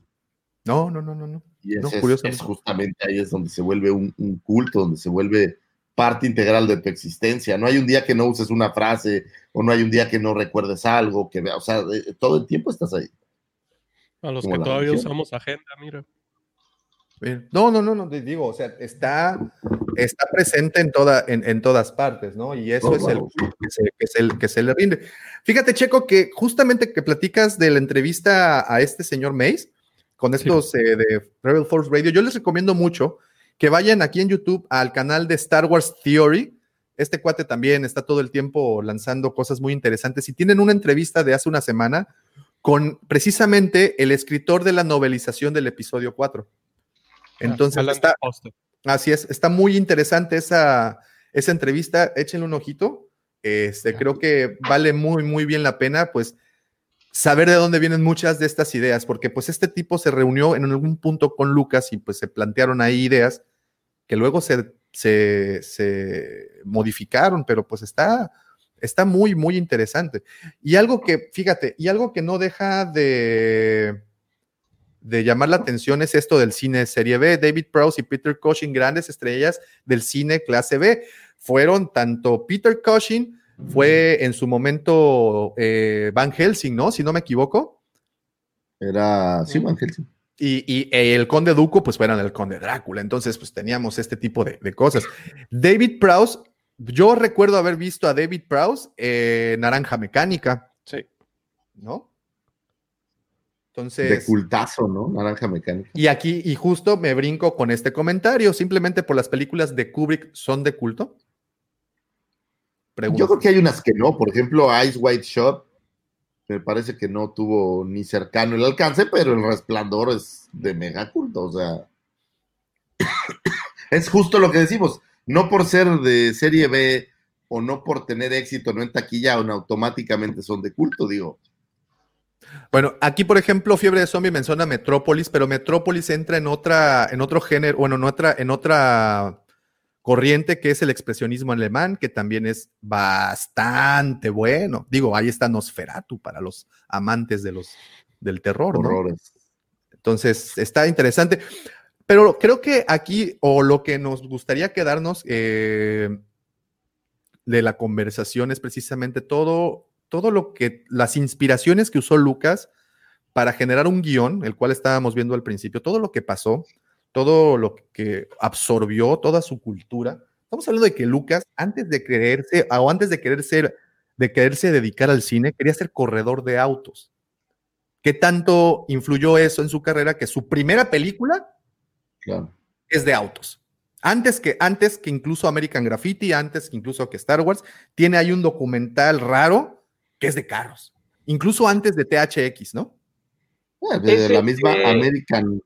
No, no, no, no, no. Y es, justamente ahí es donde se vuelve un, un culto, donde se vuelve parte integral de tu existencia. No hay un día que no uses una frase o no hay un día que no recuerdes algo, que vea- o sea, de- todo el tiempo estás ahí. A los Como que todavía usamos agenda, mira. No, no, no, no, te digo, o sea, está, está presente en, toda, en, en todas partes, ¿no? Y eso es el que se, que, se, que se le rinde. Fíjate, Checo, que justamente que platicas de la entrevista a este señor Mace, con estos eh, de Rebel Force Radio, yo les recomiendo mucho que vayan aquí en YouTube al canal de Star Wars Theory. Este cuate también está todo el tiempo lanzando cosas muy interesantes y tienen una entrevista de hace una semana con precisamente el escritor de la novelización del episodio 4. Entonces está, así es, está muy interesante esa, esa entrevista, échenle un ojito. Este, creo que vale muy, muy bien la pena, pues, saber de dónde vienen muchas de estas ideas, porque pues este tipo se reunió en algún punto con Lucas y pues se plantearon ahí ideas que luego se, se, se modificaron, pero pues está, está muy, muy interesante. Y algo que, fíjate, y algo que no deja de, de llamar la atención es esto del cine serie B. David Prowse y Peter Cushing, grandes estrellas del cine clase B. Fueron tanto Peter Cushing, fue en su momento eh, Van Helsing, ¿no? Si no me equivoco. Era, sí, Van Helsing. Y, y el conde Duco, pues fueron el conde Drácula. Entonces, pues teníamos este tipo de, de cosas. David Prowse, yo recuerdo haber visto a David Prowse en Naranja Mecánica. Sí. ¿No? De Entonces. cultazo, ¿no? Naranja mecánica. Y aquí, y justo me brinco con este comentario, simplemente por las películas de Kubrick son de culto. Yo creo que hay unas que no. Por ejemplo, Ice White Shot. Me parece que no tuvo ni cercano el alcance, pero el resplandor es de mega culto. O sea, es justo lo que decimos. No por ser de serie B o no por tener éxito, no en taquilla, o automáticamente son de culto, digo. Bueno, aquí, por ejemplo, Fiebre de Zombie menciona Metrópolis, pero Metrópolis entra en otra, en otro género, bueno, en otra, en otra corriente que es el expresionismo alemán, que también es bastante bueno. Digo, ahí está Nosferatu para los amantes de los del terror. Entonces, está interesante. Pero creo que aquí, o lo que nos gustaría quedarnos eh, de la conversación es precisamente todo, todo lo que, las inspiraciones que usó Lucas para generar un guion, el cual estábamos viendo al principio, todo lo que pasó, todo lo que absorbió, toda su cultura. Estamos hablando de que Lucas, antes de creerse, o antes de querer ser, de quererse dedicar al cine, quería ser corredor de autos. ¿Qué tanto influyó eso en su carrera que su primera película Claro. es de autos? Antes que, antes que incluso American Graffiti, antes que incluso que Star Wars, tiene ahí un documental raro que es de carros. Incluso antes de THX, ¿no? Eh, de la misma American.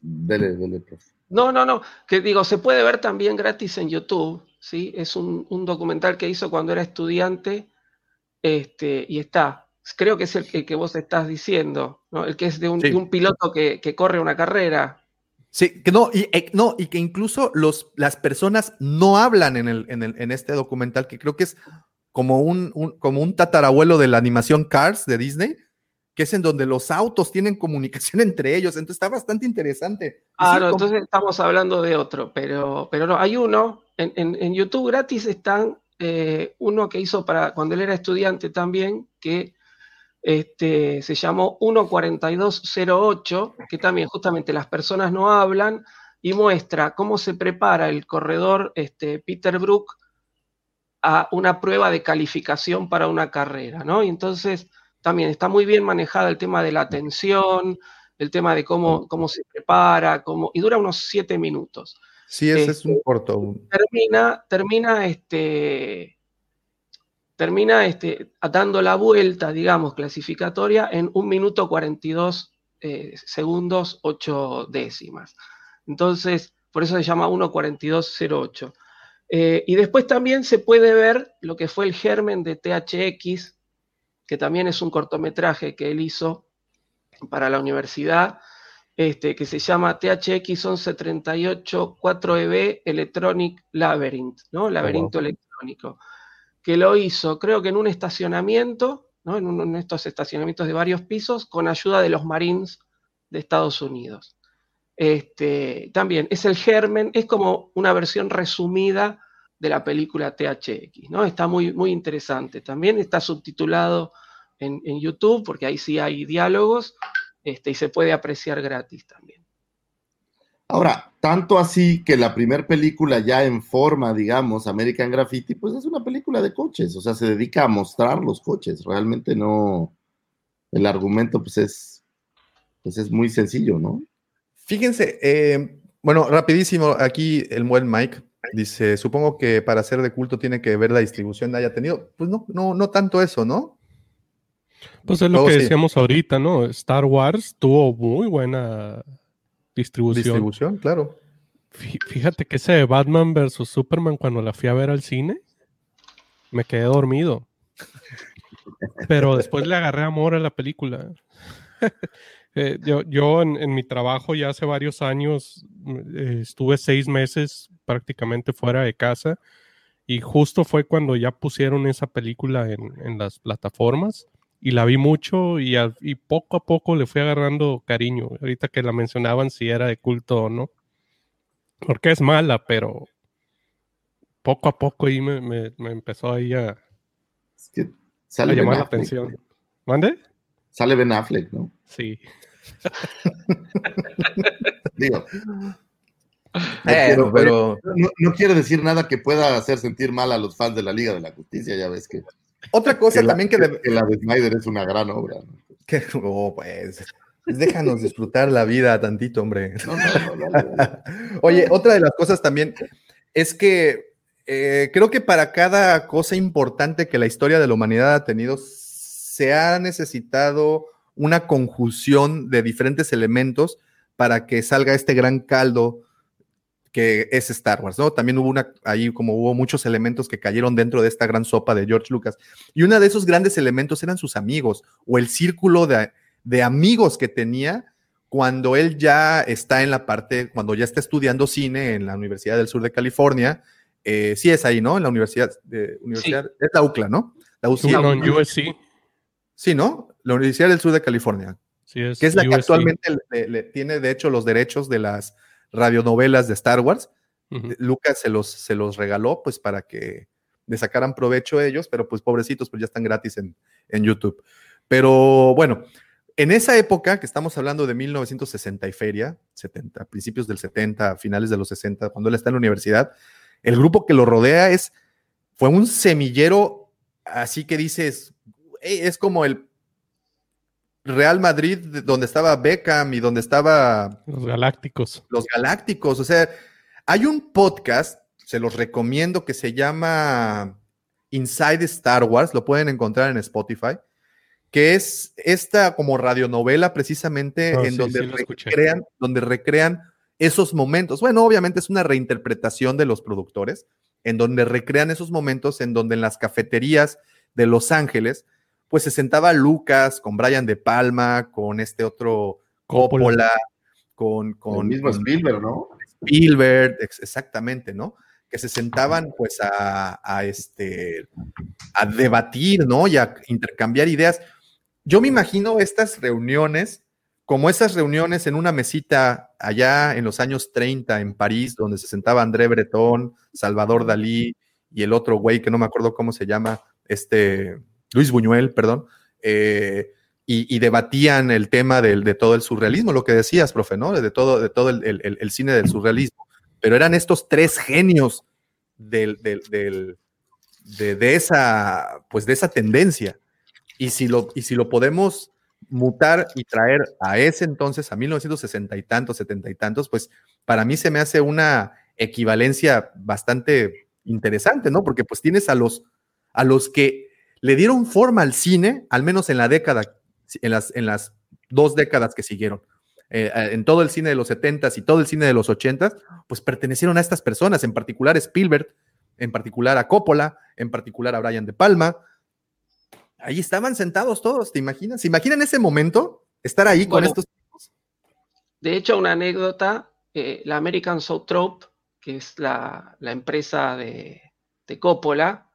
Dele, dele, profe. No, no, no, que digo, se puede ver también gratis en YouTube, ¿sí? Es un, un documental que hizo cuando era estudiante, este, y está. Creo que es el, que- que vos estás diciendo, ¿no? El que es de un, Sí. de un piloto que, que corre una carrera. Sí, que no, y, eh, no, y que incluso los, las personas no hablan en, el, en, el, en este documental, que creo que es como un, un- como un tatarabuelo de la animación Cars de Disney, que es en donde los autos tienen comunicación entre ellos. Entonces está bastante interesante. Ah, no, entonces estamos hablando de otro, pero, pero no, hay uno, en, en- en YouTube gratis están eh, uno que hizo para cuando él era estudiante también, que este, se llamó 14208, que también justamente las personas no hablan y muestra cómo se prepara el corredor este, Peter Brook a una prueba de calificación para una carrera, ¿no? Y entonces también está muy bien manejada el tema de la atención, el tema de cómo, cómo se prepara, cómo, y dura unos siete minutos. sí, ese es un este, corto. Termina, termina este, termina este, dando la vuelta, digamos, clasificatoria en un minuto 42 eh, segundos, 8 décimas. Entonces, por eso se llama 1.4208. Eh, y después también se puede ver lo que fue el germen de THX, que también es un cortometraje que él hizo para la universidad, este, que se llama THX 1138 4EB Electronic Labyrinth, ¿no? Laberinto electrónico, que lo hizo, creo que en un estacionamiento, ¿no? En uno de estos estacionamientos de varios pisos, con ayuda de los Marines de Estados Unidos. Este, también es el germen, es como una versión resumida de la película THX, ¿no? Está muy, muy interesante. También está subtitulado en, en YouTube, porque ahí sí hay diálogos, este, y se puede apreciar gratis también. Ahora, tanto así que la primera película ya en forma, digamos, American Graffiti, pues es una película de coches, o sea, se dedica a mostrar los coches, realmente no, el argumento pues es, pues es muy sencillo, ¿no? Fíjense, eh, bueno, rapidísimo, aquí el buen Mike dice, supongo que para ser de culto tiene que ver la distribución haya tenido. Pues no, no, no tanto eso, ¿no? Pues es lo Luego que sí. decíamos ahorita, ¿no? Star Wars tuvo muy buena distribución. Distribución, claro. Fí- Fíjate que ese de Batman versus Superman, cuando la fui a ver al cine, me quedé dormido. Pero después le agarré amor a la película. Eh, yo yo en, en mi trabajo ya hace varios años eh, estuve seis meses prácticamente fuera de casa y justo fue cuando ya pusieron esa película en, en las plataformas y la vi mucho y, a- y poco a poco le fui agarrando cariño. Ahorita que la mencionaban si era de culto o no. Porque es mala, pero poco a poco ahí me, me- me empezó ahí a, Es que a sale Ben llamar la atención. ¿Mande? Sale Ben Affleck, ¿no? Sí. Digo, Bueno, quiero- pero no, no quiere decir nada que pueda hacer sentir mal a los fans de la Liga de la Justicia, ya ves que, otra cosa que la, también que, que- debe- que la de Snyder es una gran obra. ¿no? que- oh, pues, déjanos disfrutar la vida tantito, hombre. No, no, no. Oye, otra de las cosas también es que eh, creo que para cada cosa importante que la historia de la humanidad ha tenido, se ha necesitado una conjunción de diferentes elementos para que salga este gran caldo que es Star Wars, ¿no? También hubo una, ahí como hubo muchos elementos que cayeron dentro de esta gran sopa de George Lucas. Y uno de esos grandes elementos eran sus amigos o el círculo de, de amigos que tenía cuando él ya está en la parte, cuando ya está estudiando cine en la Universidad del Sur de California. eh, sí es ahí, ¿no? En la Universidad, de, universidad es la UCLA, ¿no? La UCLA. No, USC. Sí, ¿no? La Universidad del Sur de California Sí, es que es la que actualmente le- le tiene, de hecho, los derechos de las radionovelas de Star Wars. Lucas se los, se los regaló, pues, para que le sacaran provecho ellos, pero pues pobrecitos, pues ya están gratis en, en YouTube. Pero bueno, en esa época, que estamos hablando de 1960 y feria, 70, principios del 70, finales de los 60, cuando él está en la universidad, el grupo que lo rodea es, fue un semillero, así que dices, "Ey, es como el Real Madrid, de- donde estaba Beckham y donde estaba Los Galácticos. los Galácticos. O sea, hay un podcast, se los recomiendo, que se llama Inside Star Wars, lo pueden encontrar en Spotify, que es esta como radionovela precisamente Ah, en sí, donde sí, recrean, donde recrean esos momentos. Bueno, obviamente es una reinterpretación de los productores, en donde recrean esos momentos en donde en las cafeterías de Los Ángeles, pues se sentaba Lucas con Brian De Palma, con este otro Coppola. Coppola, con, con el mismo con Spielberg, ¿no? Spielberg, ex- exactamente, ¿no? Que se sentaban pues a, a, este, a debatir, ¿no? Y a intercambiar ideas. Yo me imagino estas reuniones como esas reuniones en una mesita allá en los años 30 en París, donde se sentaba André Breton, Salvador Dalí y el otro güey que no me acuerdo cómo se llama, este, Luis Buñuel, perdón, eh, y, debatían el tema de todo el surrealismo, lo que decías, profe, ¿no? De todo, de todo el, cine del surrealismo. Pero eran estos tres genios de, de esa, pues de esa tendencia. Y si lo, y si lo podemos mutar y traer a ese entonces, a 1960 y tantos, 70 y tantos, pues para mí se me hace una equivalencia bastante interesante, ¿no? Porque pues tienes a los, a los que le dieron forma al cine, al menos en la década, en las, en las dos décadas que siguieron. Eh, eh, en todo el cine de los 70s y todo el cine de los 80s, pues pertenecieron a estas personas, en particular Spielberg, en particular a Coppola, en particular a Brian De Palma. Ahí estaban sentados todos, ¿te imaginas? ¿Se imaginan ese momento? Estar ahí con estos. De hecho, una anécdota, eh, la American Zoetrope, que es la, la empresa de, de Coppola,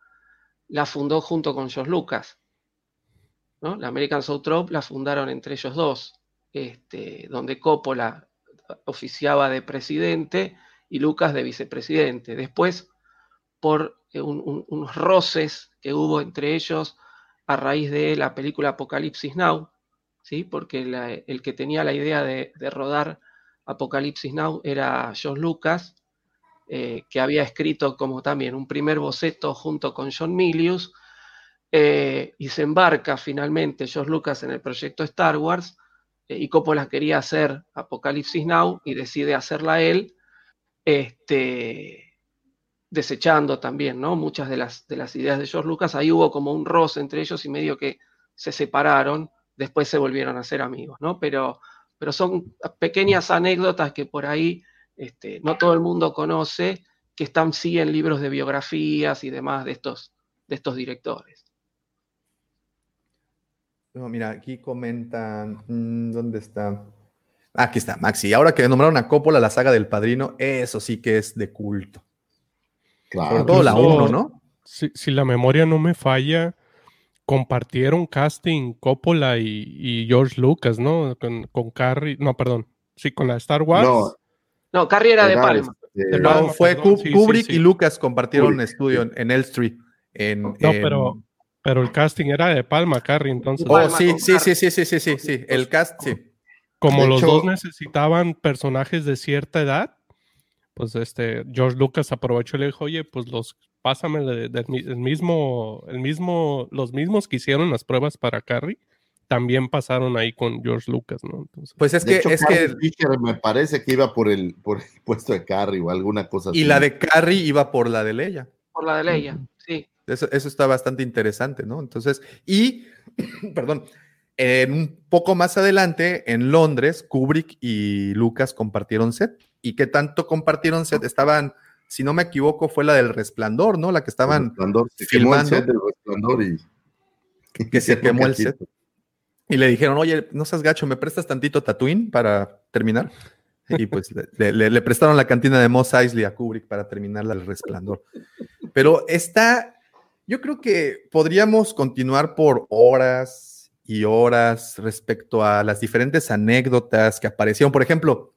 la fundó junto con George Lucas. La American Zoetrope la fundaron entre ellos dos, este, donde Coppola oficiaba de presidente y Lucas de vicepresidente. Después, por eh, un- un- unos roces que hubo entre ellos a raíz de la película Apocalipsis Now, ¿sí? porque el que tenía la idea de, de rodar Apocalipsis Now era John Lucas, eh, que había escrito como también un primer boceto junto con John Milius, eh, y se embarca finalmente George Lucas en el proyecto Star Wars, eh, y Coppola quería hacer Apocalipsis Now y decide hacerla él, este, desechando también ¿no? muchas de las, de las ideas de George Lucas. Ahí hubo como un roce entre ellos y medio que se separaron, después se volvieron a ser amigos, ¿no? Pero, pero son pequeñas anécdotas que por ahí este, no todo el mundo conoce, que están sí en libros de biografías y demás de estos, de estos directores. No, mira, aquí comentan. mm, ¿Dónde está? Ah, Aquí está, Maxi. Ahora que nombraron a Coppola la saga del padrino, eso sí que es de culto. Sobre todo la Incluso, 1, ¿no? Si, si la memoria no me falla, compartieron casting Coppola y, y George Lucas, ¿no? Con, con Carrie, no, perdón. Sí, con la Star Wars. No. No, Carrie era de Palma. este, De No, Palma, fue perdón, sí, Kubrick sí. y Lucas compartieron Kubrick, estudio sí. en, en Elstree. En, No, en- pero, pero el casting era de Palma, Carrie, entonces. Oh, Palma sí, sí, sí, sí, sí, sí, sí, sí. El cast, sí. Como De los hecho- dos necesitaban personajes de cierta edad, pues este George Lucas aprovechó y le dijo, oye, pues los pásame mi- el mismo, el mismo, los mismos que hicieron las pruebas para Carrie, también pasaron ahí con George Lucas, ¿no? Entonces, Pues es que, hecho, es Carrie que, Fisher me parece que iba por el, por el puesto de Carrie o alguna cosa así. y la de Carrie iba por la de Leia. Por la de Leia, sí. Eso, eso está bastante interesante, ¿no? Entonces, y, perdón, en un poco más adelante, en Londres, Kubrick y Lucas compartieron set. ¿Y qué tanto compartieron set? Estaban, si no me equivoco, fue la del Resplandor, ¿no? La que El estaban Resplandor, se quemó el filmando. set del Resplandor y... que se quemó el set. Y le dijeron, oye, no seas gacho, ¿me prestas tantito Tatooine para terminar? Y pues le, prestaron la cantina de Moss Eisley a Kubrick para terminar del resplandor. Pero está, yo creo que podríamos continuar por horas y horas respecto a las diferentes anécdotas que aparecieron. Por ejemplo,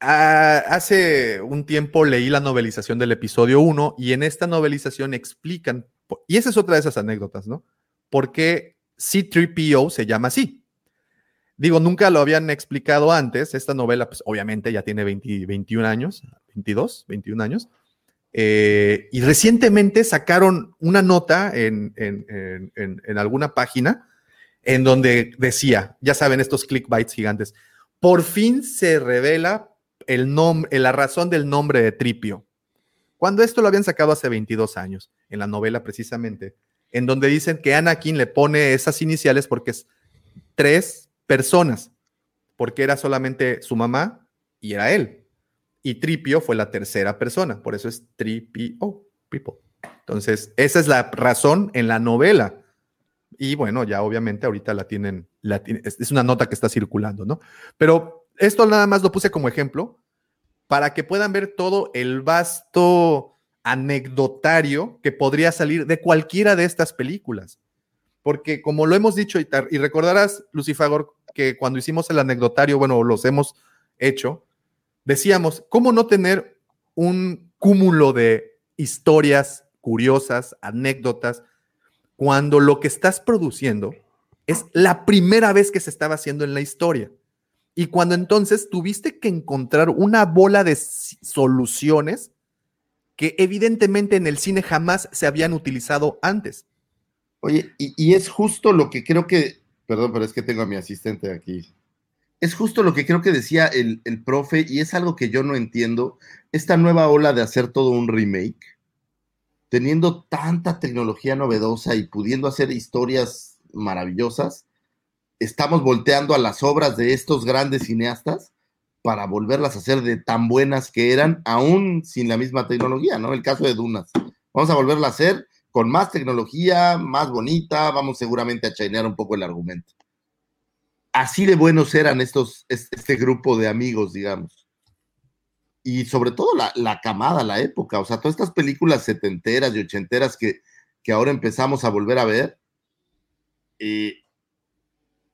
hace un tiempo leí la novelización del episodio 1 y en esta novelización explican, y esa es otra de esas anécdotas, ¿no? ¿Por qué C3PO se llama así? Digo, nunca lo habían explicado antes. Esta novela, pues obviamente ya tiene 20 21 años, 22, 21 años. Eh, y recientemente sacaron una nota en, alguna página en donde decía, ya saben, estos clickbites gigantes, por fin se revela el la razón del nombre de Tripio. Cuando esto lo habían sacado hace 22 años, en la novela precisamente, en donde dicen que Anakin le pone esas iniciales porque es tres personas, porque era solamente su mamá y era él. Y Tripio fue la tercera persona, por eso es Tripio, people. Entonces, esa es la razón en la novela. Y bueno, ya obviamente ahorita la tienen, la tiene- es es una nota que está circulando, ¿no? Pero esto nada más lo puse como ejemplo para que puedan ver todo el vasto anecdotario que podría salir de cualquiera de estas películas. Porque como lo hemos dicho y, recordarás, Lucifagor, que cuando hicimos el anecdotario, bueno, los hemos hecho, decíamos, ¿cómo no tener un cúmulo de historias curiosas, anécdotas, cuando lo que estás produciendo es la primera vez que se estaba haciendo en la historia? Y cuando entonces tuviste que encontrar una bola de soluciones que evidentemente en el cine jamás se habían utilizado antes. Oye, y, es justo lo que creo que, perdón, pero es que tengo a mi asistente aquí. Es justo lo que creo que decía el, el profe, y es algo que yo no entiendo, esta nueva ola de hacer todo un remake, teniendo tanta tecnología novedosa y pudiendo hacer historias maravillosas, estamos volteando a las obras de estos grandes cineastas para volverlas a hacer de tan buenas que eran, aún sin la misma tecnología, ¿no? El caso de Dunas. Vamos a volverla a hacer con más tecnología, más bonita, vamos seguramente a chainear un poco el argumento. Así de buenos eran estos, es- este grupo de amigos, digamos. Y sobre todo la, la camada, la época, o sea, todas estas películas setenteras y ochenteras que, que ahora empezamos a volver a ver, eh,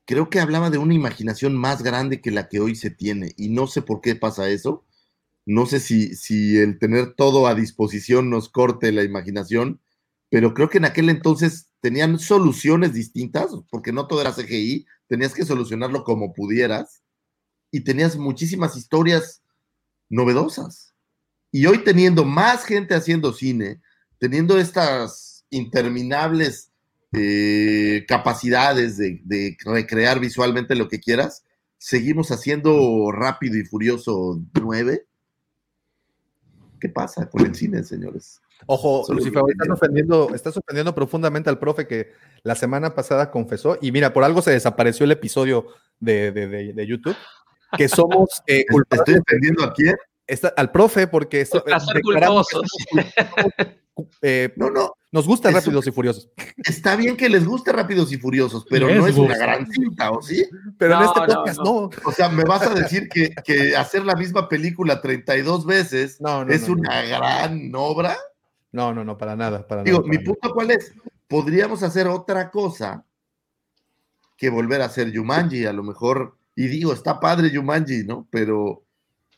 creo que hablaba de una imaginación más grande que la que hoy se tiene. Y no sé por qué pasa eso. No sé si, si el tener todo a disposición nos corte la imaginación, pero creo que en aquel entonces tenían soluciones distintas, porque no todo era CGI, tenías que solucionarlo como pudieras, y tenías muchísimas historias novedosas. Y hoy teniendo más gente haciendo cine, teniendo estas interminables eh, capacidades de, de recrear visualmente lo que quieras, seguimos haciendo Rápido y Furioso 9. ¿Qué pasa con el cine, señores? Ojo, Solo Lucifer, estás ofendiendo, estás ofendiendo profundamente al profe que la semana pasada confesó, y mira, por algo se desapareció el episodio de, de- de- de YouTube, que somos eh, culpables. ¿Estoy ofendiendo a quién? Está- al profe, porque esto, culposos. somos eh, No, no, nos gusta Eso- Rápidos y Furiosos, está bien que les guste Rápidos y Furiosos, pero Les no es una gran cinta, ¿o sí? pero en este podcast no. no. O sea, me vas a decir que, que hacer la misma película 32 veces No, no, es no, no. una gran obra. No, no, no, para nada, para Digo, nada. mi para nada. punto cuál es, podríamos hacer otra cosa que volver a hacer Yumanji, a lo mejor, y digo, está padre Yumanji, ¿no? Pero,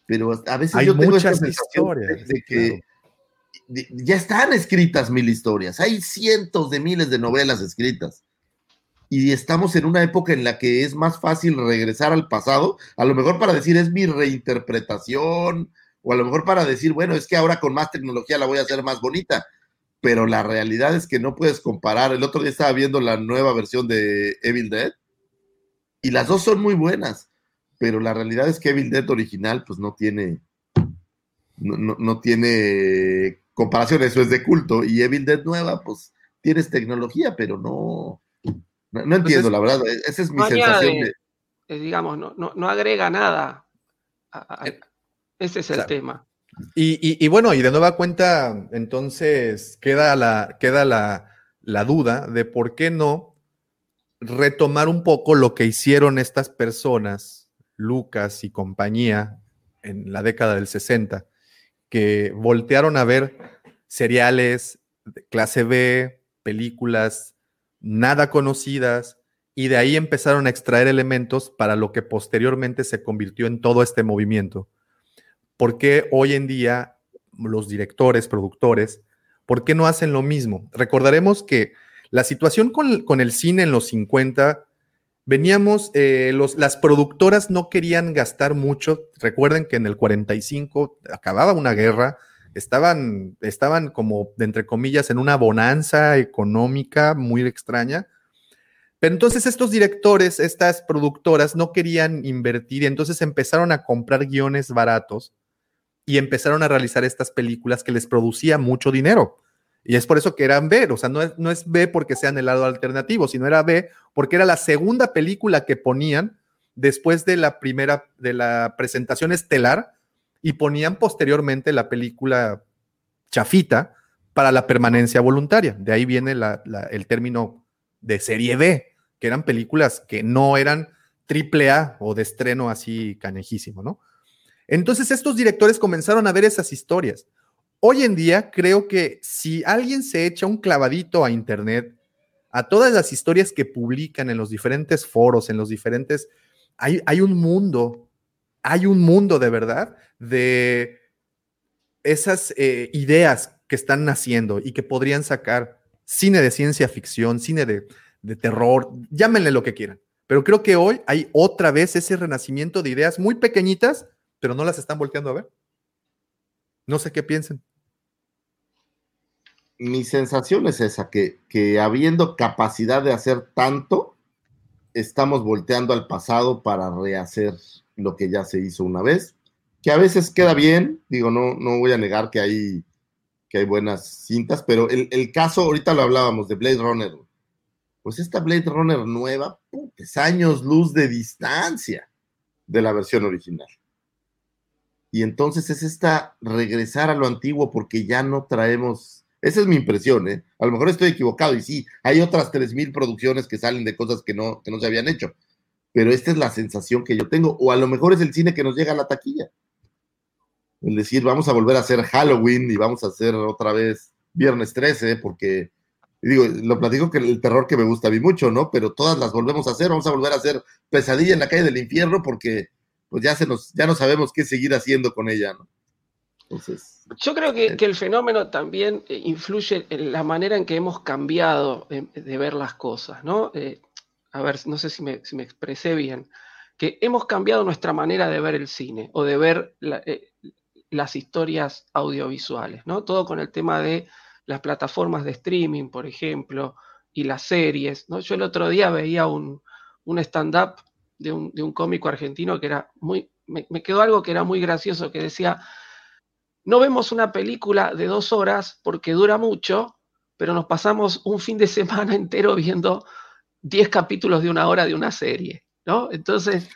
pero a veces Hay yo tengo de- historias, de que claro. Ya están escritas mil historias, hay cientos de miles de novelas escritas. Y estamos en una época en la que es más fácil regresar al pasado, a lo mejor para decir es mi reinterpretación, o a lo mejor para decir, bueno, es que ahora con más tecnología la voy a hacer más bonita. Pero la realidad es que no puedes comparar. El otro día estaba viendo la nueva versión de Evil Dead y las dos son muy buenas, pero la realidad es que Evil Dead original pues no tiene no, no- no tiene comparación, eso es de culto y Evil Dead nueva pues tienes tecnología, pero no no, no entiendo, la verdad, e- esa es mi No sensación añade, de eh, digamos, no, no, no agrega nada. a- a- ese es el Claro. tema. Y, y- y bueno, y de nueva cuenta, entonces queda la, queda la, la duda de por qué no retomar un poco lo que hicieron estas personas, Lucas y compañía, en la década del 60, que voltearon a ver seriales de clase B, películas nada conocidas, y de ahí empezaron a extraer elementos para lo que posteriormente se convirtió en todo este movimiento. ¿Por qué hoy en día los directores, productores, por qué no hacen lo mismo? Recordaremos que la situación con, con el cine en los 50, veníamos, eh, los, las productoras no querían gastar mucho. Recuerden que en el 45 acababa una guerra, estaban, estaban como, entre comillas, en una bonanza económica muy extraña. Pero entonces estos directores, estas productoras no querían invertir entonces empezaron a comprar guiones baratos y empezaron a realizar estas películas que les producía mucho dinero. Y es por eso que eran B, o sea, no es, no es B porque sean el lado alternativo, sino era B porque era la segunda película que ponían después de la primera, de la presentación estelar y ponían posteriormente la película chafita para la permanencia voluntaria. De ahí viene el término de serie B, que eran películas que no eran triple A o de estreno así canejísimo, ¿no? Entonces estos directores comenzaron a ver esas historias. Hoy en día creo que si alguien se echa un clavadito a internet, a todas las historias que publican en los diferentes foros, en los diferentes, hay, hay un mundo, hay un mundo de verdad de esas eh, ideas que están naciendo y que podrían sacar cine de ciencia ficción, cine de, de terror, llámenle lo que quieran. Pero creo que hoy hay otra vez ese renacimiento de ideas muy pequeñitas, pero no las están volteando a ver. No sé qué piensen. Mi sensación es esa, que, que habiendo capacidad de hacer tanto, estamos volteando al pasado para rehacer lo que ya se hizo una vez, que a veces queda bien, digo, no, no voy a negar que hay, que hay buenas cintas, pero el, el caso, ahorita lo hablábamos de Blade Runner, pues esta Blade Runner nueva, es años luz de distancia de la versión original. Y entonces es esta regresar a lo antiguo porque ya no traemos, esa es mi impresión, ¿eh? A lo mejor estoy equivocado y sí, hay otras 3.000 producciones que salen de cosas que no, que no se habían hecho, pero esta es la sensación que yo tengo, o a lo mejor es el cine que nos llega a la taquilla. Es decir, vamos a volver a hacer Halloween y vamos a hacer otra vez Viernes 13, porque digo, lo platico que el terror que me gusta a mí mucho, ¿no? Pero todas las volvemos a hacer, vamos a volver a hacer Pesadilla en la calle del infierno porque pues ya se nos, ya no sabemos qué seguir haciendo con ella, ¿no? Entonces. Yo creo que, que el fenómeno también eh, influye en la manera en que hemos cambiado eh, de ver las cosas, ¿no? Eh, a ver, no sé si me, si me, expresé bien, que hemos cambiado nuestra manera de ver el cine o de ver la, eh, las historias audiovisuales, ¿no? Todo con el tema de las plataformas de streaming, por ejemplo, y las series, ¿no? Yo el otro día veía un, un stand-up de un, de un, cómico argentino que era muy, me, me, quedó algo que era muy gracioso, que decía, no vemos una película de dos horas porque dura mucho, pero nos pasamos un fin de semana entero viendo 10 capítulos de una hora de una serie, ¿no? Entonces,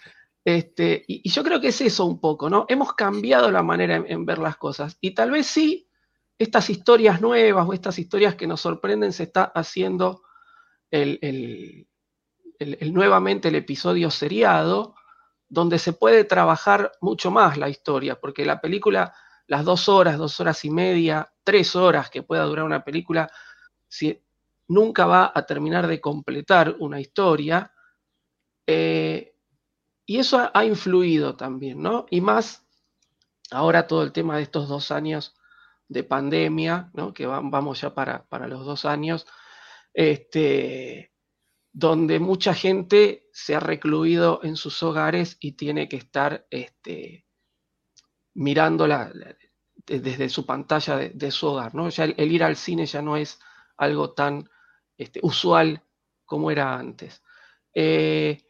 este, y, yo creo que es eso un poco, ¿no? Hemos cambiado la manera en, ver las cosas y tal vez sí, estas historias nuevas o estas historias que nos sorprenden se está haciendo el el, el, nuevamente el episodio seriado, donde se puede trabajar mucho más la historia, porque la película, las dos horas, dos horas y media, tres horas que pueda durar una película, si, nunca va a terminar de completar una historia. Eh, y eso ha, influido también, ¿no? Y más ahora todo el tema de estos dos años de pandemia, ¿no? Que van, vamos ya para, para los dos años. Este, donde mucha gente se ha recluido en sus hogares y tiene que estar este, mirándola desde su pantalla de, su hogar. ¿no? Ya el, ir al cine ya no es algo tan este, usual como era antes. Eh,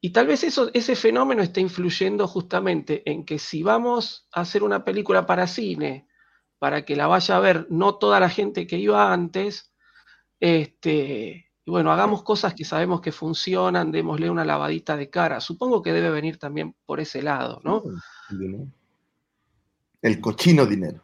y tal vez eso, ese fenómeno está influyendo justamente en que si vamos a hacer una película para cine, para que la vaya a ver no toda la gente que iba antes, este, bueno, hagamos cosas que sabemos que funcionan, démosle una lavadita de cara. Supongo que debe venir también por ese lado, ¿no? El cochino dinero.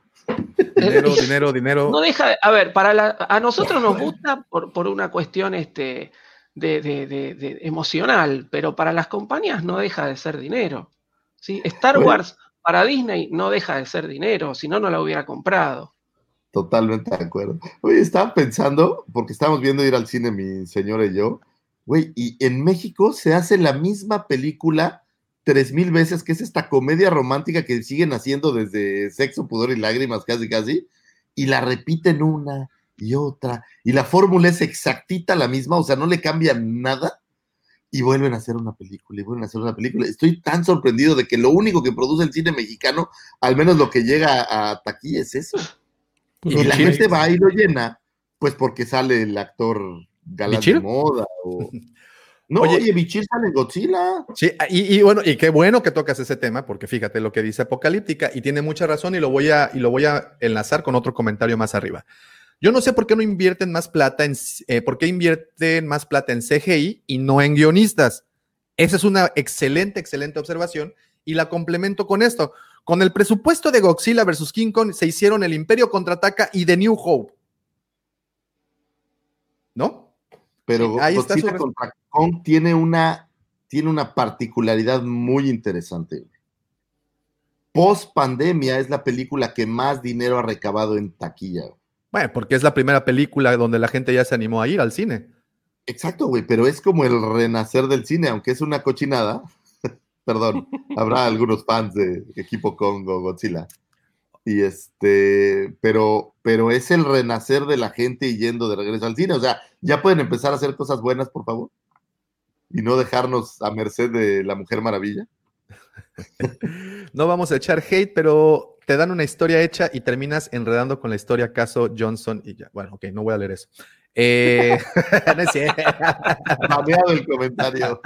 Dinero, dinero, dinero. No deja, a ver, para la, a nosotros nos gusta por, por una cuestión este, de, de, de, de, emocional, pero para las compañías no deja de ser dinero. ¿sí? Star Wars para Disney no deja de ser dinero, si no, no la hubiera comprado. Totalmente de acuerdo. Oye, estaba pensando, porque estábamos viendo ir al cine mi señora y yo, güey, y en México se hace la misma película tres mil veces, que es esta comedia romántica que siguen haciendo desde Sexo, Pudor y Lágrimas, casi, casi, y la repiten una y otra, y la fórmula es exactita la misma, o sea, no le cambian nada, y vuelven a hacer una película, y vuelven a hacer una película. Estoy tan sorprendido de que lo único que produce el cine mexicano, al menos lo que llega a taquilla, es eso. Pues y la gente va y lo llena, pues porque sale el actor galán de moda. O... No, oye, oye sale en Godzilla. Sí, y, y, bueno, y qué bueno que tocas ese tema, porque fíjate lo que dice Apocalíptica, y tiene mucha razón, y lo voy a, y lo voy a enlazar con otro comentario más arriba. Yo no sé por qué no invierten más plata en, eh, por qué invierten más plata en CGI y no en guionistas. Esa es una excelente, excelente observación, y la complemento con esto. Con el presupuesto de Godzilla vs. King Kong se hicieron El Imperio Contraataca y The New Hope. ¿No? Pero sí, ahí Godzilla está su... contra Kong tiene una tiene una particularidad muy interesante. Post pandemia es la película que más dinero ha recabado en taquilla. Bueno, porque es la primera película donde la gente ya se animó a ir al cine. Exacto, güey, pero es como el renacer del cine, aunque es una cochinada. Perdón, habrá algunos fans de Equipo Congo, Godzilla. Y este, pero, pero es el renacer de la gente yendo de regreso al cine. O sea, ya pueden empezar a hacer cosas buenas, por favor. Y no dejarnos a merced de la Mujer Maravilla. No vamos a echar hate, pero te dan una historia hecha y terminas enredando con la historia caso Johnson y ya. Bueno, ok, no voy a leer eso. Eh, no es cierto. El comentario.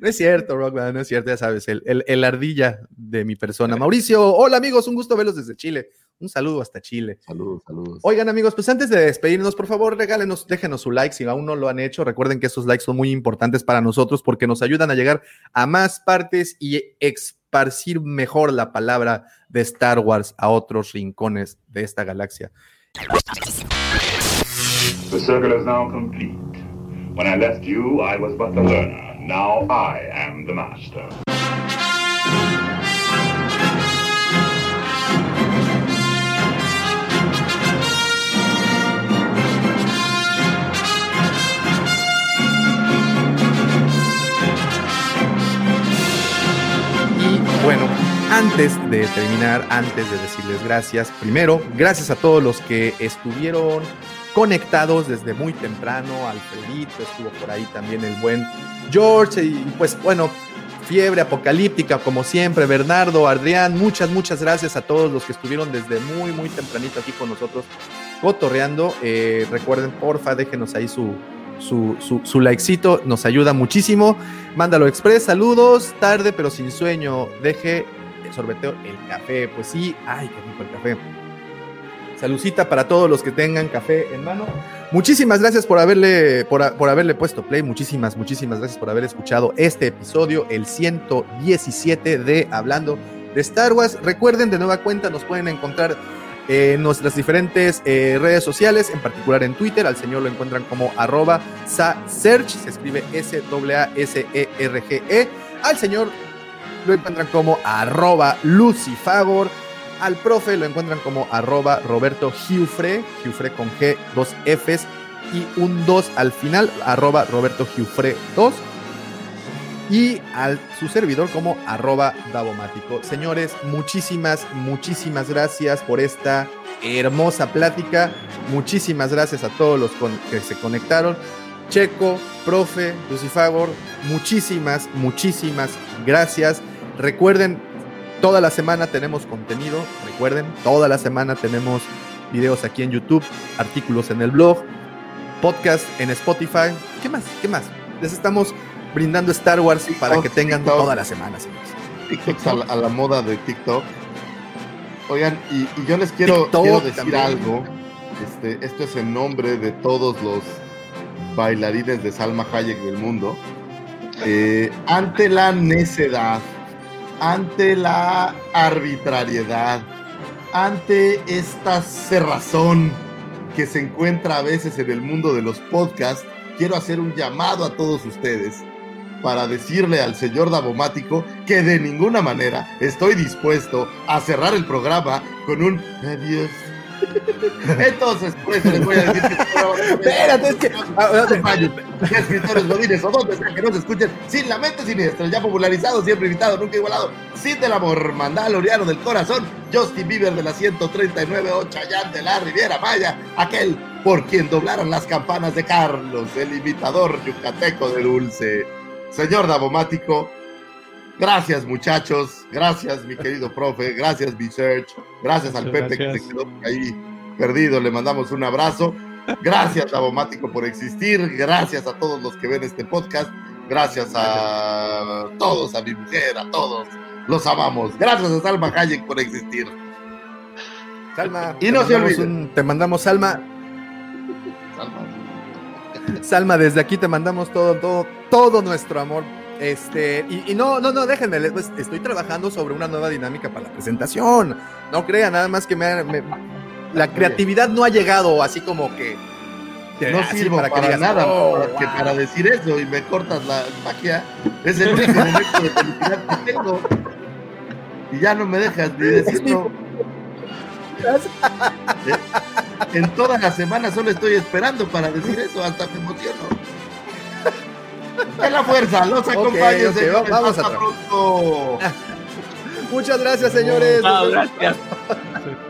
No es cierto, Rockman, no es cierto, ya sabes, el, el- el ardilla de mi persona. Mauricio, hola amigos, un gusto verlos desde Chile. Un saludo hasta Chile. Saludos, saludos. Oigan amigos, pues antes de despedirnos, por favor, regálenos, déjenos su like si aún no lo han hecho. Recuerden que esos likes son muy importantes para nosotros porque nos ayudan a llegar a más partes y esparcir mejor la palabra de Star Wars a otros rincones de esta galaxia. The circle is now complete. When I left you, I was but the learner. Now I am the master. Bueno, antes de terminar, antes de decirles gracias, primero, gracias a todos los que estuvieron conectados desde muy temprano. Alfredito estuvo por ahí también el buen George y pues bueno, fiebre apocalíptica como siempre, Bernardo, Adrián, muchas, muchas gracias a todos los que estuvieron desde muy, muy tempranito aquí con nosotros cotorreando. Eh, recuerden, porfa, déjenos ahí su, su, su, su likecito, nos ayuda muchísimo. Mándalo express, saludos, tarde pero sin sueño. Deje sorbeteo el café. Pues sí, ay, qué rico el café. Salucita para todos los que tengan café en mano. Muchísimas gracias por haberle, por, por haberle puesto play. Muchísimas, muchísimas gracias por haber escuchado este episodio, el 117 de Hablando de Star Wars. Recuerden, de nueva cuenta, nos pueden encontrar en nuestras diferentes eh, redes sociales, en particular en Twitter. Al señor lo encuentran como arroba sasearch, se escribe S-A-S-E-R-G-E. E. Al señor lo encuentran como arroba lucifagor. Al profe lo encuentran como arroba Roberto Giufre, Giufre con G, dos Fs y un 2 al final, arroba Roberto Giufre 2 y al su servidor como arroba Davomático. Señores, muchísimas, muchísimas gracias por esta hermosa plática. Muchísimas gracias a todos los que se conectaron. Checo, profe, Lucifagor, muchísimas, muchísimas gracias. Recuerden, toda la semana tenemos contenido. Recuerden, toda la semana tenemos videos aquí en YouTube, artículos en el blog, podcast en Spotify. ¿Qué más? ¿Qué más? Les estamos brindando Star Wars para que tengan TikTok. toda la semana, señores. TikToks a la, a la moda de TikTok. Oigan, y, y yo les quiero, quiero decir también. algo. Este, esto es en nombre de todos los bailarines de Salma Hayek del mundo. Eh, ante la necedad, ante la arbitrariedad, ante esta cerrazón que se encuentra a veces en el mundo de los podcasts, quiero hacer un llamado a todos ustedes para decirle al señor Davomático que de ninguna manera estoy dispuesto a cerrar el programa con un adiós. Entonces, por eso les voy a decir que Espérate, es que- escritores godines o donde sea que nos escuchen sin la mente siniestra, ya popularizado, siempre invitado, nunca igualado, sin del amor, mandaloriano del corazón, Justin Bieber de la 139, Chayán de la Riviera Maya, aquel por quien doblaron las campanas de Carlos, el imitador yucateco de dulce. Señor Davomático, gracias muchachos, gracias mi querido profe, gracias mi search, gracias al Muchas Pepe que se quedó por ahí perdido, le mandamos un abrazo. Gracias Davomático por existir, gracias a todos los que ven este podcast, gracias a todos, a mi mujer, a todos, los amamos. Gracias a Salma Hayek por existir. Salma, Y no se olviden. un- te mandamos Salma. Salma. Salma, desde aquí te mandamos todo, todo, todo nuestro amor. Este, y, y no, no, no, déjenme, les- pues, estoy trabajando sobre una nueva dinámica para la presentación. No crean, nada más que me, me- la creatividad no ha llegado así como que No sirvo para para, que digas, nada "Oh, para, que wow". para decir eso y me cortas la magia. Es el único momento de felicidad que tengo. Y ya no me dejas ni decirlo. Eh, En toda la semana solo estoy esperando para decir eso, hasta me emociono. De la fuerza, los acompañe, señores. vamos hasta atrás. pronto. Muchas gracias, señores. Vemos gracias.